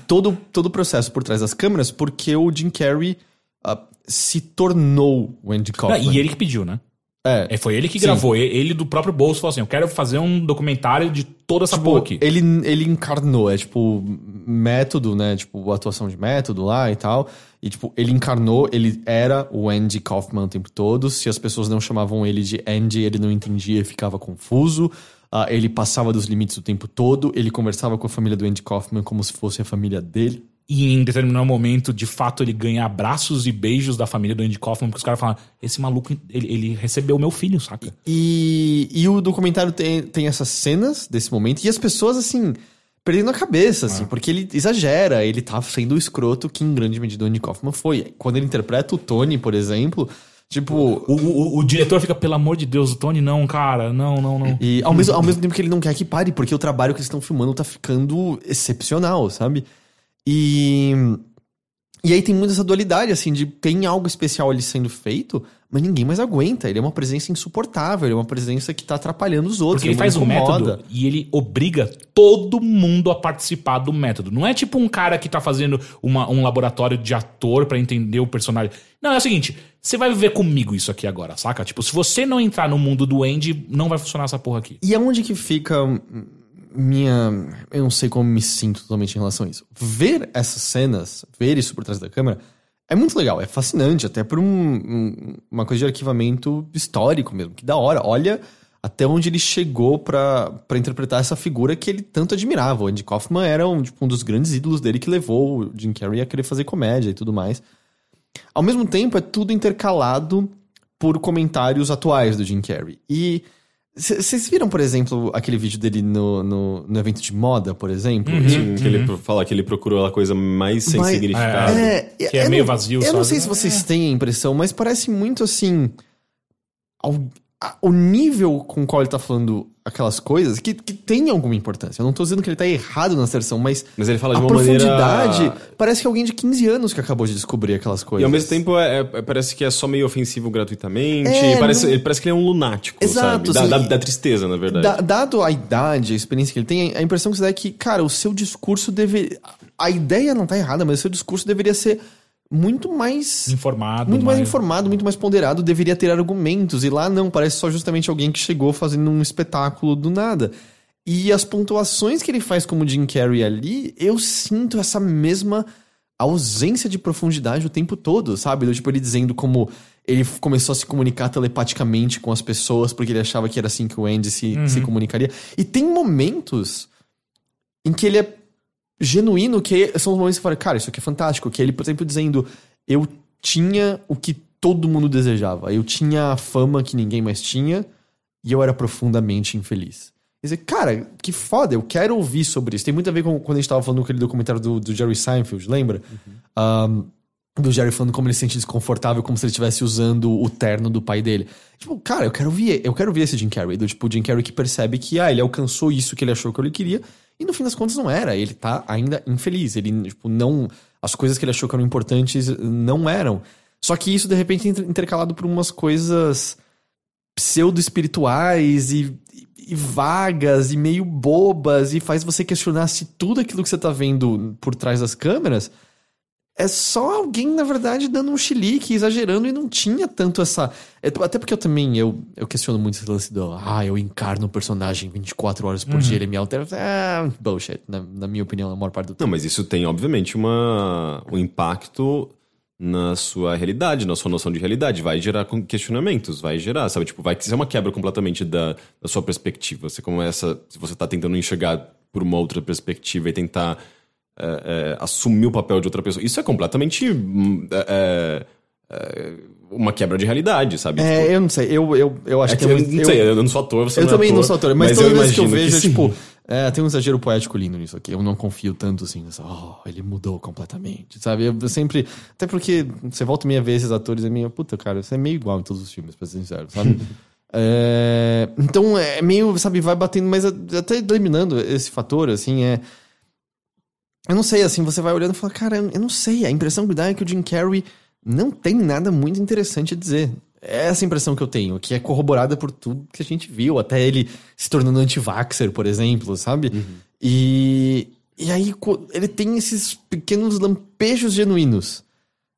todo, todo o processo por trás das câmeras porque o Jim Carrey ah, se tornou o Andy Não, Kaufman. e ele que pediu, né? É. É, Foi ele que Sim. gravou. Ele, do próprio bolso falou assim: eu quero fazer um documentário de toda essa porra aqui. Ele, ele encarnou, é tipo, método, né? Tipo, atuação de método lá e tal. E, tipo, ele encarnou, ele era o Andy Kaufman o tempo todo. Se as pessoas não chamavam ele de Andy, ele não entendia e ficava confuso. Ah, ele passava dos limites o tempo todo. Ele conversava com a família do Andy Kaufman como se fosse a família dele. E em determinado momento, de fato, ele ganha abraços e beijos da família do Andy Kaufman, porque os caras falam: esse maluco, ele, ele recebeu meu filho, saca? E, e o documentário tem, tem essas cenas desse momento. E as pessoas, assim, perdendo a cabeça, assim, porque ele exagera. Ele tá sendo o escroto que, em grande medida, o Andy Kaufman foi. Quando ele interpreta o Tony, por exemplo, tipo. O, o, o diretor fica, pelo amor de Deus, o Tony, não, cara, não, não, não. E ao mesmo, ao mesmo tempo que ele não quer que pare, porque o trabalho que eles estão filmando tá ficando excepcional, sabe? E. E aí tem muita essa dualidade, assim, de tem algo especial ali sendo feito, mas ninguém mais aguenta. Ele é uma presença insuportável, ele é uma presença que tá atrapalhando os outros. Porque ele faz o incomoda. método e ele obriga todo mundo a participar do método. Não é tipo um cara que tá fazendo uma- um laboratório de ator pra entender o personagem. Não, é o seguinte, você vai viver comigo isso aqui agora, saca? Tipo, se você não entrar no mundo do Andy, não vai funcionar essa porra aqui. E aonde que fica minha. Eu não sei como me sinto totalmente em relação a isso. Ver essas cenas, ver isso por trás da câmera, é muito legal, é fascinante, até por um- um- uma coisa de arquivamento histórico mesmo. Que da hora. Olha até onde ele chegou pra interpretar essa figura que ele tanto admirava. O Andy Kaufman era um, tipo, um dos grandes ídolos dele que levou o Jim Carrey a querer fazer comédia e tudo mais. Ao mesmo tempo, é tudo intercalado por comentários atuais do Jim Carrey. E Vocês viram, por exemplo, aquele vídeo dele no, no, no evento de moda, por exemplo? Sim, que ele pro- fala que ele procurou a coisa mais sem Mas- significado. É, Que é eu meio não- vazio Eu só, não sei se vocês têm a impressão, mas parece muito assim. A- o nível com o qual ele tá falando aquelas coisas, que, que tem alguma importância. Eu não tô dizendo que ele tá errado na asserção, mas. Mas ele fala de uma maneira- profundidade parece que é alguém de 15 anos que acabou de descobrir aquelas coisas. E ao mesmo tempo é- é- parece que é só meio ofensivo gratuitamente. É, parece, não- parece que ele é um lunático, Exato, sabe? Da, assim, da- da tristeza, na verdade. Da- dado a idade, a experiência que ele tem, a impressão que você dá é que, cara, o seu discurso deveria. A ideia não tá errada, mas o seu discurso deveria ser muito mais. Informado. Muito mais mas- informado, muito mais ponderado, deveria ter argumentos. E lá não, parece só justamente alguém que chegou fazendo um espetáculo do nada. E as pontuações que ele faz como Jim Carrey ali, eu sinto essa mesma ausência de profundidade o tempo todo, sabe? Tipo, ele dizendo como ele começou a se comunicar telepaticamente com as pessoas porque ele achava que era assim que o Andy se, se comunicaria. E tem momentos em que ele é genuíno, que são os momentos que você fala, cara, isso aqui é fantástico. Que é ele, por exemplo, dizendo, eu tinha o que todo mundo desejava. Eu tinha a fama que ninguém mais tinha e eu era profundamente infeliz. Quer dizer, cara, que foda, eu quero ouvir sobre isso. Tem muito a ver com quando a gente tava falando daquele documentário do, do Jerry Seinfeld, lembra? Um, do Jerry falando como ele se sente desconfortável, como se ele estivesse usando o terno do pai dele. Tipo, cara, eu quero ver, eu quero ver esse Jim Carrey, do tipo, Jim Carrey que percebe que, ah, ele alcançou isso que ele achou que ele queria, e no fim das contas não era. Ele tá ainda infeliz. Ele, tipo, não. As coisas que ele achou que eram importantes não eram. Só que isso, de repente, é inter- intercalado por umas coisas pseudo-espirituais e, e- e vagas e meio bobas e faz você questionar se tudo aquilo que você tá vendo por trás das câmeras é só alguém, na verdade, dando um chilique, exagerando, e não tinha tanto essa. é, Até porque eu também eu, eu questiono muito esse lance do. Ah, eu encarno o personagem 24 horas por dia, ele me altera. Ah, bullshit, na, na minha opinião, na maior parte do tempo. Não, mas isso tem, obviamente, uma, um impacto na sua realidade, na sua noção de realidade. Vai gerar questionamentos, vai gerar, sabe? Tipo, vai ser uma quebra completamente da, da sua perspectiva. Você começa, se você tá tentando enxergar por uma outra perspectiva e tentar é, é, assumir o papel de outra pessoa, isso é completamente hum, é, é, uma quebra de realidade, sabe? É, Tipo, eu não sei, eu, eu, eu acho é que, que é eu muito. não sei, eu não sou ator, você Eu não é também não ator, sou ator, mas, toda vez que eu vejo, é sim. tipo, é, tem um exagero poético lindo nisso aqui. Eu não confio tanto assim, nessa, oh, ele mudou completamente, sabe? Eu, eu sempre. Até porque você volta meia vez esses atores é meio, puta, cara, você é meio igual em todos os filmes, pra ser sincero, sabe? É, então é meio, sabe, vai batendo, mas até eliminando esse fator, assim, é. Eu não sei, assim, você vai olhando e fala, cara, eu não sei. A impressão que dá é que o Jim Carrey não tem nada muito interessante a dizer. É essa impressão que eu tenho, que é corroborada por tudo que a gente viu, até ele se tornando anti-vaxxer, por exemplo, sabe? E, e aí ele tem esses pequenos lampejos genuínos.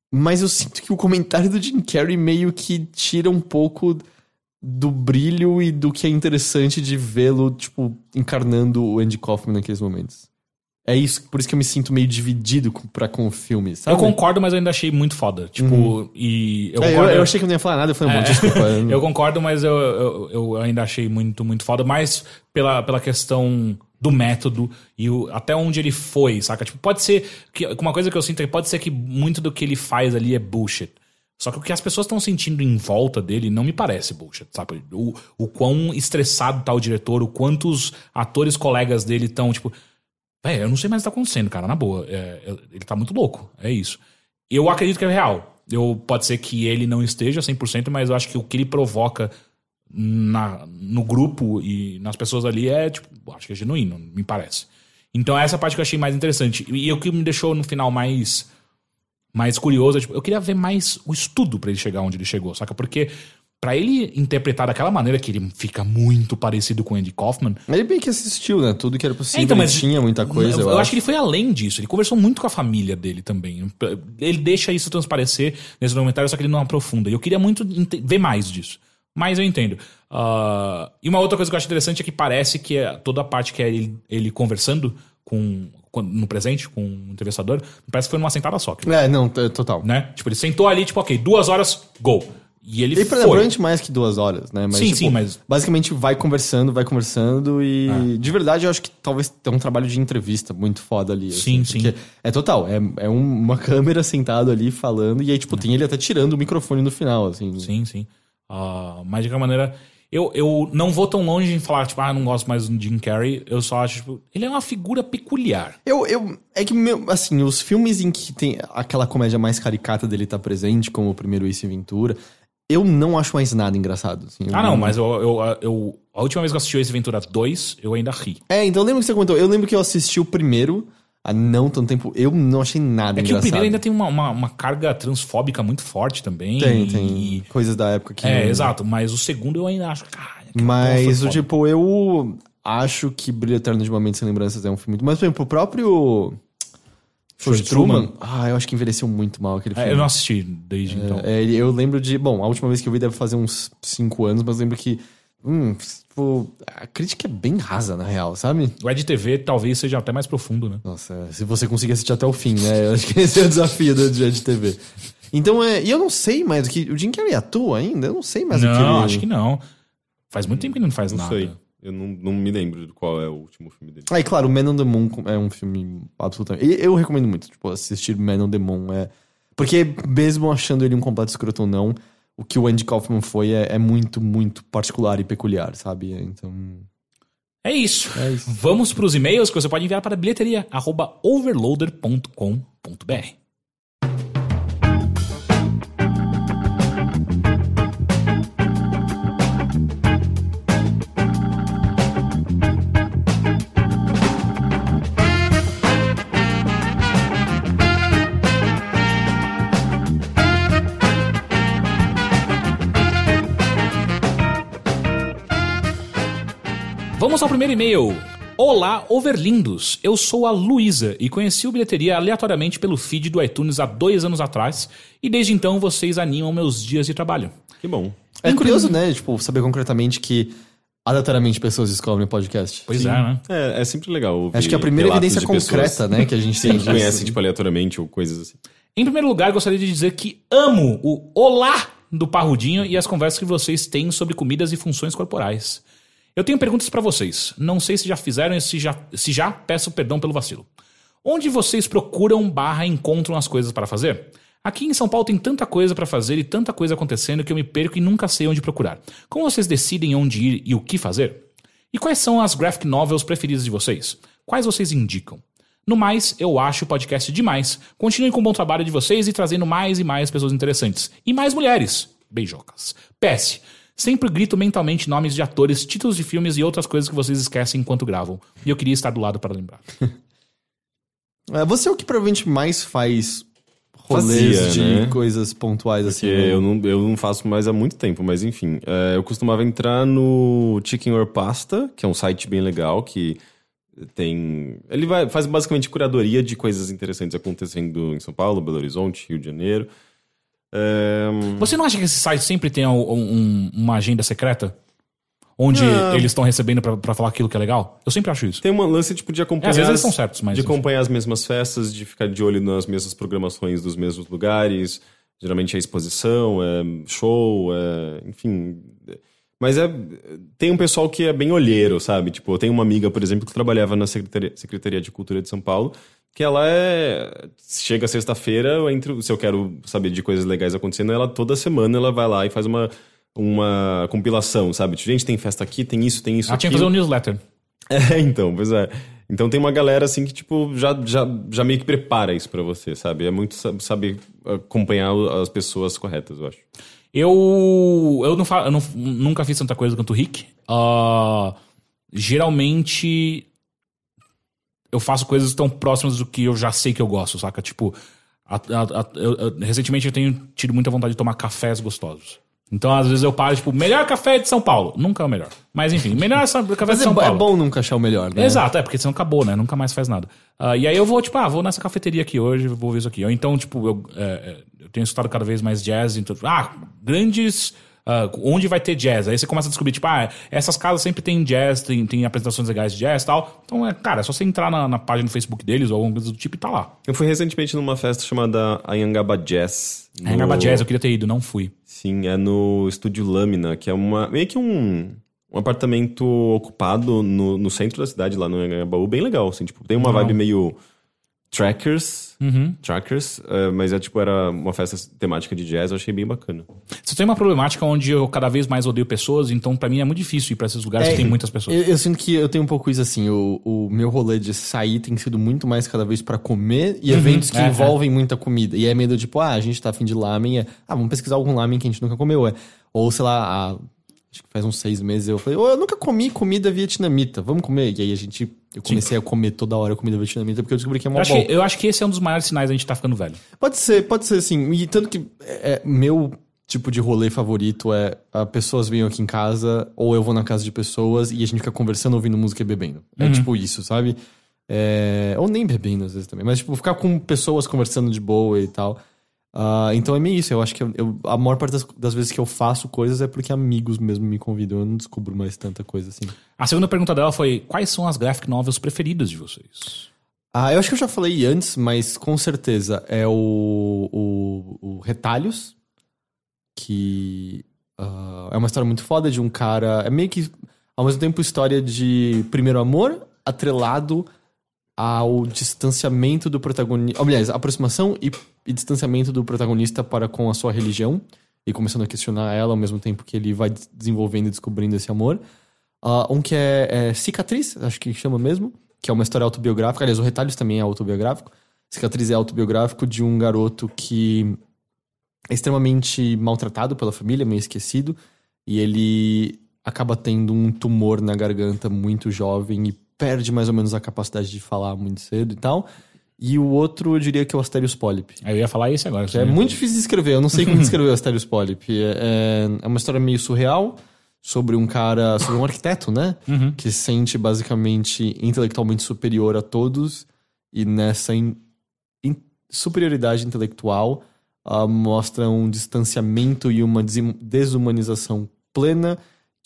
Mas eu sinto que o comentário do Jim Carrey meio que tira um pouco do brilho e do que é interessante de vê-lo, tipo, encarnando o Andy Kaufman naqueles momentos. É isso, por isso que eu me sinto meio dividido com, pra com o filme, sabe? Eu concordo, mas eu ainda achei muito foda. Tipo, e eu É, eu, concordo. eu achei que eu não ia falar nada, eu falei, bom, desculpa. Eu concordo, mas eu, eu, eu ainda achei muito, muito foda. Mais pela, pela questão do método e o, até onde ele foi, saca? Tipo, pode ser. que Uma coisa que eu sinto é que pode ser que muito do que ele faz ali é bullshit. Só que o que as pessoas estão sentindo em volta dele não me parece bullshit, sabe? O, o quão estressado tá o diretor, o quantos atores colegas dele estão, tipo. Véi, eu não sei mais o que tá acontecendo, cara, na boa. É, é- ele tá muito louco, é isso. Eu acredito que é real. Eu, pode ser que ele não esteja 100%, mas eu acho que o que ele provoca na, no grupo e nas pessoas ali é, tipo, acho que é genuíno, me parece. Então essa parte que eu achei mais interessante. E o que me deixou no final mais mais curioso, é, tipo, eu queria ver mais o estudo pra ele chegar onde ele chegou, saca? Porque pra ele interpretar daquela maneira que ele fica muito parecido com o Andy Kaufman, Ele bem que assistiu, né? Tudo que era possível, é, então, ele mas tinha muita coisa, eu, eu, acho que ele foi além disso. Ele conversou muito com a família dele também. Ele deixa isso transparecer nesse documentário, só que ele não aprofunda. E eu queria muito ver mais disso. Mas eu entendo. Ah, e uma outra coisa que eu acho interessante é que parece que é toda a parte que é ele, ele conversando com, no presente com o entrevistador, parece que foi numa sentada só. É, não, total. Né? Tipo, ele sentou ali, tipo, ok, duas horas, go. E ele E foi. durante mais que duas horas, né? Mas, Sim, sim, mas- Basicamente vai conversando, vai conversando e. De verdade, eu acho que talvez tenha um trabalho de entrevista muito foda ali. Sim, assim, sim. É total. É, é um- uma câmera sentado ali falando, e aí, tipo, tem ele até tirando o microfone no final, assim. Sim, sim. Ah, mas de qualquer maneira. Eu, eu não vou tão longe em falar, tipo, ah, não gosto mais do Jim Carrey. Eu só acho, tipo, ele é uma figura peculiar. Eu, eu, é que, meu, assim, os filmes em que tem aquela comédia mais caricata dele tá presente, como o primeiro Ace Ventura, eu não acho mais nada engraçado. assim. Ah, não, mas eu, eu, eu- a última vez que eu assisti esse Ventura 2, eu ainda ri. É, então lembra que você comentou, eu lembro que eu assisti o primeiro há não tanto tempo, eu não achei nada É que o engraçado. primeiro ainda tem uma, uma, uma carga transfóbica muito forte também. Tem, e- tem coisas da época que... É, não- exato. Mas o segundo eu ainda acho, cara. Mas, o tipo, eu acho que Brilho Eterno de Momentos Sem Lembranças é um filme muito... Mas, por exemplo, o próprio... Show de Truman, ah, eu acho que envelheceu muito mal aquele filme. É, eu não assisti desde então. É, eu lembro de. Bom, a última vez que eu vi deve fazer uns 5 anos, mas lembro que. Hum, tipo, a crítica é bem rasa, na real, sabe? O Ed TV talvez seja até mais profundo, né? Nossa, se você conseguir assistir até o fim, né? Eu acho que esse é o desafio do de TV. Então, é. E eu não sei mais o que. O Jim Carrey atua ainda? Eu não sei mais o que. não, ele- acho que não. Faz muito tempo que ele não faz Não nada. sei. Eu não, não me lembro de qual é o último filme dele. Ah, e claro, Man on the Moon é um filme absolutamente. e Eu recomendo muito, tipo, assistir Man on the Moon. É... Porque, mesmo achando ele um completo escroto ou não, o que o Andy Kaufman foi é, é muito, muito particular e peculiar, sabe? Então. É isso. É isso. Vamos para os e-mails que você pode enviar para bilheteria@overloader.com.br. Vamos ao primeiro e-mail. Olá, overlindos. Eu sou a Luísa e conheci o Bilheteria aleatoriamente pelo feed do iTunes há dois anos atrás e desde então vocês animam meus dias de trabalho. Que bom. É curioso, né? Tipo, saber concretamente que aleatoriamente pessoas descobrem o podcast. Pois é, né? É, é sempre legal ouvir Acho que é a primeira evidência concreta, né, que a gente tem conhecem, tipo, aleatoriamente ou coisas assim. Em primeiro lugar, gostaria de dizer que amo o Olá do Parrudinho e as conversas que vocês têm sobre comidas e funções corporais. Eu tenho perguntas pra vocês. Não sei se já fizeram e se já, se já, peço perdão pelo vacilo. Onde vocês procuram barra encontram as coisas para fazer? Aqui em São Paulo tem tanta coisa pra fazer e tanta coisa acontecendo que eu me perco e nunca sei onde procurar. Como vocês decidem onde ir e o que fazer? E quais são as graphic novels preferidas de vocês? Quais vocês indicam? No mais, eu acho o podcast demais. Continuem com o bom trabalho de vocês e trazendo mais e mais pessoas interessantes. E mais mulheres. Beijocas. PS. Sempre grito mentalmente nomes de atores, títulos de filmes e outras coisas que vocês esquecem enquanto gravam. E eu queria estar do lado para lembrar. É, Você é o que provavelmente mais faz rolês Fazia, de né? coisas pontuais, assim. Porque né? eu não, eu não faço mais há muito tempo, mas enfim. É, eu costumava entrar no Chicken or Pasta, que é um site bem legal, que tem... Ele vai, faz basicamente curadoria de coisas interessantes acontecendo em São Paulo, Belo Horizonte, Rio de Janeiro. É, Você não acha que esse site sempre tem um- um- uma agenda secreta? Onde Não. eles estão recebendo pra, pra falar aquilo que é legal? Eu sempre acho isso. Tem uma lance tipo de acompanhar. É, às vezes eles estão certos, mas- De acompanhar as mesmas festas, de ficar de olho nas mesmas programações dos mesmos lugares. Geralmente é exposição, é show, é. Enfim. Mas é. Tem um pessoal que é bem olheiro, sabe? Tipo, eu tenho uma amiga, por exemplo, que trabalhava na Secretaria, Secretaria de Cultura de São Paulo, que ela é. Chega sexta-feira, eu entro, se eu quero saber de coisas legais acontecendo, ela toda semana ela vai lá e faz uma. Uma compilação, sabe? Tipo, Gente, tem festa aqui, tem isso, tem isso. Ah, tinha que fazer um newsletter. É, então, pois é. Então tem uma galera assim que, tipo, já, já, já meio que prepara isso pra você, sabe? É muito sa- saber acompanhar as pessoas corretas, eu acho. Eu, eu, não eu não- nunca fiz tanta coisa quanto o Rick. Ah, geralmente eu faço coisas tão próximas do que eu já sei que eu gosto, saca? Tipo, a- a- a- eu- recentemente eu tenho tido muita vontade de tomar cafés gostosos. Então, às vezes eu paro, tipo, melhor café de São Paulo. Nunca é o melhor. Mas enfim, melhor café Mas de é, São é Paulo. bom nunca achar o melhor, né? Exato, é, porque senão acabou, né? Nunca mais faz nada. Ah, e aí eu vou, tipo, ah, vou nessa cafeteria aqui hoje, vou ver isso aqui. Ou então, tipo, eu, é, é, eu tenho estudado cada vez mais jazz, então, ah, grandes. Ah, onde vai ter jazz? Aí você começa a descobrir, tipo, ah, essas casas sempre tem jazz, tem, tem apresentações legais de jazz e tal. Então, é, cara, é só você entrar na, na página do Facebook deles ou alguma coisa do tipo e tá lá. Eu fui recentemente numa festa chamada Anhangaba Jazz. É Angaba Jazz, eu queria ter ido, não fui. Sim, é no Estúdio Lâmina, que é uma meio que um, um apartamento ocupado no, no centro da cidade, lá no Anhangabaú, bem legal, assim, tipo, tem uma vibe meio Trackers. Uhum. Trackers, eh, mas é tipo, era uma festa temática de jazz, eu achei bem bacana. Você tem uma problemática onde eu cada vez mais odeio pessoas, então pra mim é muito difícil ir pra esses lugares que tem muitas pessoas. Eu, eu sinto que eu tenho um pouco isso assim. O, o meu rolê de sair tem sido muito mais cada vez pra comer e eventos que é, é. envolvem muita comida. E é medo tipo, ah, a gente tá afim de lamen. É, ah, vamos pesquisar algum lamen que a gente nunca comeu. É. Ou sei lá, ah, acho que faz uns seis meses eu falei, oh, eu nunca comi comida vietnamita, vamos comer. E aí a gente, eu comecei a comer toda hora comida vietnamita porque eu descobri que é Eu uma acho, bom. que, eu acho que esse é um dos maiores sinais da gente tá ficando velho. Pode ser, pode ser sim. E tanto que é, meu tipo de rolê favorito é a pessoas vêm aqui em casa ou eu vou na casa de pessoas e a gente fica conversando, ouvindo música e bebendo. É tipo isso, sabe? É, ou nem bebendo às vezes também, mas tipo ficar com pessoas conversando de boa e tal. Ah, então é meio isso. Eu acho que eu- eu- a maior parte das, das vezes que eu faço coisas é porque amigos mesmo me convidam. Eu não descubro mais tanta coisa assim. A segunda pergunta dela foi: quais são as graphic novels preferidas de vocês? Ah, eu acho que eu já falei antes, mas com certeza é o, o, o Retalhos, que ah, é uma história muito foda de um cara. É meio que, ao mesmo tempo, história de primeiro amor atrelado ao distanciamento do protagonista. Aliás, aproximação e, e distanciamento do protagonista para com a sua religião e começando a questionar ela ao mesmo tempo que ele vai des- desenvolvendo e descobrindo esse amor. Ah, um que é, é Cicatriz, acho que chama mesmo, que é uma história autobiográfica. Aliás, o Retalhos também é autobiográfico. Cicatriz é autobiográfico de um garoto que é extremamente maltratado pela família, meio esquecido, e ele acaba tendo um tumor na garganta muito jovem e perde mais ou menos a capacidade de falar muito cedo e tal. E o outro, eu diria que é o Asterios polyp. Aí eu ia falar isso agora. É muito difícil de escrever, eu não sei como descrever o Asterios Polyp. É, é uma história meio surreal sobre um cara, sobre um arquiteto, né? Que se sente basicamente intelectualmente superior a todos e nessa in- in- superioridade intelectual ah, mostra um distanciamento e uma des- desumanização plena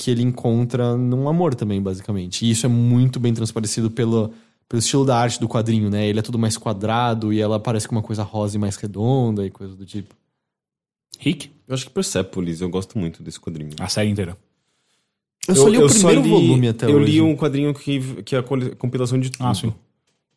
que ele encontra num amor também, basicamente. E isso é muito bem transparecido pelo, pelo estilo da arte do quadrinho, né? Ele é tudo mais quadrado e ela parece com uma coisa rosa e mais redonda e coisa do tipo. Rick, Eu acho que Persepolis, eu gosto muito desse quadrinho. a série inteira. Eu, só li o primeiro li- volume até eu hoje. li um quadrinho que, que é a compilação de tudo. Ah, sim.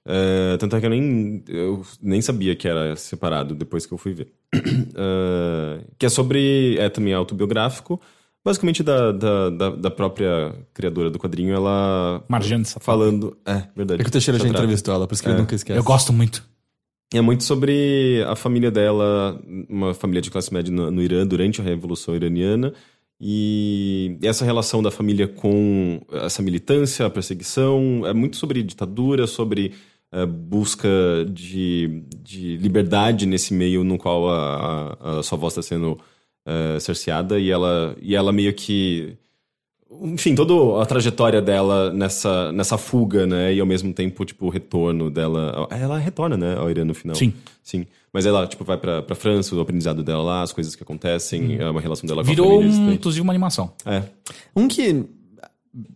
É, tanto é que eu nem, eu nem sabia que era separado depois que eu fui ver. É, que é sobre. É também autobiográfico. Basicamente da, da, da, da própria criadora do quadrinho, ela. Marjane Satrapi. Falando. É, verdade. É que o Teixeira já Satrapi. entrevistou ela, por isso que ele nunca esquece. Eu gosto muito. É muito sobre a família dela, uma família de classe média no, no Irã durante a Revolução Iraniana. E essa relação da família com essa militância, a perseguição, é muito sobre ditadura, sobre eh, busca de, de liberdade nesse meio no qual a, a- a sua voz está sendo eh, cerceada. E ela, e ela meio que enfim, toda a trajetória dela nessa, nessa fuga, né? E ao mesmo tempo, tipo, o retorno dela. Ela retorna, né? Ao Irã no final. Sim. Sim. Mas ela, tipo, vai pra, pra França, o aprendizado dela lá, as coisas que acontecem, é uma relação dela com a Virou, família. um, estranha. inclusive, uma animação. É. Um que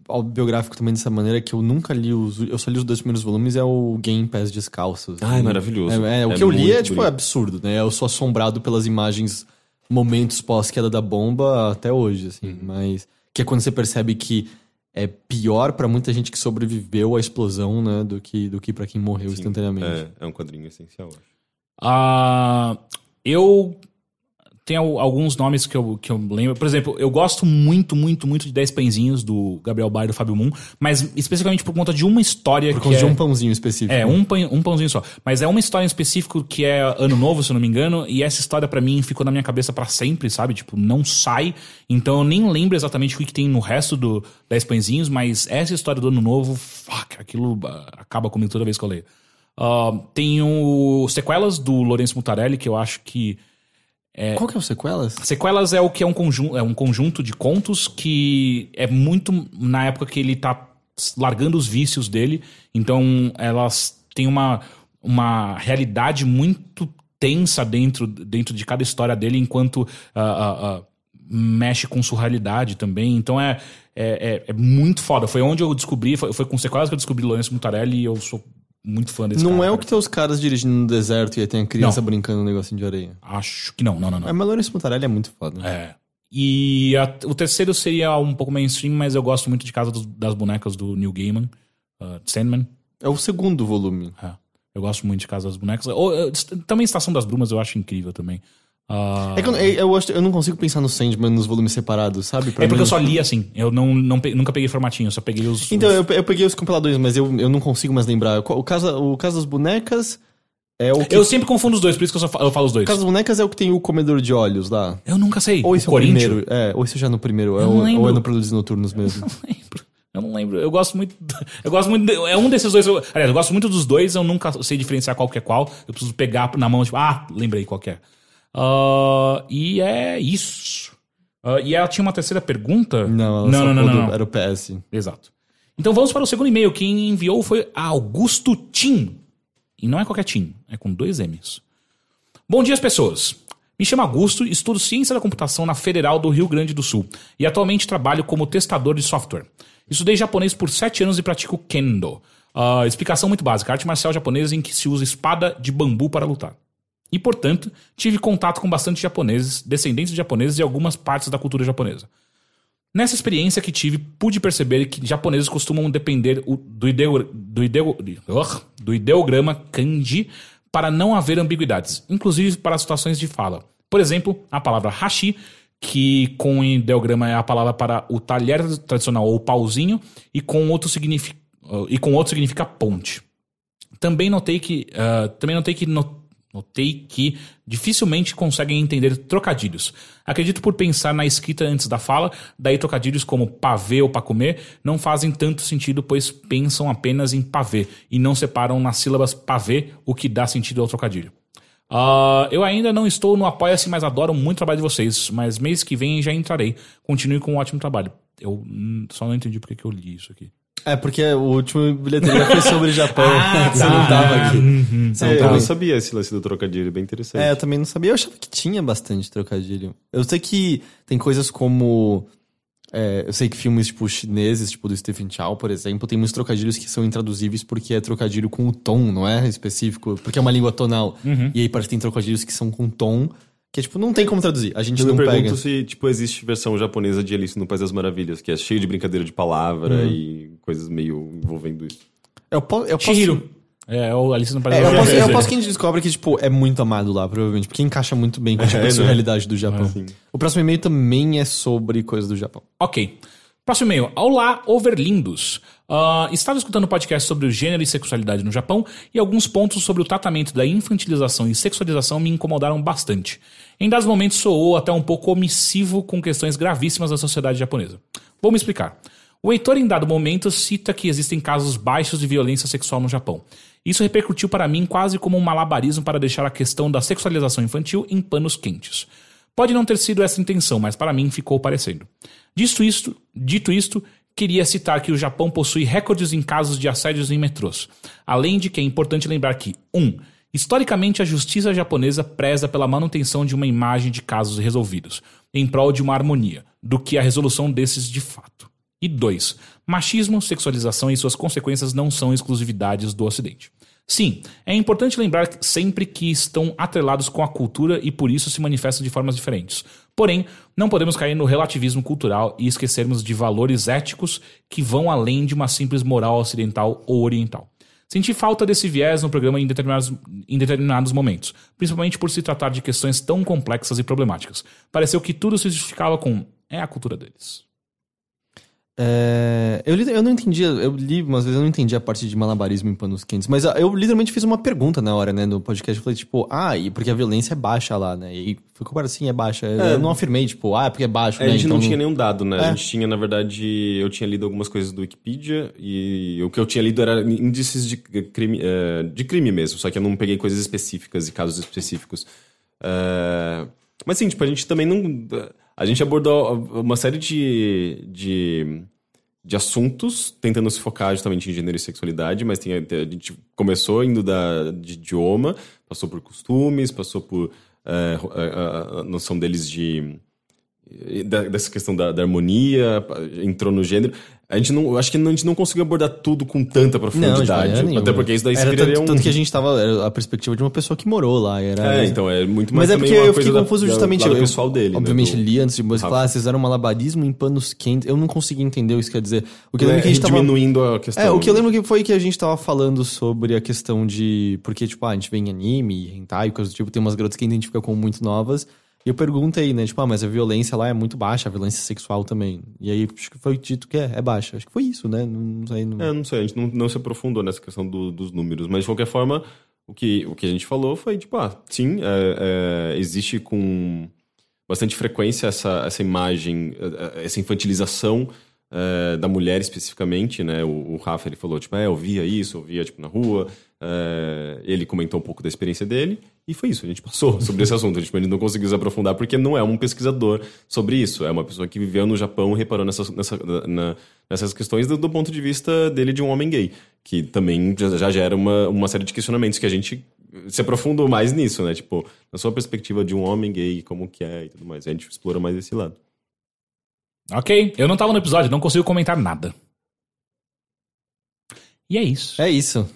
autobiográfico também dessa maneira que eu nunca li os eu só li os dois primeiros volumes é o Game Pass Descalços. Ah, é maravilhoso. É, é, o É que eu li é tipo bonito. absurdo, né? Eu sou assombrado pelas imagens, momentos pós queda da bomba até hoje, assim, Uhum. mas que é quando você percebe que é pior pra muita gente que sobreviveu à explosão, né, do que do que para quem morreu instantaneamente. É, é um quadrinho essencial, acho. Ah, eu tenho alguns nomes que eu, que eu lembro. Por exemplo, eu gosto muito, muito, muito de 10 pãezinhos do Gabriel Baio e do Fábio Moon, mas especificamente por conta de uma história Por que causa é... de um pãozinho específico. É, um, pão, um pãozinho só. Mas é uma história em específico que é Ano Novo, se eu não me engano, e essa história pra mim ficou na minha cabeça pra sempre, sabe? Tipo, não sai. Então eu nem lembro exatamente o que que tem no resto do 10 pãezinhos, mas essa história do Ano Novo, fuck, aquilo ah, acaba comigo toda vez que eu leio. Ah, tem o Sequelas do Lourenço Mutarelli, que eu acho que. Qual que é o sequelas? Sequelas é o que é um conjunto, é um conjunto de contos que é muito na época que ele tá largando os vícios dele. Então elas têm uma, uma realidade muito tensa dentro, dentro de cada história dele, enquanto ah, ah, ah, mexe com surrealidade também. Então é, é, é, é muito foda. Foi onde eu descobri, foi, foi com Sequelas que eu descobri Lourenço Mutarelli e eu sou muito fã desse Não cara, é o que tem os caras dirigindo no deserto e aí tem a criança Não. brincando no negocinho de areia. Acho que não, não, não. não. É, mas Lourenço Mutarelli é muito foda. É. E a- o terceiro seria um pouco mainstream, mas eu gosto muito de Casa dos- das Bonecas do Neil Gaiman, uh, Sandman. É o segundo volume. É. Eu gosto muito de Casa das Bonecas. Ou, eh, também Estação das Brumas eu acho incrível também. Ah, É que eu, eu, eu acho- eu não consigo pensar no Sandman nos volumes separados, sabe? Pra é porque mim- eu só li assim. Eu não, não pe- nunca peguei formatinho, eu só peguei os. Então, os- eu, eu peguei os compiladores, mas eu, eu não consigo mais lembrar. O Casa, o Casa das Bonecas é o que. Eu sempre confundo os dois, por isso que eu, só fa- eu falo os dois. O Casa das Bonecas é o que tem o comedor de olhos lá. Eu nunca sei. Ou esse é o primeiro. É, ou esse já é no primeiro. É, Eu o- ou é no Produtos Noturnos mesmo. não lembro. Eu não lembro. Eu gosto muito. Eu gosto muito. de- é um desses dois. Eu, aliás, eu gosto muito dos dois. Eu nunca sei diferenciar qual que é qual. Eu preciso pegar na mão, tipo, ah, lembrei qual que é. Ah, e é isso. Ah, e ela tinha uma terceira pergunta? Não, ela não, só não, não, não, não. Era o PS. Exato. Então vamos para o segundo e-mail. Quem enviou foi Augusto Tim. E não é qualquer Tim, é com dois M's. Bom dia, as pessoas. Me chamo Augusto, estudo ciência da computação na Federal do Rio Grande do Sul e atualmente trabalho como testador de software. Estudei japonês por sete anos e pratico Kendo. Ah, explicação muito básica: arte marcial japonesa em que se usa espada de bambu para lutar. E, portanto, tive contato com bastante japoneses, descendentes de japoneses e algumas partes da cultura japonesa. Nessa experiência que tive, pude perceber que japoneses costumam depender do, ideo, do, ideo, do ideograma kanji para não haver ambiguidades, inclusive para situações de fala. Por exemplo, a palavra hashi, que com o ideograma é a palavra para o talher tradicional ou pauzinho, e com outro significa, e com outro significa ponte. Também notei que, ah, também notei que notei que dificilmente conseguem entender trocadilhos. Acredito por pensar na escrita antes da fala, daí trocadilhos como pavê ou pra comer não fazem tanto sentido, pois pensam apenas em pavê e não separam nas sílabas pavê o que dá sentido ao trocadilho. Ah, eu ainda não estou no Apoia-se, mas adoro muito o trabalho de vocês. Mas mês que vem já entrarei. Continue com um ótimo trabalho. Eu hum, só não entendi porque que eu li isso aqui. É, porque o último bilheteria foi sobre Japão. Ah, Você tá. não tava aqui. Você não É, eu tava não sabia esse lance do trocadilho, bem interessante. É, eu também não sabia. Eu achava que tinha bastante trocadilho. Eu sei que tem coisas como. é, eu sei que filmes, tipo, chineses, tipo do Stephen Chow, por exemplo, tem muitos trocadilhos que são intraduzíveis porque é trocadilho com o tom, não é? Específico. Porque é uma língua tonal. E aí parece que tem trocadilhos que são com tom, que é tipo, não tem como traduzir. A gente Eu não me pergunto pega. se, tipo, existe versão japonesa de Alice no País das Maravilhas, que é cheio de brincadeira de palavra e coisas meio envolvendo isso. Eu, po eu posso. Chihiro. É, o Alice no País É, das eu, posso, eu Maravilhas. posso que a gente descobre que, tipo, é muito amado lá, provavelmente. Porque encaixa muito bem com tipo, É, a né? surrealidade do Japão. O próximo e-mail também é sobre coisas do Japão. Ok. Próximo e-mail. Olá, overlindos. Ah, estava escutando um podcast sobre o gênero e sexualidade no Japão e alguns pontos sobre o tratamento da infantilização e sexualização me incomodaram bastante. Em dados momentos soou até um pouco omissivo com questões gravíssimas da sociedade japonesa. Vou me explicar. O Heitor, em dado momento, cita que existem casos baixos de violência sexual no Japão. Isso repercutiu para mim quase como um malabarismo para deixar a questão da sexualização infantil em panos quentes. Pode não ter sido essa a intenção, mas para mim ficou parecendo. Dito isto, dito isto, queria citar que o Japão possui recordes em casos de assédios em metrôs. Além de que é importante lembrar que 1. Um, historicamente, a justiça japonesa preza pela manutenção de uma imagem de casos resolvidos, em prol de uma harmonia, do que a resolução desses de fato. E 2. Machismo, sexualização e suas consequências não são exclusividades do Ocidente. Sim, é importante lembrar sempre que estão atrelados com a cultura e por isso se manifestam de formas diferentes. Porém, não podemos cair no relativismo cultural e esquecermos de valores éticos que vão além de uma simples moral ocidental ou oriental. Senti falta desse viés no programa em determinados, em determinados momentos, principalmente por se tratar de questões tão complexas e problemáticas. Pareceu que tudo se justificava com é a cultura deles. É, eu, eu não entendi, eu li umas vezes, eu não entendi a parte de malabarismo em panos quentes, mas ah, eu literalmente fiz uma pergunta na hora, né, no podcast, eu falei, tipo, ah, e porque a violência é baixa lá, né, e ficou para assim, é baixa, Eu não afirmei, tipo, ah, é porque é baixo, É, né, a gente então não tinha nenhum dado, né? É. A gente tinha, na verdade, eu tinha lido algumas coisas do Wikipedia e o que eu tinha lido era índices de crime, eh, de crime mesmo, só que eu não peguei coisas específicas e casos específicos. Eh, mas sim, tipo, a gente também não. A gente abordou uma série de, de, de assuntos, tentando se focar justamente em gênero e sexualidade, mas tem, a gente começou indo da, de idioma, passou por costumes, passou por eh, a, a- a noção deles de. da- dessa questão da, da harmonia, entrou no gênero. A gente não, acho que a gente não conseguiu abordar tudo com tanta Não, de profundidade. nenhuma. até porque isso daí era tanto, um. tanto que a gente tava. Era a perspectiva de uma pessoa que morou lá. Era, É, então é muito Mas mais é também porque eu fiquei da- confuso da- justamente. lado eu, pessoal dele. né, Obviamente, do- li antes de falar, ah, vocês fizeram malabarismo em panos quentes. Eu não consegui entender o que isso quer dizer. O que eu lembro É, que a gente tava. diminuindo a questão. É, o que eu lembro que foi que a gente tava falando sobre a questão de. Porque, tipo, ah, a gente vê em anime, hentai, coisas do tipo, tem umas garotas que a gente identifica como muito novas. E eu perguntei, né, tipo, ah, mas a violência lá é muito baixa, a violência sexual também. E aí, acho que foi dito que é, é baixa. Acho que foi isso, né? Não, não sei. Não... É, não sei, a gente não, não se aprofundou nessa questão do- dos números, mas de qualquer forma, o que, o que a gente falou foi, tipo, ah, sim, é, é, existe com bastante frequência essa, essa imagem, é, é, essa infantilização é, da mulher especificamente, né? O, o Rafa, ele falou, tipo, é, eu via isso, eu via, tipo, na rua, é, ele comentou um pouco da experiência dele, e foi isso, a gente passou sobre esse assunto, a gente não conseguiu se aprofundar porque não é um pesquisador sobre isso, é uma pessoa que viveu no Japão e reparou nessas, nessa, na- nessas questões do, do ponto de vista dele de um homem gay, que também já, já gera uma, uma série de questionamentos que a gente se aprofundou mais nisso, né? Tipo, na sua perspectiva de um homem gay, como que é e tudo mais. A gente explora mais esse lado. Ok, eu não tava no episódio, não consigo comentar nada. E é isso. É isso.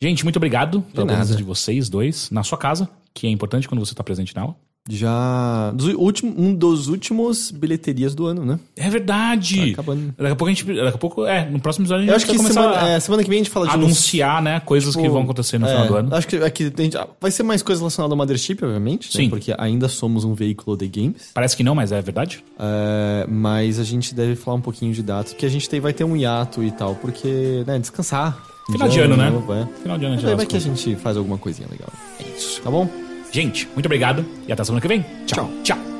Gente, muito obrigado pela nada. presença de vocês dois na sua casa, que é importante quando você tá presente nela. Já. dos últimos- um dos últimos bilheterias do ano, né? É verdade. Tá acabando. Daqui a pouco a gente. Daqui a pouco, é, no próximo episódio a gente Eu acho vai que semana, a é, semana que vem a gente fala de uns- anunciar, né, coisas que tipo, vão acontecer no é, final do ano. Acho que aqui a gente- vai ser mais coisa relacionada ao Mothership, obviamente. né? Sim. Porque ainda somos um veículo de games. Parece que não, mas é verdade. É, mas a gente deve falar um pouquinho de datas, porque a gente tem, vai ter um hiato e tal, porque, né, descansar. Final de ano, né? novo, é. Final de ano aí vai que a gente faz alguma coisinha legal. É isso. Tá bom? Gente, muito obrigado e até semana que vem. Tchau. Tchau.